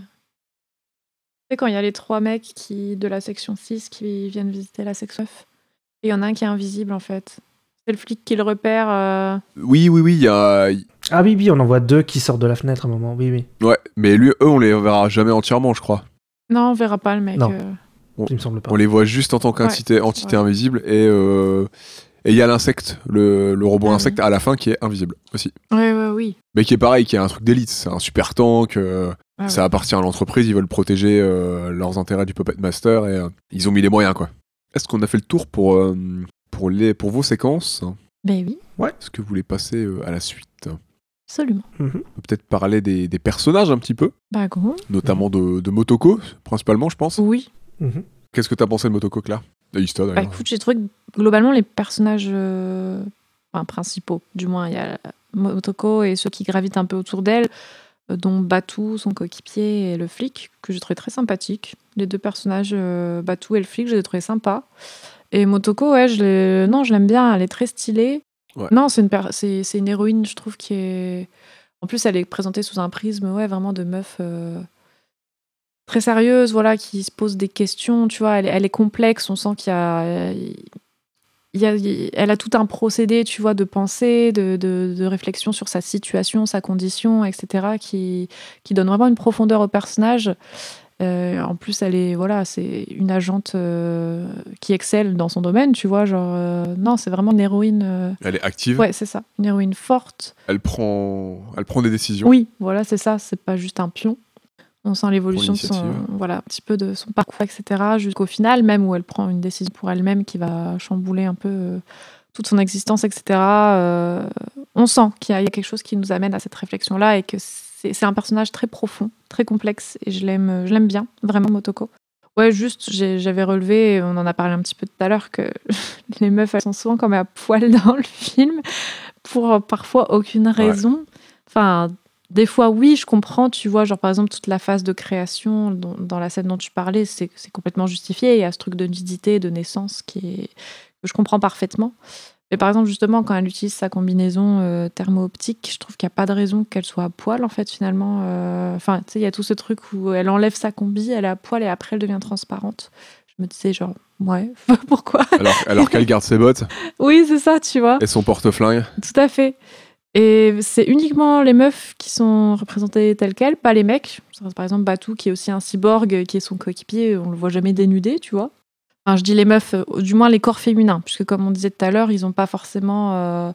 sais, quand il y a les trois mecs qui, de la section 6 qui viennent visiter la section 9, et il y en a un qui est invisible en fait. C'est le flic qui le repère. euh, Oui, oui, oui, il y a. Ah oui, oui, on en voit deux qui sortent de la fenêtre à un moment. Oui, oui. Ouais, mais lui, eux, on les verra jamais entièrement, je crois. Non, on verra pas le mec. Non. euh. Il me semble pas. On les voit juste en tant qu'entité entité Ouais. invisible, et euh, et il y a l'insecte, le, le robot Ah oui. insecte à la fin qui est invisible aussi. Ouais, ouais, oui. Mais qui est pareil, qui est un truc d'élite. C'est un super tank. euh, Ouais, Ça ouais. appartient à l'entreprise, ils veulent protéger euh, leurs intérêts du Puppet Master et euh, ils ont mis les moyens quoi. Est-ce qu'on a fait le tour pour, euh, pour, les, pour vos séquences? Ben oui, Est-ce que vous voulez passer euh, à la suite? On absolument. Peut peut-être parler des, des personnages un petit peu, Bah, gros. notamment de, de Motoko, principalement je pense. Oui. Mhm. Qu'est-ce que t'as pensé de Motoko Claire De Ista Bah, d'ailleurs. écoute, j'ai trouvé que globalement, les personnages euh, enfin, principaux, du moins, il y a Motoko et ceux qui gravitent un peu autour d'elle, euh, dont Batou, son coéquipier, et le flic, que j'ai trouvé très sympathique. Les deux personnages, euh, Batou et le flic, je les ai trouvés sympas. Et Motoko, ouais, je non, je l'aime bien, elle est très stylée. Non, c'est une, héroïne, je trouve, qui est. En plus, elle est présentée sous un prisme, ouais, vraiment de meuf. euh, Très sérieuse, voilà, qui se pose des questions, tu vois, elle, est- complexe, on sent qu'il y a, elle a tout un procédé, tu vois, de pensée, de, de- de réflexion sur sa situation, sa condition, etc., qui, qui donne vraiment une profondeur au personnage. Euh, en plus, elle est, voilà, c'est une agente euh, qui excelle dans son domaine, tu vois, genre, euh, non, c'est vraiment une héroïne. Elle est active, ouais, c'est ça, une héroïne forte. elle, prend, elle prend des décisions. Oui, voilà, c'est ça, c'est pas juste un pion. On sent l'évolution de son, voilà, un petit peu de son parcours, etc. Jusqu'au final, même où elle prend une décision pour elle-même qui va chambouler un peu toute son existence, etc. On sent qu'il y, y a quelque chose qui nous amène à cette réflexion-là et que c'est c'est un personnage très profond, très complexe et je l'aime, je l'aime bien, vraiment Motoko. Ouais, juste, j'avais relevé, on en a parlé un petit peu tout à l'heure, que les meufs, elles sont souvent comme à poil dans le film, pour euh, parfois aucune raison. Enfin, des fois, oui, je comprends, tu vois, genre par exemple, toute la phase de création dans la scène dont tu parlais, c'est c'est complètement justifié. Il y a ce truc de nudité, de naissance qui est, que je comprends parfaitement. Mais par exemple, justement, quand elle utilise sa combinaison euh, thermo-optique, je trouve qu'il n'y a pas de raison qu'elle soit à poil, en fait, finalement. Euh, Enfin, tu sais, il y a tout ce truc où elle enlève sa combi, elle est à poil et après elle devient transparente. Je me disais, genre, ouais, pourquoi? Alors, alors qu'elle garde ses bottes Oui, c'est ça, tu vois. et son porte-flingue. Tout à fait. Et c'est uniquement les meufs qui sont représentées telles quelles, pas les mecs. Par exemple, Batou, qui est aussi un cyborg, qui est son coéquipier, on le voit jamais dénudé, tu vois. Enfin, je dis les meufs, euh, du moins les corps féminins, puisque comme on disait tout à l'heure, ils n'ont pas forcément euh,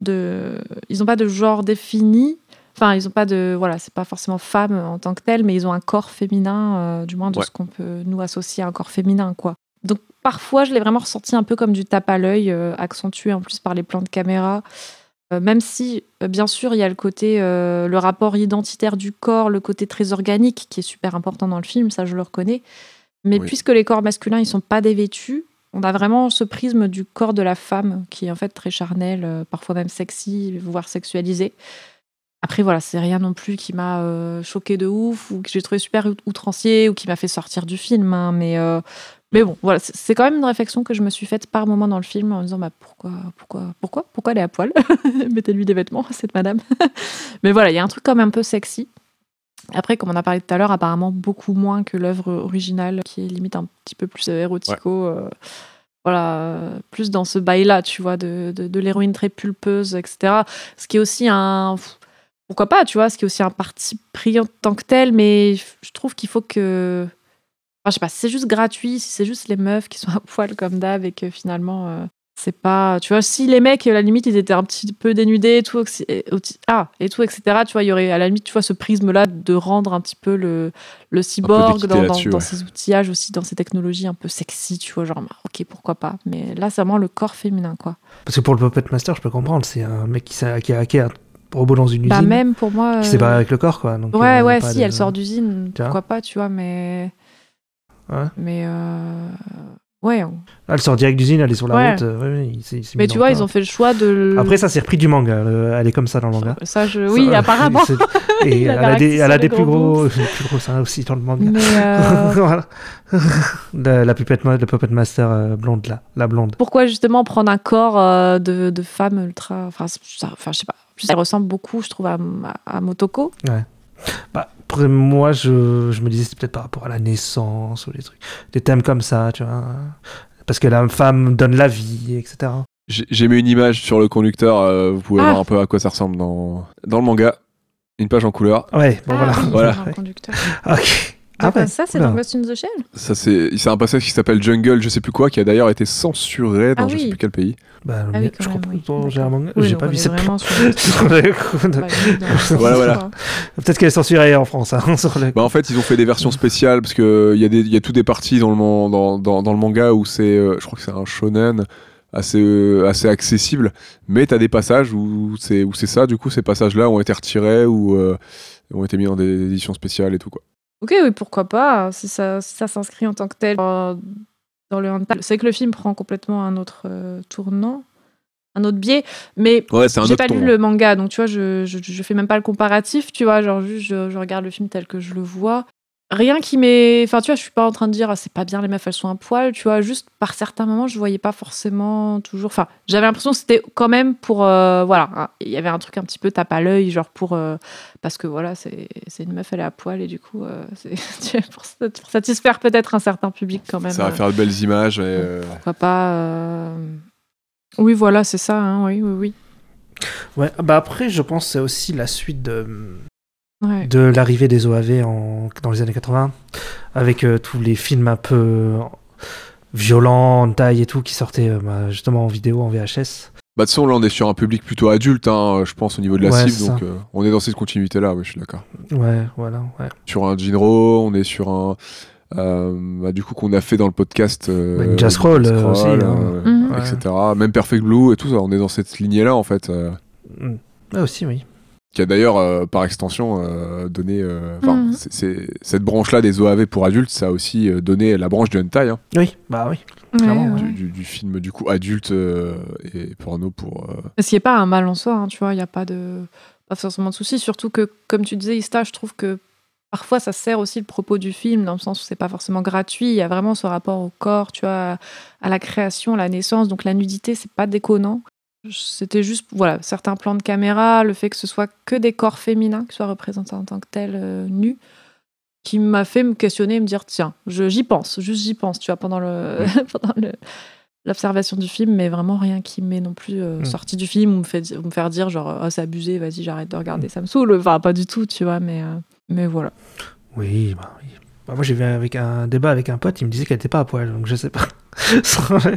de, ils ont pas de genre défini. Enfin, ils ont pas de. Voilà, c'est pas forcément femme en tant que tel, mais ils ont un corps féminin, euh, du moins de Ouais. ce qu'on peut nous associer à un corps féminin, quoi. Donc, parfois, je l'ai vraiment ressenti un peu comme du tape à l'œil, euh, accentué en plus par les plans de caméra. Euh, même si, euh, bien sûr, il y a le côté, euh, le rapport identitaire du corps, le côté très organique qui est super important dans le film, ça je le reconnais. Mais Oui. puisque les corps masculins, ils sont pas dévêtus, on a vraiment ce prisme du corps de la femme qui est en fait très charnel, euh, parfois même sexy, voire sexualisé. Après, voilà, c'est rien non plus qui m'a euh, choqué de ouf ou que j'ai trouvé super out- outrancier ou qui m'a fait sortir du film. hein, mais, mais bon, voilà, c'est- quand même une réflexion que je me suis faite par moment dans le film en me disant bah, pourquoi, pourquoi, pourquoi, pourquoi elle est à poil Mettez-lui des vêtements, cette madame. mais voilà, il y a un truc quand même un peu sexy. Après, comme on a parlé tout à l'heure, apparemment beaucoup moins que l'œuvre originale qui est limite un petit peu plus euh, érotico. euh, voilà, euh, plus dans ce bail-là, tu vois, de, de, de l'héroïne très pulpeuse, etc. Ce qui est aussi un. Pourquoi pas, tu vois, ce qui est aussi un parti pris en tant que tel, mais je trouve qu'il faut que. Enfin, je sais pas, si c'est juste gratuit, si c'est juste les meufs qui sont à poil comme d'hab et que finalement. euh, c'est pas. Tu vois, si les mecs, à la limite, ils étaient un petit peu dénudés et tout, et- ah, et tout, etc., tu vois, il y aurait à la limite, tu vois, ce prisme-là de rendre un petit peu le, le cyborg dans, dans, outillages aussi, dans ses technologies un peu sexy, tu vois, genre, bah, ok, pourquoi pas. Mais là, c'est vraiment le corps féminin, quoi. Parce que pour le Puppet Master, je peux comprendre, c'est un mec qui, qui a hacké un robot dans une Bah, usine, même pour moi. qui s'est euh, barré avec le corps, quoi. Donc, Ouais, euh, ouais, si, de- elle sort d'usine, pourquoi pas, tu vois, mais. Ouais. Mais. euh, Ouais. on- Ah, Elle sort direct d'usine, elle est sur la Ouais. route. euh, ouais, ouais, il s'est- il s'est mis Mais tu vois, ils ont fait le choix de. le- Après, ça, c'est repris du manga. le- Elle est comme ça dans le manga. Ça, je... Oui, Ça, apparemment. Et elle a des, elle a des plus gros plus gros seins aussi dans le manga. Euh, la, la puppet, le Puppet Master blonde, là. La blonde. pourquoi justement prendre un corps de, de femme ultra. Enfin, ça- enfin, je sais pas. Elle ressemble beaucoup, je trouve, à, à- Motoko. Bah, après, moi, je, je me disais, c'est peut-être par rapport à la naissance ou des trucs. Des thèmes comme ça, tu vois. Parce que la femme donne la vie, etc. J'ai mis une image sur le conducteur, euh, vous pouvez Ah. voir un peu à quoi ça ressemble dans, dans le manga. Une page en couleur. Ouais, bon, ah, voilà. oui, Voilà. c'est un conducteur. Ok. Ah ouais. ça, c'est dans Ghost in the Shell Ça, c'est c'est un passage qui s'appelle Jungle, je sais plus quoi, qui a d'ailleurs été censuré dans Ah je sais plus quel pays. Bah, Ah oui, je même, comprends. oui. J'ai un manga. Oui, J'ai pas vu de- Bah, Voilà, voilà. Peut-être qu'elle est censurée en France. hein, sur le... Bah en fait, ils ont fait des versions spéciales parce que il y a des y a tout des parties dans le man- dans, dans, dans le manga où c'est euh, je crois que c'est un shonen assez euh, assez accessible, mais t'as des passages où c'est où c'est ça. Du coup, ces passages-là ont été retirés ou euh, ont été mis dans des éditions spéciales et tout quoi. Ok, oui, pourquoi pas, si ça, si ça s'inscrit en tant que tel dans le hentai. C'est que le film prend complètement un autre euh, tournant, un autre biais, mais Ouais, j'ai pas ton. lu le manga, donc tu vois, je, je, je fais même pas le comparatif, tu vois, genre juste je, je regarde le film tel que je le vois. Rien qui m'est. Enfin, tu vois, je suis pas en train de dire, ah, c'est pas bien, les meufs, elles sont à poil, tu vois, juste par certains moments, je voyais pas forcément toujours. Enfin, j'avais l'impression que c'était quand même pour. euh, voilà, hein, il y avait un truc un petit peu tape à l'œil, genre pour. euh, parce que voilà, c'est c'est une meuf, elle est à poil, et du coup, euh, c'est pour, sat- pour satisfaire peut-être un certain public quand même. Ça va faire de belles images. Et, euh, pourquoi pas. euh, Oui, voilà, c'est ça, hein, oui, oui, oui. Ouais, bah après, je pense que c'est aussi la suite de, Ouais. de l'arrivée des OAV en, dans les années 80, avec euh, tous les films un peu violents, en taille et tout, qui sortaient euh, bah, justement en vidéo, en VHS. Bah de toute façon, là, on est sur un public plutôt adulte, hein, je pense, au niveau de la Ouais, cible. Donc, euh, on est dans cette continuité-là, ouais, je suis d'accord. Ouais, voilà, ouais. Sur un Jinro, on est sur un. euh, bah, du coup, qu'on a fait dans le podcast. euh, Bah, Ninja Scroll, euh, aussi, hein. euh, Mhm. Etc. Même Perfect Blue et tout ça, on est dans cette lignée-là, en fait. euh, Mm. Ah aussi, oui. Qui a d'ailleurs, euh, par extension, euh, donné. euh, Enfin, Mhm. cette branche-là des OAV pour adultes, ça a aussi euh, donné la branche du hentai, hein, Oui, bah oui. Clairement, ouais. du, du- du film du coup adulte euh, et porno pour. euh, Ce qui n'est pas un mal en soi, hein, tu vois, il n'y a pas de pas forcément de souci. Surtout que, comme tu disais, Ista, je trouve que parfois ça sert aussi le propos du film, dans le sens où c'est pas forcément gratuit. Il y a vraiment ce rapport au corps, tu vois, à, à la création, à la naissance. Donc la nudité, c'est pas déconnant. C'était juste, voilà, certains plans de caméra, le fait que ce soit que des corps féminins qui soient représentés en tant que tels euh, nus, qui m'a fait me questionner et me dire, tiens, je- j'y pense, juste j'y pense, tu vois, pendant le. pendant le l'observation du film, mais vraiment rien qui m'est non plus euh, Mm. sorti du film ou me, fait, ou me faire dire genre oh, c'est abusé, vas-y j'arrête de regarder, ça me saoule. Enfin pas du tout, tu vois, mais, euh, mais voilà. Oui, bah oui. Bah, moi, j'ai vu avec un débat avec un pote, il me disait qu'elle était pas à poil, donc je sais pas.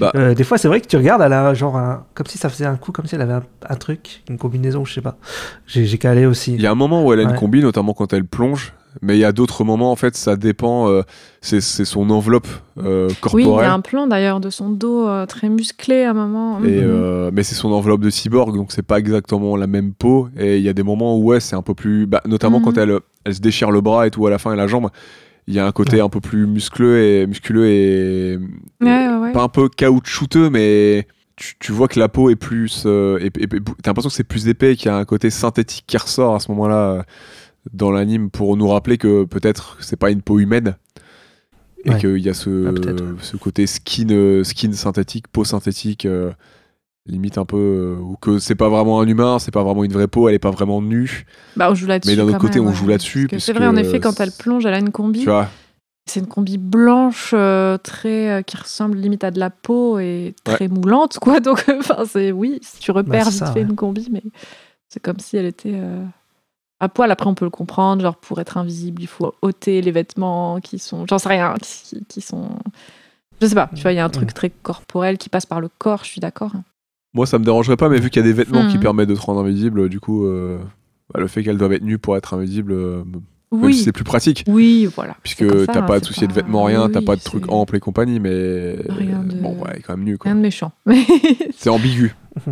Bah. Euh, des fois, c'est vrai que tu regardes, elle a genre un... comme si ça faisait un coup, comme si elle avait un, un truc, une combinaison, je sais pas. J'ai j'ai calé aussi. Il y a un moment où elle a une combi, notamment quand elle plonge. Mais il y a d'autres moments, en fait, ça dépend. euh, c'est c'est son enveloppe euh, Oui, il y corporelle. a un plan d'ailleurs de son dos euh, très musclé à un moment. Et, euh, mais c'est son enveloppe de cyborg, donc c'est pas exactement la même peau. Et il y a des moments où ouais, c'est un peu plus, bah, notamment Mhm. quand elle, elle se déchire le bras et tout à la fin et la jambe, il y a un côté un peu plus muscleux et musculeux et, et Ouais, ouais, ouais. pas un peu caoutchouteux, mais tu, tu vois que la peau est plus, euh, et, et- et- t'as l'impression que c'est plus épais, qu'il y a un côté synthétique qui ressort à ce moment-là euh, dans l'anime pour nous rappeler que peut-être c'est pas une peau humaine. Et Ouais. qu'il y a ce, Ah, ce côté skin, euh, skin synthétique, peau synthétique, euh, limite un peu. euh, ou que c'est pas vraiment un humain, c'est pas vraiment une vraie peau, elle est pas vraiment nue. Bah, on joue là-dessus. Mais d'un autre côté, même, on ouais. joue là-dessus, Parce que C'est vrai, en effet, quand elle plonge, elle a une combi. Tu vois C'est une combi blanche, euh, très, euh, qui ressemble limite à de la peau et très moulante, quoi. Donc, enfin, c'est oui, si tu repères Bah, c'est vite ça, fait ouais. une combi, mais c'est comme si elle était euh, à poil. Après, on peut le comprendre, genre pour être invisible, il faut ôter les vêtements qui sont, j'en sais rien, qui, qui sont, je sais pas. Tu vois, il y a un truc très corporel qui passe par le corps. Je suis d'accord. Moi, ça me dérangerait pas, mais vu qu'il y a des vêtements qui Mhm. permettent de te rendre invisible, du coup, euh, bah, le fait qu'elle doive être nue pour être invisible, euh, même Oui, si c'est plus pratique. oui, voilà. Puisque t'as hein, pas c'est soucier de vêtements, rien, t'as pas de trucs amples et compagnie, mais. Rien de- Bon, ouais, elle est quand même nue, quoi. Rien de méchant. C'est ambigu.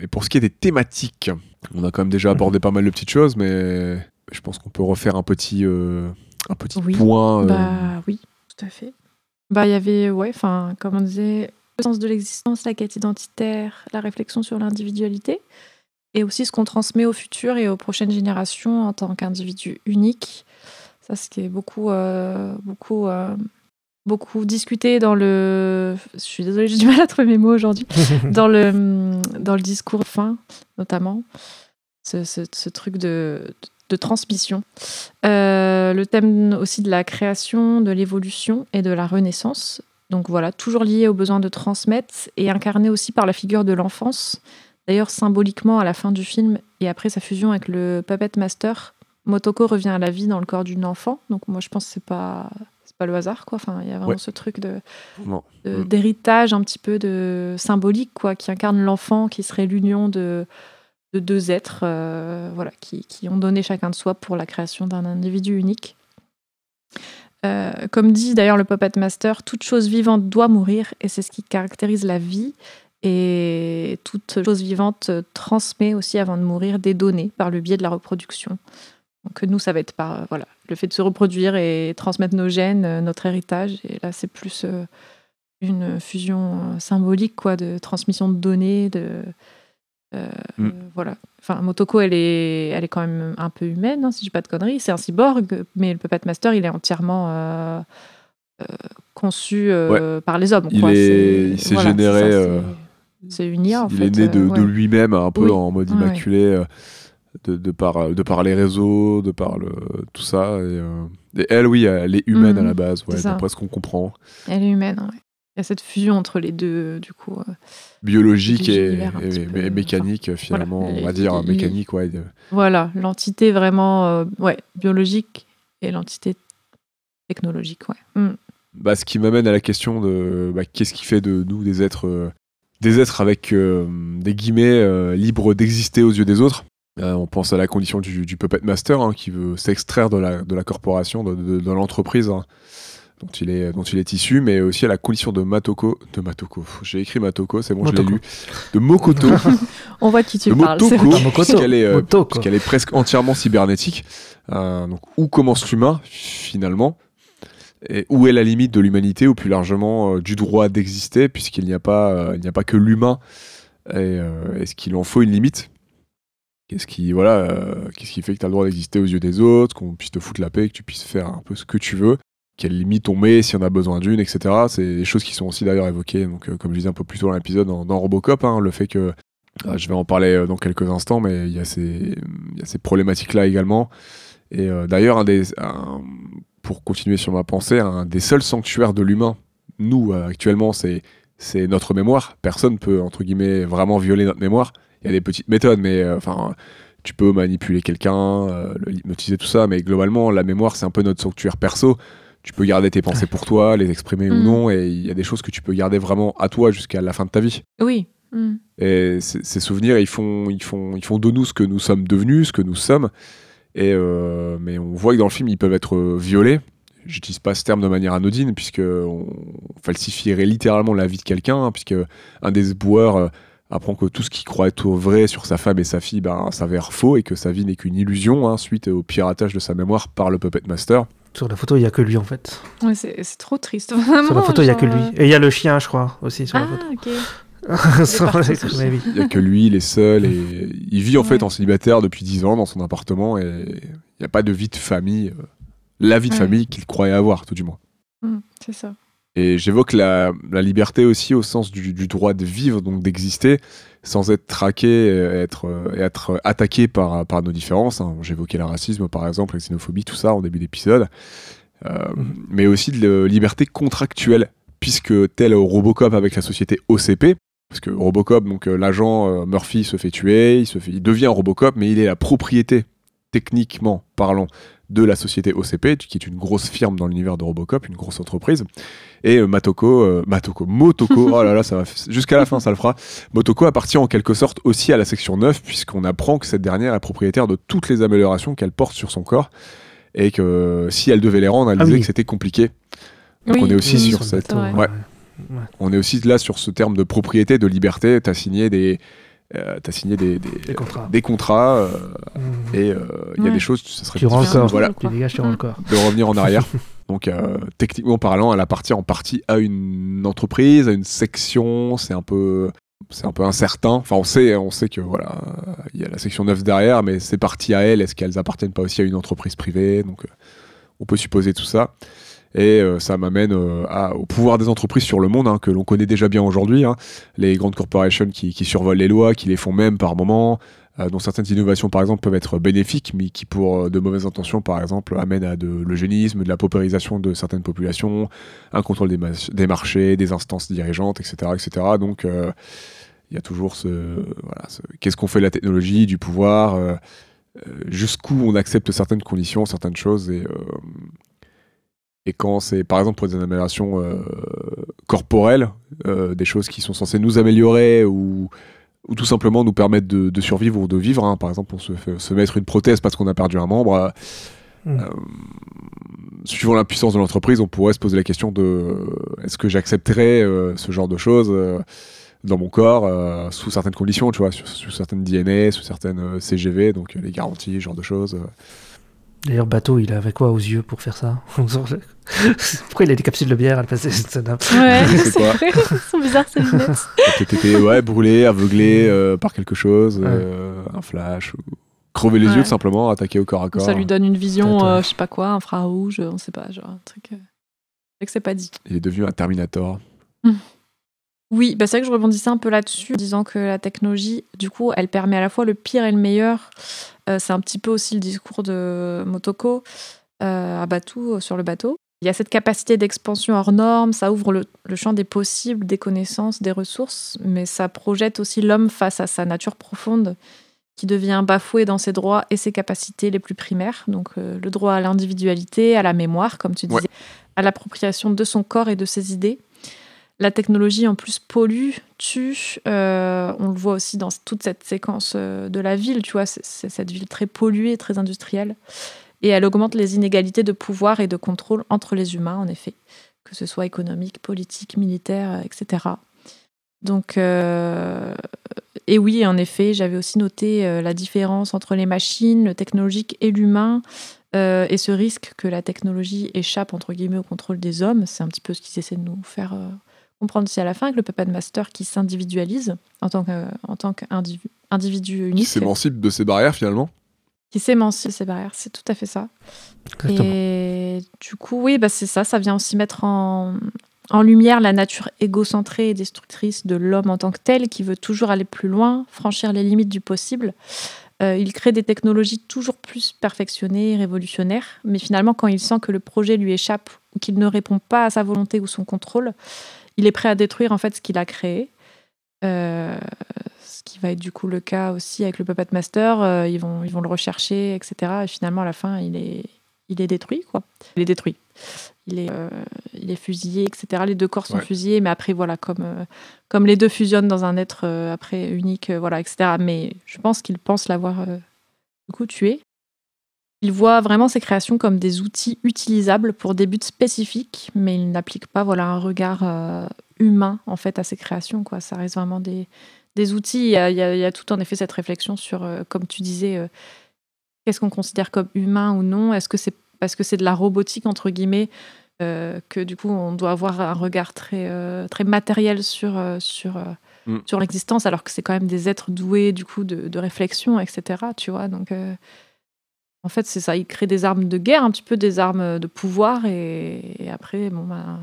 Et pour ce qui est des thématiques, on a quand même déjà abordé pas mal de petites choses, mais je pense qu'on peut refaire un petit, euh, un petit Oui. point. euh, Bah oui, tout à fait. Bah il y avait, ouais, enfin, comme on disait, le sens de l'existence, la quête identitaire, la réflexion sur l'individualité, et aussi ce qu'on transmet au futur et aux prochaines générations en tant qu'individu unique. Ça, ce qui est beaucoup, euh, beaucoup, euh, beaucoup discuté dans le. Je suis désolée, j'ai du mal à trouver mes mots aujourd'hui. dans le dans le discours fin, notamment, ce, ce- ce truc de, de transmission. Euh, le thème aussi de la création, de l'évolution et de la renaissance. Donc voilà, toujours lié au besoin de transmettre et incarné aussi par la figure de l'enfance. D'ailleurs, symboliquement, à la fin du film et après sa fusion avec le Puppet Master, Motoko revient à la vie dans le corps d'une enfant. Donc moi, je pense que c'est pas c'est pas le hasard, quoi. Enfin, il y a vraiment Ouais. ce truc de Mm. d'héritage un petit peu de symbolique, quoi, qui incarne l'enfant, qui serait l'union de de deux êtres, euh, voilà, qui, qui ont donné chacun de soi pour la création d'un individu unique. Euh, comme dit d'ailleurs le Puppet Master, toute chose vivante doit mourir et c'est ce qui caractérise la vie. Et toute chose vivante transmet aussi avant de mourir des données par le biais de la reproduction. Donc nous, ça va être par euh, voilà, le fait de se reproduire et transmettre nos gènes, euh, notre héritage. Et là, c'est plus une fusion symbolique quoi, de transmission de données, de, Mm. euh, voilà. Enfin, Motoko, elle est, elle est quand même un peu humaine, hein, si je dis pas de conneries. C'est un cyborg, mais le Puppet Master, il est entièrement euh, euh, conçu par les hommes. Il quoi. s'est voilà, généré, c'est une IA, en il fait. est né de, lui-même, un peu Oui. en mode ouais. immaculé, de, de par, de par les réseaux, de par le, tout ça. Et, euh, et elle, oui, elle est humaine à la base, ouais, d'après ce qu'on comprend. Elle est humaine, ouais. Il y a cette fusion entre les deux, du coup. euh, Biologique et, peu, mécanique, finalement, voilà, on va dire mécanique, ouais. Voilà, l'entité vraiment euh, ouais, biologique et l'entité technologique, ouais. Mm. Bah, ce qui m'amène à la question de bah, qu'est-ce qui fait de nous des êtres, euh, des êtres avec euh, des guillemets euh, libres d'exister aux yeux des autres? Euh, on pense à la condition du, du puppet master hein, qui veut s'extraire de la, de la corporation, de, de- de l'entreprise hein, dont, il est, dont il est issu, mais aussi à la condition de Matoko. De Matoko, j'ai écrit Matoko, c'est bon, je l'ai Motoko. lu. De Mokoto. On voit de qui tu de parles. Motoko. Mokoto. puisqu'elle est, euh, puisqu'elle est presque entièrement cybernétique. Euh, donc, où commence l'humain, finalement? Et où est la limite de l'humanité, ou plus largement euh, du droit d'exister, puisqu'il n'y a, pas, euh, il n'y a pas que l'humain? Et, euh, Est-ce qu'il en faut une limite? Qu'est-ce qui, voilà, euh, qu'est-ce qui fait que tu as le droit d'exister aux yeux des autres, qu'on puisse te foutre la paix, que tu puisses faire un peu ce que tu veux? Quelle limite on met si on a besoin d'une, etc. C'est des choses qui sont aussi d'ailleurs évoquées, donc, euh, comme je disais un peu plus tôt dans l'épisode, dans, Robocop, hein, le fait que ah, je vais en parler euh, dans quelques instants, mais il y a ces, ces problématiques-là également. Et euh, d'ailleurs, pour continuer sur ma pensée, un des seuls sanctuaires de l'humain, nous, euh, actuellement, c'est, c'est notre mémoire. Personne peut, entre guillemets, vraiment violer notre mémoire. Il y a des petites méthodes, mais euh, enfin, tu peux manipuler quelqu'un, euh, le hypnotiser, tout ça, mais globalement, la mémoire, c'est un peu notre sanctuaire perso. Tu peux garder tes pensées pour toi, les exprimer ou Mm. non, et il y a des choses que tu peux garder vraiment à toi jusqu'à la fin de ta vie. Oui. Mm. Et ces souvenirs, ils font, ils, font, ils font de nous ce que nous sommes devenus, ce que nous sommes. Et euh, mais on voit que dans le film, ils peuvent être euh, violés. J'utilise pas ce terme de manière anodine, puisque on falsifierait littéralement la vie de quelqu'un, hein, puisque un des boueurs euh, apprend que tout ce qu'il croit être vrai sur sa femme et sa fille ben, s'avère faux et que sa vie n'est qu'une illusion hein, suite au piratage de sa mémoire par le Puppet Master. Sur la photo, il y a que lui en fait. Ouais, c'est c'est trop triste. Vraiment, Sur la photo, il y a que lui. euh, Et il y a le chien, je crois, aussi sur Ah, la photo. ok. Sur- parti, ce mais oui. Il y a que lui, il est seul et il vit en fait en célibataire depuis 10 ans dans son appartement et il n'y a pas de vie de famille, euh, la vie de Ouais. famille qu'il croyait avoir, tout du moins. Mm, c'est ça. Et j'évoque la, la liberté aussi au sens du, du droit de vivre, donc d'exister, sans être traqué et être, euh, être attaqué par, par nos différences. hein. J'évoquais le racisme, par exemple, la xénophobie, tout ça en début d'épisode. Euh, Mhm. Mais aussi de la liberté contractuelle, puisque tel Robocop avec la société OCP, parce que Robocop, donc euh, l'agent Murphy se fait tuer, il, se fait, il devient Robocop, mais il est la propriété, techniquement parlant, de la société OCP, qui est une grosse firme dans l'univers de Robocop, une grosse entreprise. Et euh, Matoko, euh, Matoko, Motoko, oh là là, ça va f- jusqu'à la fin, ça le fera. Motoko appartient en quelque sorte aussi à la section 9, puisqu'on apprend que cette dernière est propriétaire de toutes les améliorations qu'elle porte sur son corps, et que euh, si elle devait les rendre, elle Ah disait oui. que c'était compliqué. Donc Oui, on est aussi oui, sur le cette. bateau, ouais. Ouais. On est aussi là sur ce terme de propriété, de liberté. T'as signé des, euh, t'as signé des, des, Des contrats. des contrats, euh, Mhm. et euh, il y a Ouais. des choses, ça serait Tu rends corps. voilà, Tu dégages, tu rends le corps. de revenir en arrière. Donc euh, techniquement parlant, elle appartient en partie à une entreprise, à une section. C'est un peu, c'est un peu incertain. Enfin, on sait, on sait que voilà, il y a la section 9 derrière, mais c'est parti à elle. Est-ce qu'elles appartiennent pas aussi à une entreprise privée? Donc, euh, on peut supposer tout ça. Et euh, ça m'amène euh, au pouvoir des entreprises sur le monde, hein, que l'on connaît déjà bien aujourd'hui. hein. Les grandes corporations qui, survolent les lois, qui les font même par moment, euh, dont certaines innovations, par exemple, peuvent être bénéfiques, mais qui, pour de mauvaises intentions, par exemple, amènent à de l'eugénisme, de la paupérisation de certaines populations, un contrôle des, ma- des marchés, des instances dirigeantes, etc. etc. Donc, il y a toujours ce... Qu'est-ce qu'on fait de la technologie, du pouvoir Jusqu'où on accepte certaines conditions, certaines choses, et... et quand c'est, par exemple, pour des améliorations euh, corporelles, euh, des choses qui sont censées nous améliorer ou, ou tout simplement nous permettre de, de survivre ou de vivre. hein. Par exemple, on se fait se mettre une prothèse parce qu'on a perdu un membre. euh, Mm. euh, suivant la puissance de l'entreprise, on pourrait se poser la question de est-ce que j'accepterais ce genre de choses dans mon corps euh, sous certaines conditions, tu vois, sous, sous certaines DNA, sous certaines euh, CGV, donc euh, les garanties, ce genre de choses. Euh. D'ailleurs, Bateau, il avait quoi aux yeux pour faire ça? Pourquoi il a des capsules de bière à le passer cette nappe Ouais, c'est vrai. Ils sont bizarres ces lunettes. Été ouais, brûlé, aveuglé euh, par quelque chose, euh, un flash, ou crever les Ouais. yeux tout simplement, attaquer au corps à corps. Ça lui donne une vision, euh, je sais pas quoi, infrarouge, on sait pas, genre un truc. euh, C'est vrai que c'est pas dit. Il est devenu un Terminator. Oui, bah c'est vrai que je rebondissais un peu là-dessus, en disant que la technologie, du coup, elle permet à la fois le pire et le meilleur. Euh, c'est un petit peu aussi le discours de Motoko euh, à Batou, euh, sur le bateau. Il y a cette capacité d'expansion hors norme, ça ouvre le, le champ des possibles, des connaissances, des ressources, mais ça projette aussi l'homme face à sa nature profonde, qui devient bafoué dans ses droits et ses capacités les plus primaires. Donc euh, le droit à l'individualité, à la mémoire, comme tu disais, Ouais. à l'appropriation de son corps et de ses idées. La technologie en plus pollue, tue. euh, on le voit aussi dans toute cette séquence euh, de la ville, tu vois, c'est cette ville très polluée, très industrielle. Et elle augmente les inégalités de pouvoir et de contrôle entre les humains, en effet, que ce soit économique, politique, militaire, euh, etc. Donc, et oui, en effet, j'avais aussi noté la différence entre les machines, le technologique et l'humain, et ce risque que la technologie échappe, entre guillemets, au contrôle des hommes. C'est un petit peu ce qu'ils essaient de nous faire comprendre ici à la fin, avec le Puppet Master qui s'individualise en tant que- en tant qu'individu individu Qui unique, s'émancipe de ses barrières finalement. qui s'émancipe de ses barrières. C'est tout à fait ça. Exactement. Et du coup, oui, bah c'est ça. Ça vient aussi mettre en, en lumière la nature égocentrée et destructrice de l'homme en tant que tel, qui veut toujours aller plus loin, franchir les limites du possible. Euh, il crée des technologies toujours plus perfectionnées, révolutionnaires, mais finalement, quand il sent que le projet lui échappe ou qu'il ne répond pas à sa volonté ou son contrôle, il est prêt à détruire en fait ce qu'il a créé. Euh, ce qui va être du coup le cas aussi avec le Puppet Master. Euh, ils, vont, ils vont le rechercher, etc. Et finalement, à la fin, il est, il est détruit, quoi. Il est détruit. il est, euh, il est fusillé, etc. Les deux corps sont Ouais. fusillés, mais après, voilà, comme, comme les deux fusionnent dans un être après unique, voilà, etc. Mais je pense qu'il pense l'avoir du coup tué. Il voit vraiment ses créations comme des outils utilisables pour des buts spécifiques, mais il n'applique pas voilà, un regard euh, humain en fait à ses créations. Quoi. Ça reste vraiment des, des outils. Il y, a, il y tout en effet cette réflexion sur, euh, comme tu disais, euh, qu'est-ce qu'on considère comme humain ou non? Est-ce que c'est parce que c'est de la robotique entre guillemets que du coup on doit avoir un regard très, très matériel sur, sur, Mm. sur l'existence, alors que c'est quand même des êtres doués du coup de, de réflexion, etc. Tu vois, donc en fait c'est ça, ils créent des armes de guerre, un petit peu des armes de pouvoir, et, et après bon bah,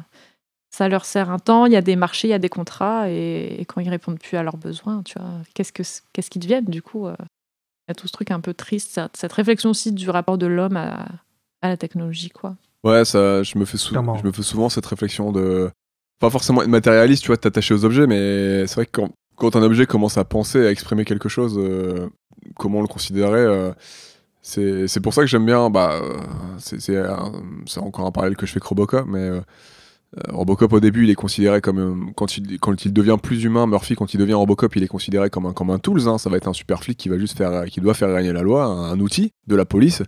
ça leur sert un temps. Il y a des marchés, il y a des contrats, et, et quand ils répondent plus à leurs besoins, tu vois, qu'est-ce que qu'est-ce qu'ils deviennent du coup euh, Il y a tout ce truc un peu triste, cette, cette réflexion aussi du rapport de l'homme à, à la technologie, quoi. Ouais, ça, je me fais, sou- Clairement. je me fais souvent cette réflexion de. Pas forcément être matérialiste, tu vois, de t'attacher aux objets, mais c'est vrai que quand, quand un objet commence à penser, à exprimer quelque chose, euh, comment le considérer, euh, c'est pour ça que j'aime bien. Bah, euh, c'est c'est encore un parallèle que je fais avec Robocop, mais euh, euh, Robocop au début, il est considéré comme. euh, quand, il, quand il devient plus humain, Murphy, quand il devient Robocop, il est considéré comme un, comme un tools. hein, ça va être un super flic qui va juste faire. qui doit faire régner la loi, un, un outil de la police.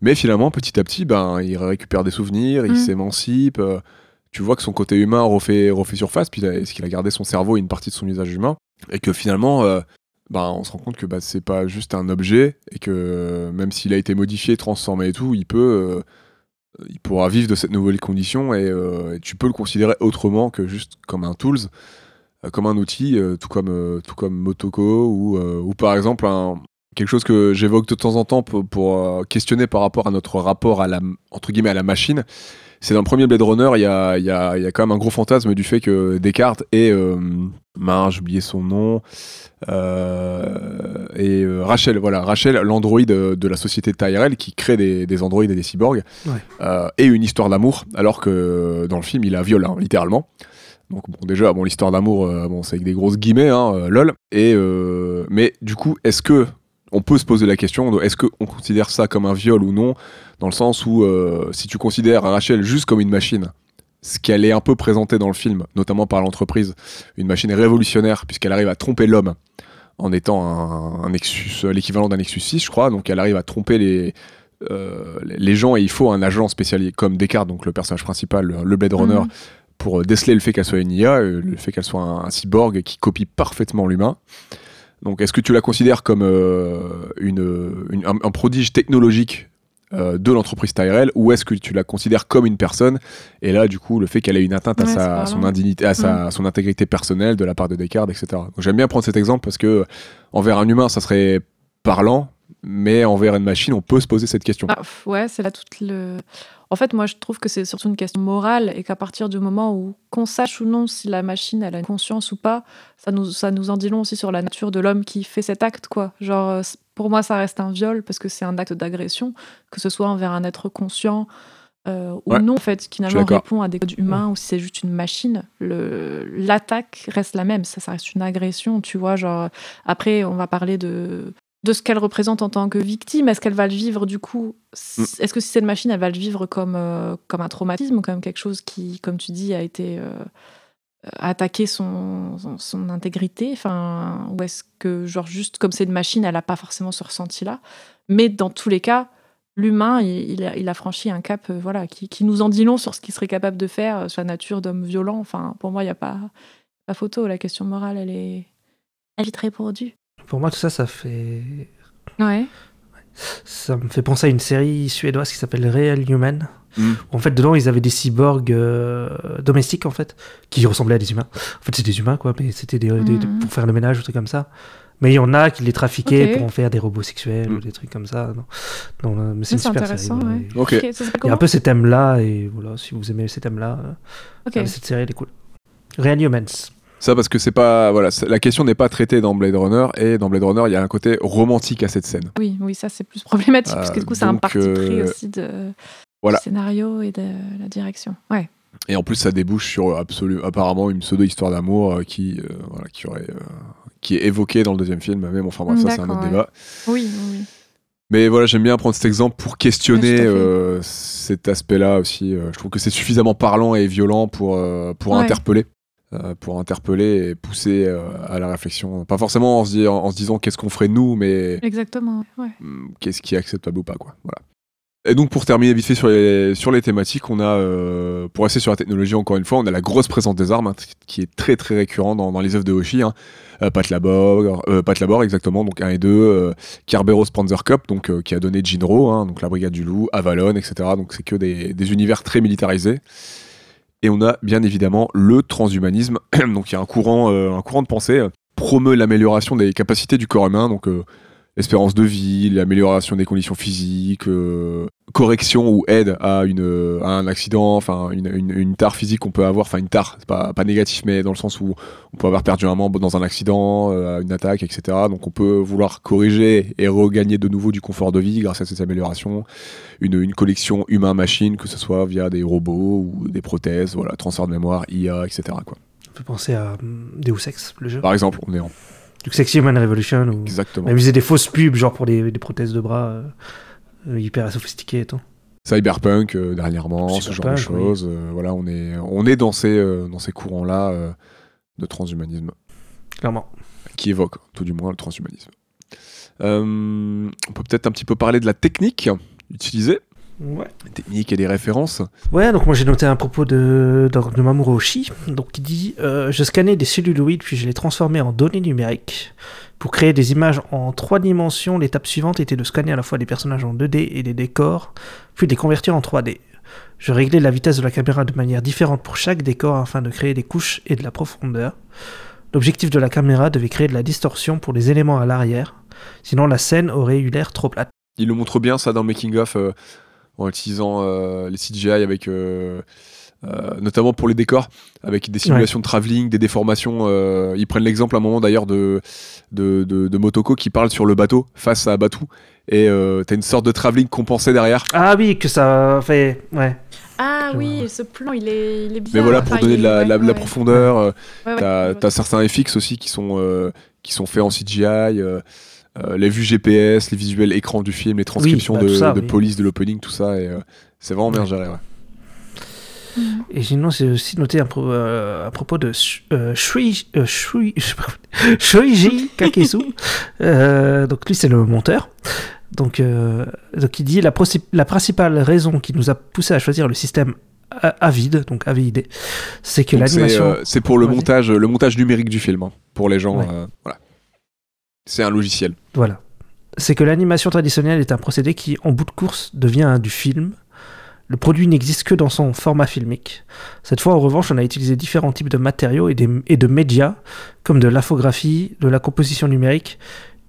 Mais finalement, petit à petit, ben, il récupère des souvenirs, il Mm. s'émancipe. euh, tu vois que son côté humain refait, refait surface, puis est-ce qu'il a gardé son cerveau et une partie de son usage humain Et que finalement, euh, ben, on se rend compte que bah, c'est pas juste un objet, et que euh, même s'il a été modifié, transformé et tout, il peut. euh, il pourra vivre de cette nouvelle condition et, euh, et tu peux le considérer autrement que juste comme un tools, comme un outil, tout comme tout comme Motoko ou, ou par exemple quelque chose que j'évoque de temps en temps pour, questionner par rapport à notre rapport à la machine. C'est dans le premier Blade Runner, il y a, il y, a, il y a quand même un gros fantasme du fait que Descartes et euh, mince, j'ai oublié son nom euh, et euh, Rachel, voilà Rachel, l'androïde de, la société Tyrell qui crée des, des androïdes et des cyborgs Ouais. euh, et une histoire d'amour, alors que dans le film il la viole hein, littéralement. Donc bon déjà bon l'histoire d'amour bon c'est avec des grosses guillemets hein, lol et mais du coup est-ce que on peut se poser la question est-ce qu'on considère ça comme un viol ou non dans le sens où euh, si tu considères Rachel juste comme une machine ce qu'elle est un peu présentée dans le film notamment par l'entreprise une machine révolutionnaire puisqu'elle arrive à tromper l'homme en étant un, un Nexus l'équivalent d'un Nexus 6 je crois donc elle arrive à tromper les euh, les gens et il faut un agent spécialisé comme Descartes donc le personnage principal le- Blade Runner Mhm. pour euh, déceler le fait qu'elle soit une IA, euh, le fait qu'elle soit un, un cyborg qui copie parfaitement l'humain. Donc, est-ce que tu la considères comme euh, une, une- un, un prodige technologique euh, de l'entreprise Tyrell ou est-ce que tu la considères comme une personne? Et là du coup le fait qu'elle ait une atteinte à, Ouais, sa, à son indignité à sa, son intégrité personnelle de la part de Descartes etc donc j'aime bien prendre cet exemple parce que envers un humain ça serait parlant mais envers une machine on peut se poser cette question Ah, ouais, c'est là toute le. En fait, moi, je trouve que c'est surtout une question morale et qu'à partir du moment où qu'on sache ou non si la machine elle a une conscience ou pas, ça nous ça nous en dit long aussi sur la nature de l'homme qui fait cet acte, quoi. Genre, euh, pour moi, ça reste un viol parce que c'est un acte d'agression, que ce soit envers un être conscient. euh, ou Ouais, non, en fait, qui finalement répond à des codes humains ou si c'est juste une machine, l'attaque reste la même. Ça, ça reste une agression, tu vois. Genre, après, on va parler de de ce qu'elle représente en tant que victime. Est-ce qu'elle va le vivre du coup Mm. Est-ce que si cette machine, elle va le vivre comme, euh, comme un traumatisme, comme quelque chose qui, comme tu dis, a été euh, a attaqué son, son, son intégrité? Enfin, Ou est-ce que, genre, juste comme c'est une machine, elle n'a pas forcément ce ressenti-là? Mais dans tous les cas, l'humain, il, il a, il a franchi un cap euh, voilà, qui, qui nous en dit long sur ce qu'il serait capable de faire, euh, sur la nature d'homme violent. Enfin, pour moi, il n'y a pas, pas photo. La question morale, elle est, elle est vite répondue. Pour moi, tout ça, ça fait. Ouais. Ça me fait penser à une série suédoise qui s'appelle Real Human. Mm. En fait, dedans, ils avaient des cyborgs euh, domestiques, en fait, qui ressemblaient à des humains. En fait, c'est des humains, quoi, mais c'était des, des- des- Mhm. pour faire le ménage ou des trucs comme ça. Mais il y en a qui les trafiquaient pour en faire des robots sexuels ou des trucs comme ça. Non, non, mais c'est Mais une c'est super série. intéressant, voilà. ouais. Et- Ok. Ok, ça s'appelle Il y a un peu ces thèmes-là, et voilà, si vous aimez ces thèmes-là, euh, regardez cette série, elle est cool. Real Humans. Ça parce que c'est pas voilà, la question n'est pas traitée dans Blade Runner et dans Blade Runner il y a un côté romantique à cette scène. Oui, oui, ça c'est plus problématique, Euh, parce que du coup c'est un donc, parti pris euh, aussi de voilà. du scénario et de la direction. Ouais. Et en plus ça débouche sur absolu, apparemment une pseudo histoire d'amour euh, qui euh, voilà, qui aurait euh, qui est évoquée dans le deuxième film. Mais bon, enfin bref, ça c'est un autre ouais. débat. Oui, oui. Mais voilà, j'aime bien prendre cet exemple pour questionner Ouais, euh, cet aspect-là aussi. Euh, je trouve que c'est suffisamment parlant et violent pour, euh, pour Ouais. interpeller. Euh, pour interpeller et pousser euh, à la réflexion. Pas forcément en se, dire- en se disant qu'est-ce qu'on ferait nous, mais Exactement. Ouais. hum, qu'est-ce qui est acceptable ou pas. Quoi. Voilà. Et donc pour terminer vite fait sur les, sur les thématiques, on a, euh, pour rester sur la technologie encore une fois, on a la grosse présence des armes, hein, qui est très très récurrent dans, dans les œuvres de Hoshi. Hein. Euh, Pat Labor, euh, Pat Labor exactement, donc 1 et 2, euh, Kerberos Panzer Cup, donc, qui a donné Jinro, hein, donc la Brigade du Loup, Avalon, etc. Donc c'est que des, des univers très militarisés. Et on a bien évidemment le transhumanisme, donc il y a un courant, euh, de pensée, euh, promeut l'amélioration des capacités du corps humain, euh, l'espérance de vie, l'amélioration des conditions physiques, euh, correction ou aide à, une, à un accident, enfin une, une, une tare physique qu'on peut avoir, enfin une tare, c'est pas, pas négatif, mais dans le sens où on peut avoir perdu un membre dans un accident, euh, une attaque, etc. Donc on peut vouloir corriger et regagner de nouveau du confort de vie grâce à ces améliorations. Une, une collection humain-machine, que ce soit via des robots ou des prothèses, voilà, transfert de mémoire, IA, etc. Quoi. On peut penser à hum, Deus Ex, le jeu. Par exemple, on est en... Du Sexy Human Revolution, où Exactement. amusait des fausses pubs, genre pour des, des prothèses de bras euh, euh, hyper sophistiquées et tout. Cyberpunk euh, dernièrement, ce genre de oui. choses. euh, voilà, on est, on est dans ces, dans ces courants-là de transhumanisme, Clairement. qui évoquent tout du moins le transhumanisme. On peut peut-être un petit peu parler de la technique utilisée, Ouais. des techniques et des références. Ouais, donc moi j'ai noté un propos de, de, de Mamoru Oshii, donc qui dit euh, Je scannais des celluloïdes puis je les transformais en données numériques. Pour créer des images en trois dimensions, l'étape suivante était de scanner à la fois des personnages en 2D et des décors, puis de les convertir en 3D. Je réglais la vitesse de la caméra de manière différente pour chaque décor afin de créer des couches et de la profondeur. L'objectif de la caméra devait créer de la distorsion pour les éléments à l'arrière, sinon la scène aurait eu l'air trop plate. Il le montre bien ça dans making of euh, en utilisant euh, les CGI avec euh, euh, notamment pour les décors avec des simulations de travelling, des déformations. euh, ils prennent l'exemple à un moment d'ailleurs de, de, de, de Motoko qui parle sur le bateau face à Batu et euh, t'as une sorte de travelling compensé derrière. Ah oui, que ça fait. Ouais. Ah Je oui, vois. ce plan, il est, il est Mais bizarre. voilà pour Enfin, donner de la, est- la- ouais, la ouais. profondeur. euh, Ouais, ouais, T'as certains FX aussi qui sont, euh, qui sont faits en CGI, euh, les vues GPS, les visuels écrans du film, les transcriptions bah, de, tout ça, de oui. police de l'opening, tout ça. Et, euh, c'est vraiment bien géré. ouais. Et sinon, c'est aussi noté à, pro- euh, à propos de Sh- euh, Shui- euh, Shui- Kakesu. Euh, donc lui, c'est le monteur. Donc, euh, donc il dit la, principale raison qui nous a poussé à choisir le système Avid, donc AVID, c'est que c'est l'animation. euh, c'est pour le montage, le montage numérique du film, hein, pour les gens. Ouais. euh, voilà. C'est un logiciel. Voilà. C'est que l'animation traditionnelle est un procédé qui, en bout de course, devient du film. Le produit n'existe que dans son format filmique. Cette fois, en revanche, on a utilisé différents types de matériaux et, et de médias, comme de l'infographie, de la composition numérique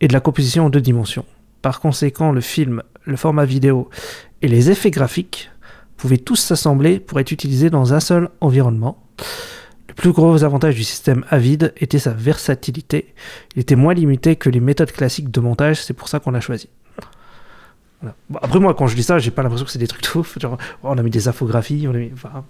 et de la composition en deux dimensions. Par conséquent, le film, le format vidéo et les effets graphiques pouvaient tous s'assembler pour être utilisés dans un seul environnement. Le plus gros avantage du système Avid était sa versatilité. Il était moins limité que les méthodes classiques de montage, c'est pour ça qu'on l'a choisi. Voilà. Bon, après moi, quand je dis ça, j'ai pas l'impression que c'est des trucs de ouf. Genre, oh, on a mis des infographies, on a mis... enfin,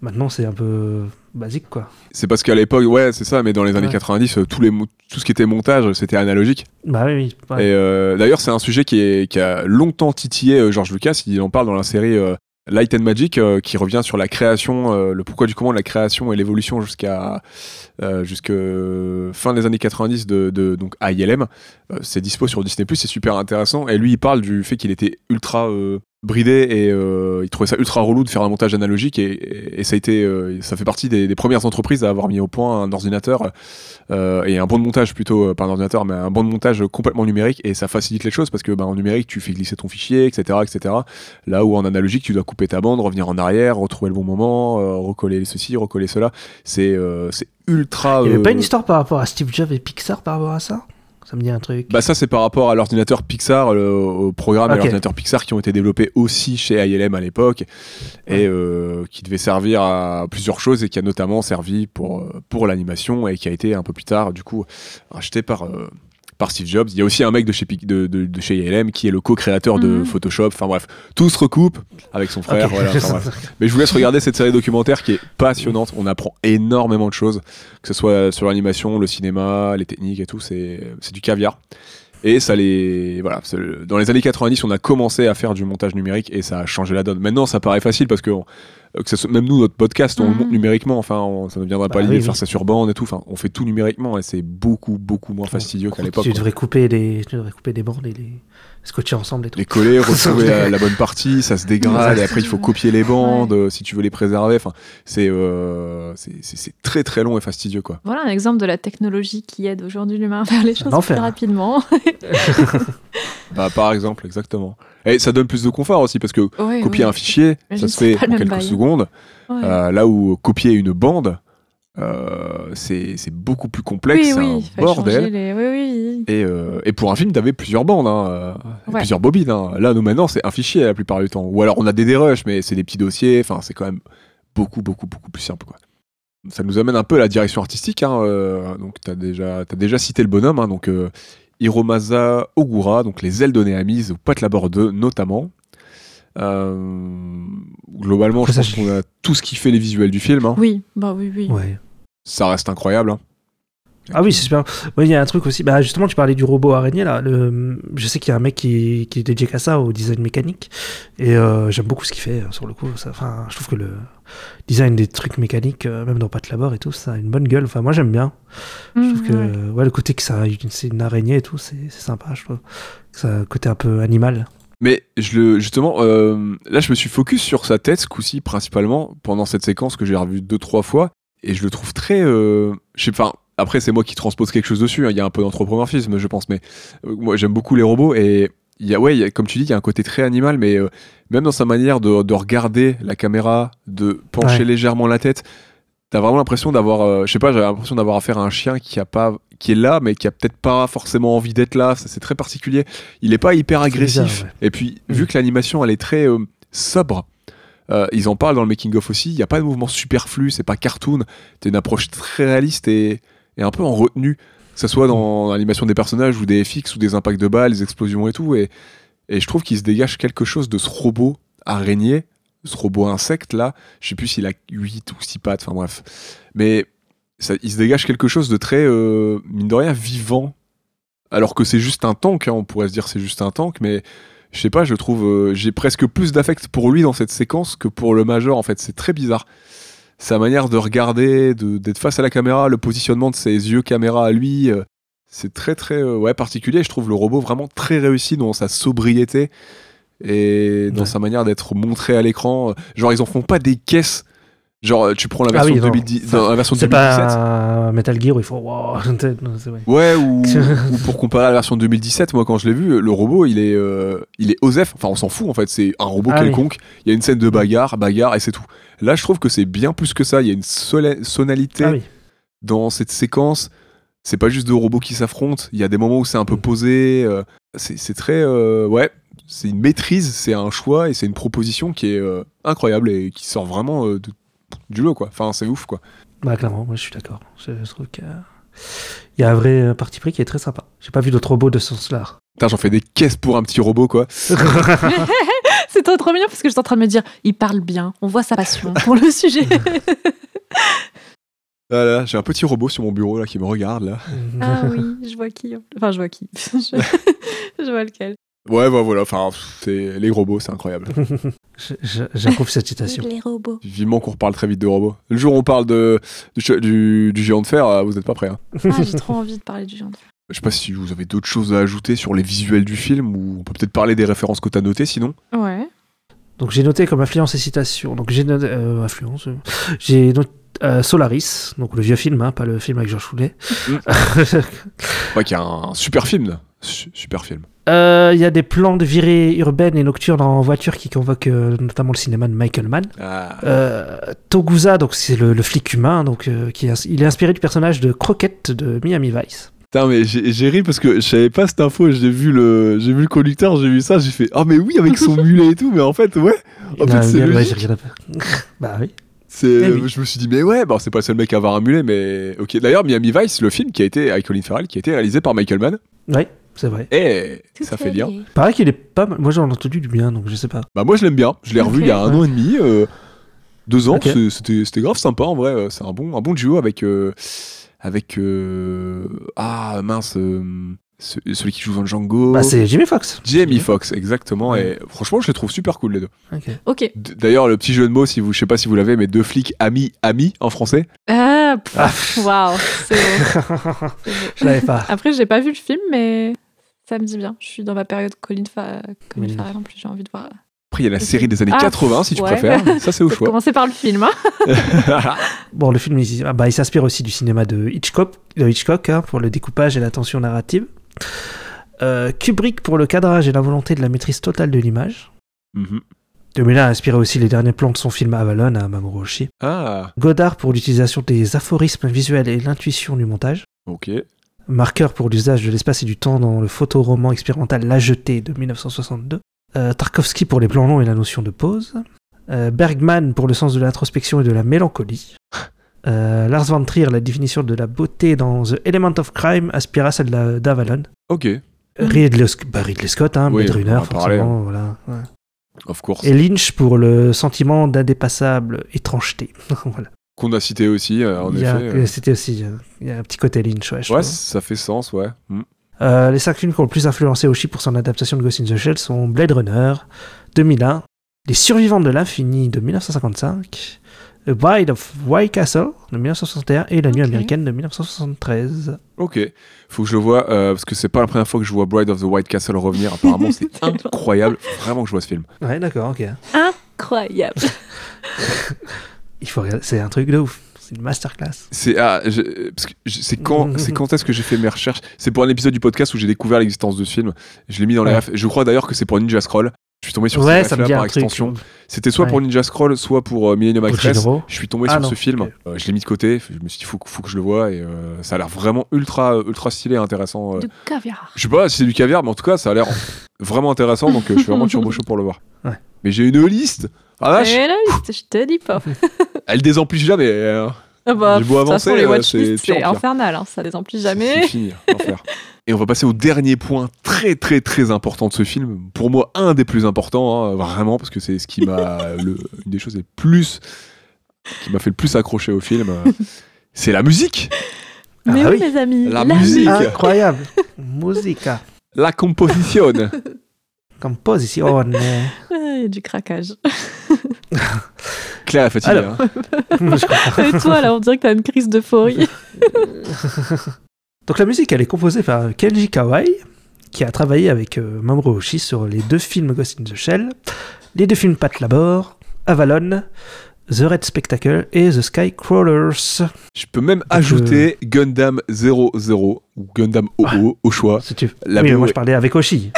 maintenant c'est un peu basique quoi. C'est parce qu'à l'époque, ouais, c'est ça, mais dans les années Ouais. 90, euh, tous les mo- tout ce qui était montage, c'était analogique. Bah oui, oui. ouais. Et euh, d'ailleurs, c'est un sujet qui, est, qui a longtemps titillé euh, George Lucas. Il en parle dans la série euh, Light and Magic, euh, qui revient sur la création, euh, le pourquoi du comment la création et l'évolution jusqu'à euh, fin des années 90 de, donc ILM. Euh, c'est dispo sur Disney+, c'est super intéressant. Et lui, il parle du fait qu'il était ultra bridé et euh, il trouvait ça ultra relou de faire un montage analogique et, et- et ça a été, euh, ça fait partie des, des premières entreprises à avoir mis au point un ordinateur euh, et un bon de montage plutôt, euh, pas un ordinateur, mais un bon de montage complètement numérique et ça facilite les choses parce que bah, en numérique tu fais glisser ton fichier, etc., etc. Là où en analogique tu dois couper ta bande, revenir en arrière, retrouver le bon moment, euh, recoller ceci, recoller cela. C'est euh, c'est ultra. Il y avait pas une histoire par rapport à Steve Jobs et Pixar par rapport à ça? Ça me dit un truc. bah ça c'est par rapport à l'ordinateur Pixar, le- au programme et à Ok. l'ordinateur Pixar qui ont été développés aussi chez ILM à l'époque et euh, qui devait servir à plusieurs choses et qui a notamment servi pour, euh, pour l'animation et qui a été un peu plus tard du coup racheté par, euh, par Steve Jobs. Il y a aussi un mec de chez, de, de- de chez ILM qui est le co-créateur de Mhm. Photoshop. Enfin bref, tout se recoupe avec son frère. Ok. voilà, enfin, bref. Mais je vous laisse regarder cette série documentaire qui est passionnante. On apprend énormément de choses, que ce soit sur l'animation, le cinéma, les techniques et tout. C'est c'est du caviar. Et ça les. Voilà. Dans les années 90, on a commencé à faire du montage numérique et ça a changé la donne. Maintenant, ça paraît facile parce que, on- que ça soit- même nous, notre podcast, on le Mhm. monte numériquement. Enfin, on- ça ne viendra Bah pas l'idée oui, de faire oui. ça sur bande et tout. Enfin, on fait tout numériquement et c'est beaucoup, beaucoup moins fastidieux qu'à l'époque. Tu devrais couper des, tu devrais couper des bandes et les scotcher ensemble et tout. Les coller, retrouver la, la bonne partie, ça se dégrade et après il faut copier les bandes euh, si tu veux les préserver. Enfin, c'est euh, c'est- très très long et fastidieux quoi. Voilà un exemple de la technologie qui aide aujourd'hui l'humain à faire les choses enfer. plus rapidement. Bah, par exemple, exactement. Et ça donne plus de confort aussi parce que copier un fichier, ça se fait en quelques bail. secondes. Ouais. Euh, là où copier une bande, euh, c'est beaucoup plus complexe, oui, c'est oui, un bordel. les-. Et, euh, et pour un film, t'avais plusieurs bandes, hein, euh, Ouais. plusieurs bobines. hein. Là, nous maintenant, c'est un fichier la plupart du temps. Ou alors on a des dérushs, mais c'est des petits dossiers. Enfin, c'est quand même beaucoup, beaucoup, beaucoup plus simple. Quoi. Ça nous amène un peu à la direction artistique. Hein, donc, t'as déjà, as déjà cité le bonhomme. hein, donc, Hiromasa Ogura, donc Les ailes de Néamise, ou Pat Labor 2 notamment. Euh, globalement, Après, je pense qu'on a tout ce qui fait les visuels du film. hein. Oui, bah oui, oui. Ouais. Ça reste incroyable. hein. Ah oui, c'est super. Il y a un truc aussi. Bah, justement, tu parlais du robot araignée là. Le... Je sais qu'il y a un mec qui, qui est dédié qu'à ça, au design mécanique. Et euh, j'aime beaucoup ce qu'il fait euh, sur le coup. Ça... Enfin, je trouve que le design des trucs mécaniques, euh, même dans Pat Labor et tout, ça a une bonne gueule. Enfin, moi j'aime bien. Je trouve Mmh, que ouais. ouais, le côté que ça, c'est une araignée et tout, c'est sympa. Je trouve. Ça a un côté un peu animal. Mais je le, justement, euh, là, je me suis focus sur sa tête ce coup-ci, principalement, pendant cette séquence que j'ai revue deux, trois fois. Et je le trouve très. euh, je sais pas. Après, c'est moi qui transpose quelque chose dessus. hein, Il y a un peu d'anthropomorphisme, je pense. Mais euh, moi, j'aime beaucoup les robots. Et il y a, ouais, il y a- comme tu dis, il y a un côté très animal. Mais euh, même dans sa manière de, de regarder la caméra, de pencher Ouais. légèrement la tête, t'as vraiment l'impression d'avoir. euh, je sais pas, j'ai l'impression d'avoir affaire à un chien qui a pas qui est là mais qui a peut-être pas forcément envie d'être là c'est très particulier il est pas hyper C'est agressif bizarre, ouais. et puis Mm. vu que l'animation elle est très sobre euh, ils en parlent dans le making of aussi il y a pas de mouvement superflu c'est pas cartoon t'as une approche très réaliste et, et un peu en retenue que ce soit dans l'animation des personnages ou des FX ou des impacts de balles des explosions et tout et, je trouve qu'il se dégage quelque chose de ce robot araignée ce robot insecte là je sais plus s'il a 8 ou 6 pattes enfin bref mais il se dégage quelque chose de très, euh, mine de rien, vivant. Alors que c'est juste un tank, hein, on pourrait se dire c'est juste un tank, mais je sais pas, je trouve, euh, j'ai presque plus d'affect pour lui dans cette séquence que pour le Major, en fait, c'est très bizarre. Sa manière de regarder, de- d'être face à la caméra, le positionnement de ses yeux caméra à lui, euh, c'est très très euh, ouais, particulier. Je trouve le robot vraiment très réussi dans sa sobriété et dans Ouais. sa manière d'être montré à l'écran. Genre, ils en font pas des caisses. Genre, tu prends la Ah version, oui, non. 2010, Ça, dans la version C'est 2017. pas un Metal Gear où il faut. Wow, c'est. Ouais, ou, ou pour comparer à la version 2017, moi quand je l'ai vu, le robot il est, euh, il est OSEF, enfin on s'en fout en fait, c'est un robot Ah oui. quelconque, il y a une scène de bagarre, bagarre et c'est tout. Là je trouve que c'est bien plus que ça, il y a une sonalité Ah oui. dans cette séquence, c'est pas juste deux robots qui s'affrontent, il y a des moments où c'est un peu posé, euh, c'est c'est très... euh, ouais, c'est une maîtrise, c'est un choix et c'est une proposition qui est euh, incroyable et qui sort vraiment euh, de- du lot quoi, enfin c'est ouf quoi. Bah, clairement, moi je suis d'accord. Je, je trouve qu'il y a- un vrai euh, parti pris qui est très sympa. J'ai pas vu d'autres robots de ce sens-là. Putain j'en fais des caisses pour un petit robot quoi. C'est trop, trop bien parce que j'étais en train de me dire, il parle bien, on voit sa passion pour le sujet. Ah là, j'ai un petit robot sur mon bureau là qui me regarde là. ah oui, je vois qui. Enfin, je vois qui. je... je vois lequel. Ouais, bah voilà, enfin, c'est les robots, c'est incroyable. J'approuve cette citation. Les robots. Vivement qu'on reparle très vite de robots. Le jour où on parle de, du, ch- du- du géant de fer, euh, vous n'êtes pas prêts. hein. Ah, j'ai trop envie de parler du géant. Je sais pas si vous avez d'autres choses à ajouter sur les visuels du film, ou on peut peut-être parler des références que t'as notées sinon. Ouais. Donc j'ai noté comme influence et citation. Donc j'ai noté euh, influence. euh, J'ai noté euh, Solaris, donc le vieux film, hein, pas le film avec Georges Foulet. Ouais, qui est un super film, là. Su- super film. Euh, Il y a des plans de virée urbaine et nocturne en voiture qui convoquent euh, notamment le cinéma de Michael Mann. Ah. Euh, Togusa, donc c'est le, le flic humain, donc euh, qui est, il est inspiré du personnage de Croquette de Miami Vice. Putain, mais j'ai ri parce que je savais pas cette info, j'ai vu le, j'ai vu le conducteur, j'ai vu ça, j'ai fait ah mais oui avec son mulet et tout, mais en fait ouais, En fait, c'est logique. j'ai rien à- bah oui. Eh oui. je me suis dit mais ouais, bon c'est pas le seul mec à avoir un mulet, mais ok. D'ailleurs Miami Vice, le film qui a été avec Colin Farrell, qui a été réalisé par Michael Mann, Ouais, c'est vrai. et ça fait lien. Pareil qu'il est pas mal. Moi j'en ai entendu du bien, donc je sais pas. Bah moi je l'aime bien, je l'ai revu il y a un an et demi, euh, deux ans, Ok. c'est- c'était c'était grave sympa en vrai, c'est un bon, un bon duo avec, euh, avec euh, ah mince, euh, Ce- celui qui joue dans Django. Bah, c'est Jimmy Fox. Jamie Foxx, exactement. Et franchement, je les trouve super cool les deux. Ok. Ok. D- D'ailleurs, le petit jeu de mots, si vous, je sais pas si vous l'avez, mais deux flics amis amis en français. Ah, pff, Ah. waouh. c'est. Je l'avais pas. Après, j'ai pas vu le film, mais ça me dit bien. Je suis dans ma période Colin, Fa... Colin Oui. Farrell en plus, j'ai envie de voir. Après, il y a la série des années Ah, 80, si tu ouais. préfères. Ça, c'est au choix. commencer par le film. Hein Bon, le film, il, ah bah, il s'inspire aussi du cinéma de Hitchcock, de Hitchcock hein, pour le découpage et la tension narrative. Euh, Kubrick pour le cadrage et la volonté de la maîtrise totale de l'image. Mhm. 2001 a inspiré aussi les derniers plans de son film Avalon à Mamoru Oshii. Ah, Godard pour l'utilisation des aphorismes visuels et l'intuition du montage. ok. Marqueur pour l'usage de l'espace et du temps dans le photoroman expérimental La Jetée de 1962. Euh, Tarkovsky pour les plans longs et la notion de pause. Euh, Bergman pour le sens de l'introspection et de la mélancolie. Euh, Lars von Trier, la définition de la beauté dans The Element of Crime, aspire à celle d'Avalon. Ok, Ridley, Sc- bah, Ridley Scott, hein, Oui, Blade Runner, forcément. Voilà, ouais. of course. Et Lynch pour le sentiment d'indépassable étrangeté. voilà. Qu'on a cité aussi, euh, en Il y a- effet. euh. C'était aussi. euh, Il y a un petit côté Lynch, ouais. je Ouais, trouve. ça fait sens, ouais. Mm. Euh, les cinq films qui ont le plus influencé Oshii pour son adaptation de Ghost in the Shell sont Blade Runner, 2001, Les Survivants de l'Infini de 1955, The Bride of White Castle de 1961 et La Nuit américaine de 1973. Ok, faut que je le vois, euh, parce que c'est pas la première fois que je vois Bride of the White Castle revenir. Apparemment, c'est incroyable. Faut vraiment que je vois ce film. Ouais, d'accord, ok. Incroyable. Il faut regarder, c'est un truc de ouf. C'est une masterclass. C'est ah, c'est quand, c'est quand est-ce que j'ai fait mes recherches? C'est pour un épisode du podcast où j'ai découvert l'existence de ce film. Je l'ai mis dans les Ouais. refs. Je crois d'ailleurs que c'est pour Ninja Scroll. Je suis tombé sur ouais, ces ça me refs-là dit par un truc. extension. C'était soit Ouais. pour Ninja Scroll, soit pour euh, Millennium. Gennaro. Je suis tombé Ah sur non, ce film. ok. Euh, je l'ai mis de côté. Je me suis dit, faut, que- faut que je le vois. Et euh, ça a l'air vraiment ultra, ultra stylé, intéressant. euh. Du caviar. Je sais pas si c'est du caviar, mais en tout cas, ça a l'air vraiment intéressant. Donc, euh, je suis vraiment turbo chaud pour le voir. Ouais. Mais j'ai une liste. Ah vache, là, je te dis pas. elle désemplit jamais. euh, Ah bah, J'ai beau avancer, les euh, c'est infernal. Hein, ça les emplit C'est jamais. fini, l'enfer. Et on va passer au dernier point très très très important de ce film. Pour moi, un des plus importants, hein, vraiment, parce que c'est ce qui m'a une des choses les plus qui m'a fait le plus accrocher au film. euh, C'est la musique, Ah Mais bah oui, oui. mes amis. La musique. Incroyable. Musica. la composition. Composition. Ah, Il y a du craquage. Claire est fatiguée. Alors. hein. Et toi, là, on dirait que t'as une crise d'euphorie. Donc la musique, elle est composée par Kenji Kawai, qui a travaillé avec euh, Mamoru Oshii sur les deux films Ghost in the Shell, les deux films Pat Labor, Avalon, The Red Spectacle et The Sky Crawlers. Je peux même euh, ajouter Gundam 00 ou Gundam OO au choix. Si tu... La oui, BO moi est- je parlais avec Oshii.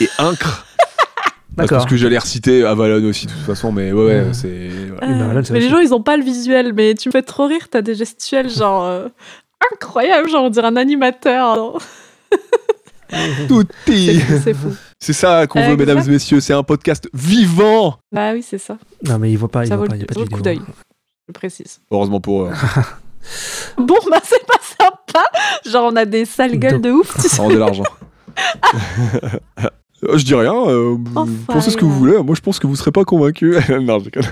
Et Incre. Parce que j'allais reciter Avalon aussi de toute façon, mais ouais, ouais, Ouais. c'est. voilà. C'est mais les gens, ils ont pas le visuel. Mais tu me fais trop rire. T'as des gestuels, genre. euh, incroyable. Genre, on dirait un animateur. Tout C'est est- fou, c'est fou. C'est ça qu'on veut, mesdames et messieurs. C'est un podcast vivant. Bah oui, c'est ça. Non, mais il voit pas, il ça voit vaut pas, le, il y a pas de coup d'œil. Je précise. Heureusement pour eux. Bon, bah c'est pas sympa. Genre, on a des sales gueules de ouf. tu sais. Ça rend de l'argent. Euh, Je dis rien. euh, vous Enfin, pensez ce que vous voulez. Moi, je pense que vous serez pas convaincus. non, je déconne.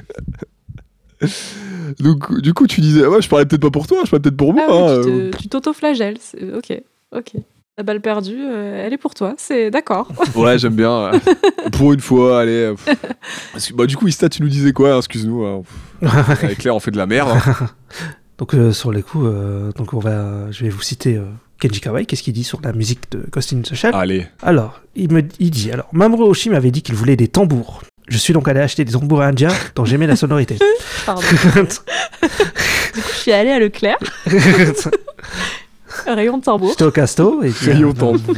Donc, du coup, tu disais, ouais, je parlais peut-être pas pour toi, je parlais peut-être pour moi. Ah oui, hein, tu euh. tu t'auto-flagelles. Ok, ok. La balle perdue, euh, elle est pour toi. C'est d'accord. Ouais, j'aime bien. euh, pour une fois, allez. pff. Parce que, bah, du coup, Ista, tu nous disais quoi hein, Excuse-nous. hein. Avec Claire, on fait de la merde. hein. Donc euh, sur les coups, euh, donc on va, je vais vous citer euh, Kenji Kawai. Qu'est-ce qu'il dit sur la musique de Ghost in the Shell? Allez. Alors, il me il dit alors Mamoru Oshii m'avait dit qu'il voulait des tambours. Je suis donc allé acheter des tambours indiens dont j'aimais la sonorité. Pardon. Du coup, je suis allée à Leclerc, rayon de tambour. J'étais au casto et puis, Rayon euh, tambour.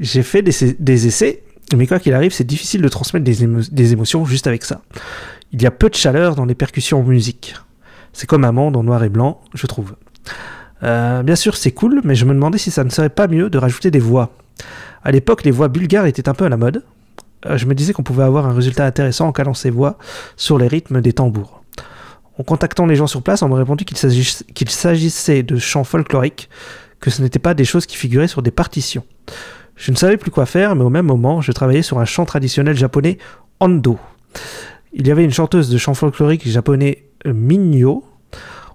j'ai fait des, des essais, mais quoi qu'il arrive, c'est difficile de transmettre des, émo- des émotions juste avec ça. Il y a peu de chaleur dans les percussions en musique. C'est comme un monde en noir et blanc, je trouve. Euh, bien sûr, c'est cool, mais je me demandais si ça ne serait pas mieux de rajouter des voix. À l'époque, les voix bulgares étaient un peu à la mode. Euh, je me disais qu'on pouvait avoir un résultat intéressant en calant ces voix sur les rythmes des tambours. En contactant les gens sur place, on m'a répondu qu'il s'agissait de chants folkloriques, que ce n'étaient pas des choses qui figuraient sur des partitions. Je ne savais plus quoi faire, mais au même moment, je travaillais sur un chant traditionnel japonais, Ando. Il y avait une chanteuse de chant folklorique japonais, euh, Minyo.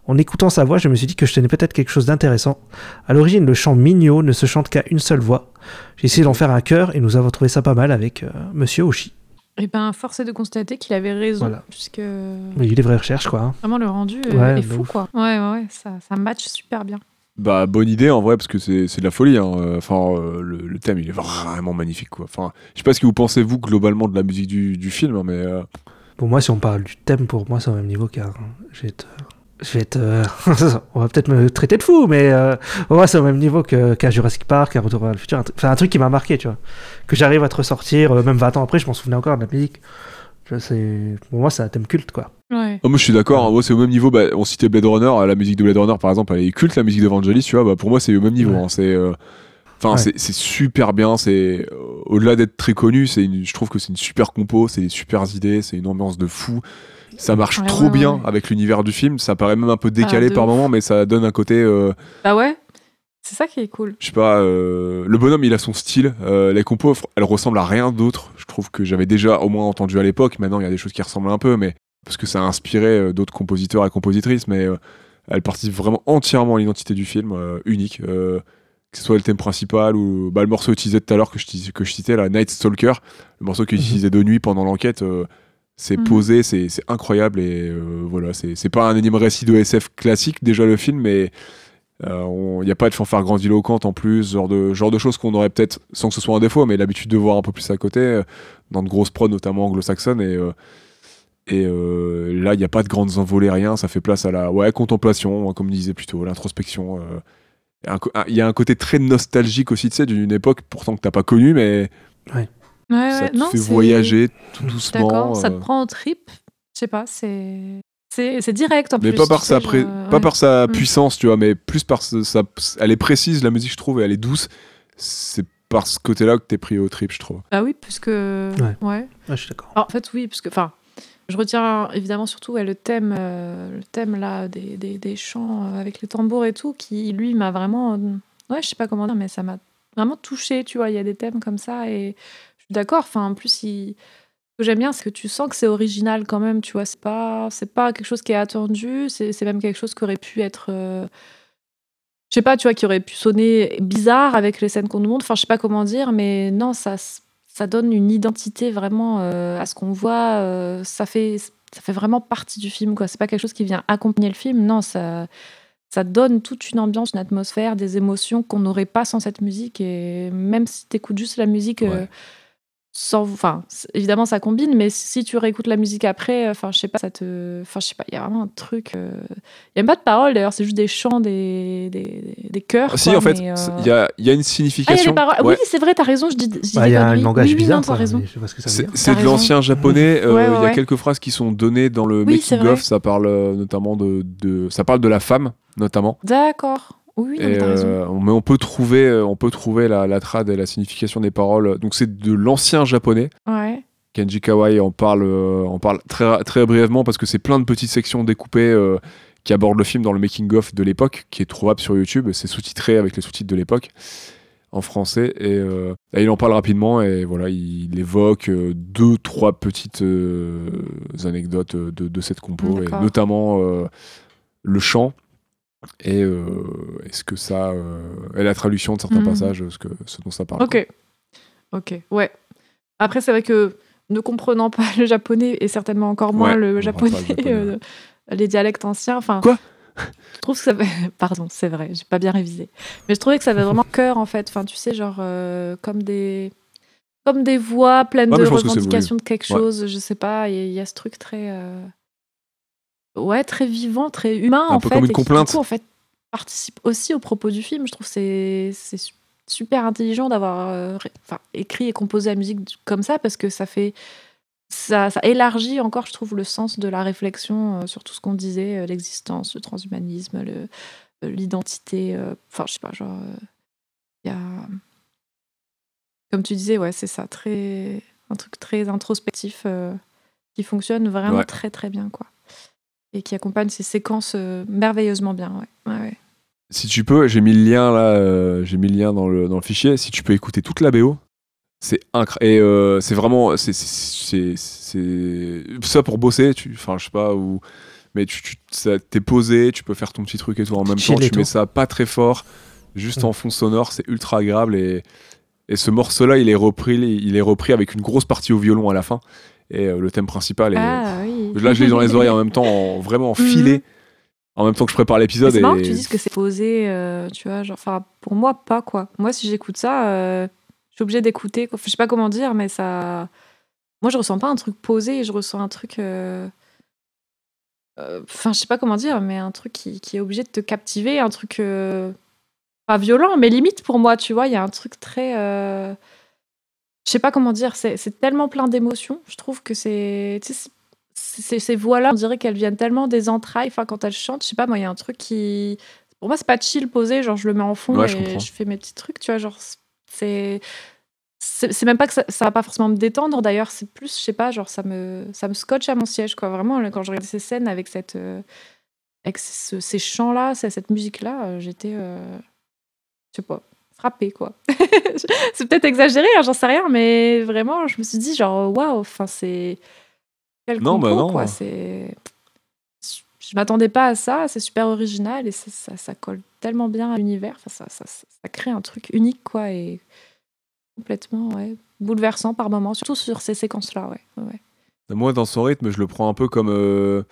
En écoutant sa voix, je me suis dit que je tenais peut-être quelque chose d'intéressant. À l'origine, le chant Mignot ne se chante qu'à une seule voix. J'ai essayé d'en faire un chœur et nous avons trouvé ça pas mal avec euh, Monsieur Oshi. Et ben, force est de constater qu'il avait raison, Voilà. puisque Il y a eu des vraies recherches, quoi. hein. vraiment le rendu euh, Ouais, est fou, ouf. quoi. Ouais, ouais, ouais, ça, ça match super bien. Bah, bonne idée en vrai, parce que c'est de la folie. hein. Euh, Enfin, euh, le, le thème, il est vraiment magnifique, quoi. Enfin, je sais pas ce que vous pensez, vous, globalement, de la musique du, du film, hein, mais. euh, Pour moi, si on parle du thème, pour moi, c'est au même niveau car être. Je vais être. euh, on va peut-être me traiter de fou, mais euh, pour moi, c'est au même niveau que- qu'à Jurassic Park, qu'à Retour vers le futur. Un, enfin, un truc qui m'a marqué, tu vois. Que j'arrive à te ressortir, euh, même 20 ans après, je m'en souvenais encore de la musique. Tu vois, c'est- Pour moi, c'est un thème culte, quoi. Ouais. Oh, moi je suis d'accord, hein. Moi, c'est au même niveau. Bah, on citait Blade Runner, la musique de Blade Runner par exemple, elle est culte, la musique d'Evangelis, tu vois. Bah, pour moi, c'est au même niveau. Ouais. hein. C'est, euh, enfin, Ouais. c'est, super bien. C'est euh, au-delà d'être très connu, c'est je trouve que c'est une super compo, c'est des super idées, c'est une ambiance de fou. Ça marche Ouais, trop ouais, bien ouais. avec l'univers du film. Ça paraît même un peu décalé Ah, de par ouf. moment, mais ça donne un côté. euh, Bah ouais, c'est ça qui est cool. je sais pas, euh, le bonhomme il a son style, euh, les compos elles ressemblent à rien d'autre. Je trouve que j'avais déjà au moins entendu à l'époque, maintenant il y a des choses qui ressemblent un peu, mais parce que ça a inspiré euh, d'autres compositeurs et compositrices, mais elle participe vraiment entièrement à l'identité du film, unique. que ce soit le thème principal ou bah, le morceau utilisé tout à l'heure que je, que je citais, la Night Stalker, le morceau qu'il Mhm. utilisait de nuit pendant l'enquête, c'est Mhm. posé, c'est c'est incroyable et euh, voilà, c'est c'est pas un énième récit de SF classique déjà le film, mais il n'y a pas de fanfare grandiloquente en plus, genre de, genre de choses qu'on aurait peut-être, sans que ce soit un défaut, mais l'habitude de voir un peu plus à côté, euh, dans de grosses prods, notamment anglo-saxonnes. Et, euh, et euh, là, il n'y a pas de grandes envolées, rien. Ça fait place à la ouais, contemplation, comme disait plutôt, l'introspection. euh. Il y a un co- Il y a un côté très nostalgique aussi, tu sais, d'une époque pourtant que t'as pas connue, mais Ouais, ça ouais, te non, fait voyager tout doucement. D'accord, ça te euh. prend au trip. Je sais pas, c'est. C'est c'est direct en mais plus. pas par sa, sais, pré- pas ouais. par sa puissance, tu vois, mais plus par sa, elle est précise la musique je trouve et elle est douce. C'est par ce côté-là que t'es pris au trip, je trouve. Bah oui, puisque. Ouais. ouais. Ah, je suis d'accord. Alors, en fait, oui, parce que, enfin, je retiens évidemment surtout ouais, le thème, euh, le thème là des, des, des chants euh, avec les tambours et tout, qui lui m'a vraiment, euh, ouais, je sais pas comment dire, mais ça m'a vraiment touché, tu vois. Il y a des thèmes comme ça et d'accord. Enfin, en plus, ce que j'aime bien, c'est que tu sens que c'est original quand même, tu vois. C'est pas, c'est pas quelque chose qui est attendu. C'est même quelque chose qui aurait pu être. euh, je sais pas, tu vois, qui aurait pu sonner bizarre avec les scènes qu'on nous montre. Enfin, je sais pas comment dire, mais non, ça, ça donne une identité vraiment euh, à ce qu'on voit. euh, ça fait, ça fait vraiment partie du film, quoi. C'est pas quelque chose qui vient accompagner le film. Non, ça, ça donne toute une ambiance, une atmosphère, des émotions qu'on n'aurait pas sans cette musique. Et même si tu écoutes juste la musique. Sans, enfin, évidemment, ça combine, mais si tu réécoutes la musique après, euh, enfin, je sais pas, ça te, enfin, je sais pas, il y a vraiment un truc. euh, Il y a même pas de paroles d'ailleurs, c'est juste des chants, des, des, des chœurs. Ah, si, quoi, en fait, euh, il y, a, il y a une Ah, y a signification. Ouais. Oui, c'est vrai, t'as raison, je dis. je dis Bah, y a un conneries. langage oui, oui, bizarre, non, raison. mais je sais pas ce que ça veut C'est dire. c'est de l'ancien japonais. euh, Ouais, Il y a quelques phrases qui sont données dans le Oui, making of. Ça parle euh, notamment de, de- ça parle de la femme notamment. D'accord. Oui, non, mais euh, mais on peut trouver, euh, on peut trouver la, la trad et la signification des paroles. Donc c'est de l'ancien japonais. Ouais. Kenji Kawai en parle, euh, en parle très, très brièvement parce que c'est plein de petites sections découpées euh, qui abordent le film dans le making of de l'époque, qui est trouvable sur YouTube. C'est sous-titré avec les sous-titres de l'époque en français et, euh, et il en parle rapidement et voilà il évoque euh, deux trois petites euh, anecdotes de, de cette compo et notamment le chant et euh, est-ce que ça euh, et la traduction de certains Mhm. passages ce, que, ce dont ça parle Ok. Ok. Ouais. Après, c'est vrai que ne comprenant pas le japonais et certainement encore moins Ouais, le japonais, pas le japonais, euh, les dialectes anciens. Enfin. Quoi? Je trouve que ça. Pardon, c'est vrai, j'ai pas bien révisé. Mais je trouvais que ça avait vraiment cœur en fait. Enfin, tu sais, genre euh, comme des comme des voix pleines Ouais, de que revendications de quelque Ouais. chose. Je sais pas. Il y, a- il y a ce truc très. euh, Ouais, très vivant, très humain Un en peu fait. comme une qui, complainte. coup, en fait, participe aussi au propos du film. Je trouve que c'est c'est su- super intelligent d'avoir euh, écrit et composé la musique comme ça parce que ça fait ça, ça élargit encore, je trouve, le sens de la réflexion euh, sur tout ce qu'on disait, euh, l'existence, le transhumanisme, le- l'identité. Enfin, je sais pas, genre, il y a. Comme tu disais, ouais, c'est ça, très, un truc très introspectif qui fonctionne vraiment Ouais. très très bien, quoi. Et qui accompagne ces séquences euh, merveilleusement bien, ouais. ouais, ouais. Si tu peux, j'ai mis le lien là, euh, j'ai mis le lien dans le, dans le fichier. Si tu peux écouter toute la BO, c'est incroyable. Et euh, c'est vraiment, c'est, c'est, c'est- c'est- ça pour bosser. Tu, enfin, je sais pas ou mais tu, tu ça- t'es posé, tu peux faire ton petit truc et tout en même temps. Tu mets ça pas très fort, juste Mm. en fond sonore, c'est ultra agréable et, et ce morceau-là, il est repris, il est repris avec une grosse partie au violon à la fin et euh, le thème principal. Est, Ah oui. Là, je l'ai dans les oreilles en même temps, en- vraiment enfilé, en même temps que je prépare l'épisode. C'est marrant que tu dises que c'est posé, euh, tu vois, genre, enfin, pour moi, pas quoi. Moi, si j'écoute ça, euh, je suis obligée d'écouter. Je sais pas comment dire, mais ça. Moi, je ressens pas un truc posé, je ressens un truc. euh, Enfin, je sais pas comment dire, mais un truc qui, qui est obligé de te captiver, un truc. Pas violent, mais limite pour moi, tu vois, il y a un truc très. Je sais pas comment dire, c'est tellement plein d'émotions. Je trouve que c'est. Ces voix-là, on dirait qu'elles viennent tellement des entrailles. Enfin, quand elles chantent, je sais pas, moi, il y a un truc qui. Pour moi, c'est pas chill posé, genre je le mets en fond Ouais, et je fais mes petits trucs, tu vois, genre c'est. C'est même pas que ça, ça va pas forcément me détendre d'ailleurs, c'est plus, je sais pas, genre ça me, ça me scotche à mon siège, quoi. Vraiment, quand je regarde ces scènes avec, cette, euh, avec ce- ces chants-là, cette musique-là, euh, j'étais, euh, je sais pas, frappée, quoi. c'est peut-être exagéré, hein, j'en sais rien, mais vraiment, je me suis dit, genre, waouh, enfin, c'est. Quel Non, bah compo, non. quoi, c'est. Je m'attendais pas à ça, c'est super original et ça, ça colle tellement bien à l'univers, enfin, ça, ça, crée un truc unique, quoi, et complètement, ouais, bouleversant par moments, surtout sur ces séquences-là, ouais. ouais, ouais. Moi, dans son rythme, je le prends un peu comme. euh,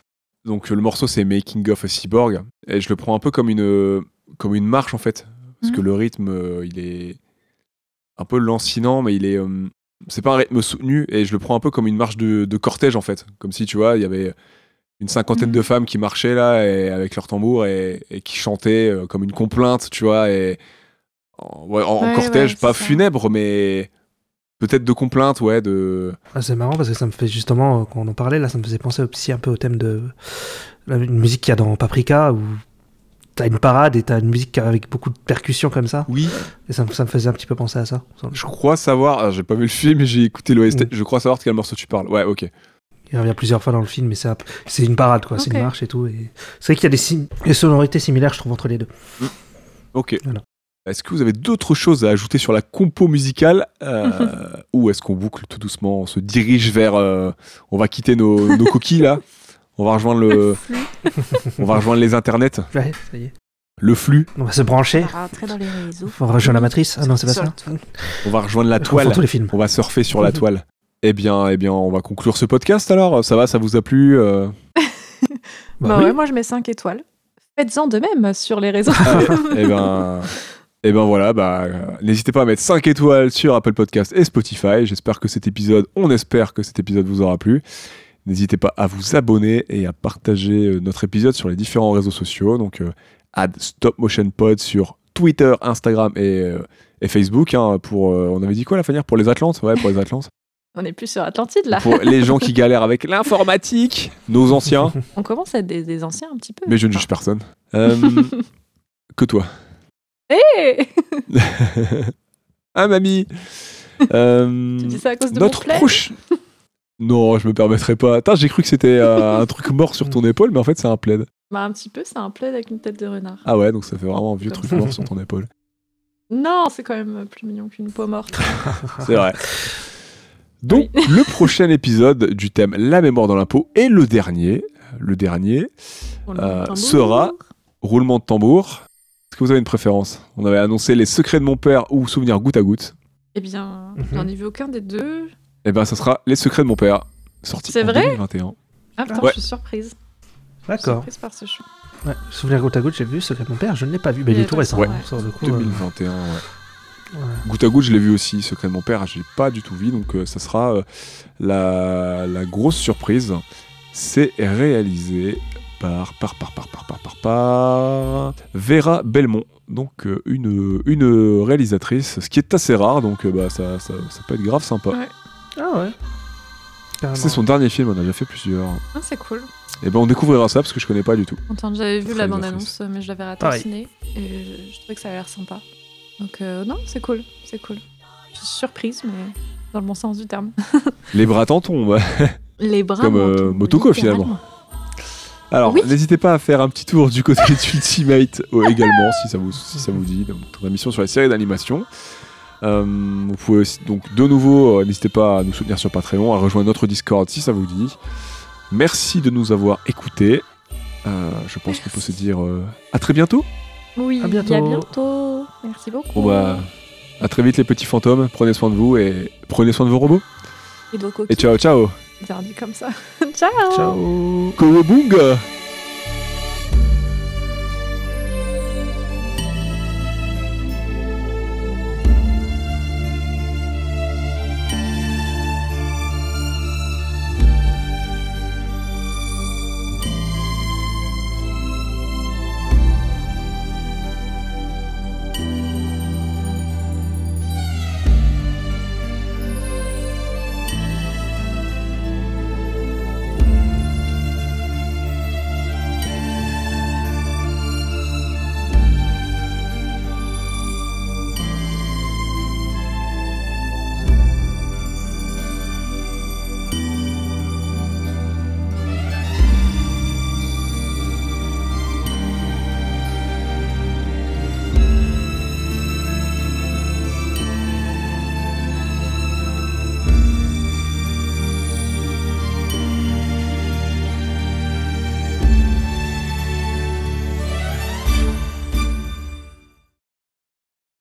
Donc, le morceau, c'est Making of a Cyborg. Et je le prends un peu comme une, comme une marche, en fait. Parce que Mhm. le rythme, euh, il est un peu lancinant, mais il est. euh, C'est pas un rythme soutenu. Et je le prends un peu comme une marche de, de cortège, en fait. Comme si, tu vois, il y avait une cinquantaine de femmes qui marchaient là, et, avec leur tambour, et, et qui chantaient euh, comme une complainte, tu vois. Et en, ouais, en- en Ouais, cortège, ouais, pas ça. funèbre, mais peut-être de complainte, ouais, de. Ah, c'est marrant parce que ça me fait justement, quand on en parlait, là, ça me faisait penser aussi un peu au thème de la une musique qu'il y a dans Paprika où t'as une parade et t'as une musique avec beaucoup de percussions comme ça. Oui, Et ça, me- ça me faisait un petit peu penser à ça. Je crois savoir, ah, j'ai pas vu le film, mais j'ai écouté l'OST. Mm. Je crois savoir de quel morceau tu parles. Ouais, ok. Il revient plusieurs fois dans le film, mais c'est un- c'est une parade, quoi. C'est Ok. une marche et tout. Et c'est vrai qu'il y a des, sim- des sonorités similaires, je trouve, entre les deux. Ok. Voilà. Est-ce que vous avez d'autres choses à ajouter sur la compo musicale euh, Ou est-ce qu'on boucle tout doucement On se dirige vers. euh, on va quitter nos, nos coquilles là? On va rejoindre le. on va rejoindre les internets, Ouais, ça y est. le flux, On va se brancher. On va rentrer dans les réseaux. On va rejoindre la matrice. Ah non, c'est pas Sur ça. le on va rejoindre la confonds toile. tous les films. On va surfer sur la toile. Eh bien, eh bien, on va conclure ce podcast alors. Ça va, ça vous a plu euh Bah, oui. ouais, moi je mets 5 étoiles. Faites-en de même sur les réseaux. Eh ben, eh ben voilà, bah, euh, n'hésitez pas à mettre 5 étoiles sur Apple Podcast et Spotify. J'espère que cet épisode, on espère que cet épisode vous aura plu. N'hésitez pas à vous abonner et à partager euh, notre épisode sur les différents réseaux sociaux. Donc, euh, add Stop Motion Pod sur Twitter, Instagram et, euh, et Facebook. hein, pour, on avait dit quoi la finir Pour les Atlantes? Ouais, pour les Atlantes. On est plus sur Atlantide là. pour les gens qui galèrent avec l'informatique, nos anciens. On commence à être des, des anciens un petit peu. Mais je ne juge personne. Euh, que toi. Hé ah, mamie Euh, Tu dis ça à cause de Notre mon proche. Non, je me permettrai pas. Attends, j'ai cru que c'était euh, un truc mort sur ton épaule, mais en fait, c'est un plaid. Bah un petit peu, c'est un plaid avec une tête de renard. Ah ouais, donc ça fait vraiment un vieux Comme truc ça. mort sur ton épaule. Non, c'est quand même plus mignon qu'une peau morte. C'est vrai. Donc, le prochain épisode du thème La mémoire dans l'impôt et le dernier, le dernier, Euh, sera- roulement de tambour. Est-ce que vous avez une préférence? On avait annoncé Les secrets de mon père ou Souvenirs goutte à goutte. Eh bien, Mhm. j'en ai vu aucun des deux. Eh ben, ça sera Les secrets de mon père, sorti C'est en vrai 2021. Ah putain, Ouais. je suis surprise. D'accord. Surprise par ce chou. Ouais. Souvenir goutte à goutte, j'ai vu. Secret de mon père, je ne l'ai pas vu. Mais il est tout récent. hein, ouais. sur le coup, euh, 2021, ouais. ouais. Goutte à goutte, je l'ai vu aussi. Secret de mon père, j'ai pas du tout vu. Donc, euh, ça sera euh, la, la grosse surprise. C'est réalisé par, par, par, par, par, par, par, par Vera Belmont. Donc, euh, une, une réalisatrice, ce qui est assez rare. Donc, euh, bah, ça, ça, ça peut être grave sympa. Ouais. Ah ouais. C'est son dernier film, on a déjà fait plusieurs. Ah, c'est cool. Et ben, on découvrira ça parce que je connais pas du tout. J'avais vu la bande-annonce, mais je l'avais raté au ciné. Et je, je trouvais que ça avait l'air sympa. Donc, euh, non, c'est cool. C'est cool. Je suis surprise, mais dans le bon sens du terme. Les bras t'en tombent. Les bras. Comme, euh, Motoko, finalement. Alors, Oui. n'hésitez pas à faire un petit tour du côté d'Ultimate euh, également, si ça vous, si ça vous dit, dans notre émission sur les séries d'animation. Euh, vous pouvez aussi, donc, de nouveau, euh, n'hésitez pas à nous soutenir sur Patreon, à rejoindre notre Discord si ça vous dit. Merci de nous avoir écoutés Euh, je pense qu'on peut se dire euh, à très bientôt. Oui, À bientôt. à bientôt. Merci beaucoup. Bon bah, à très vite les petits fantômes. Prenez soin de vous et prenez soin de vos robots. Et donc, Et ciao ciao. Interdit comme ça. Ciao. Ciao. Kowabunga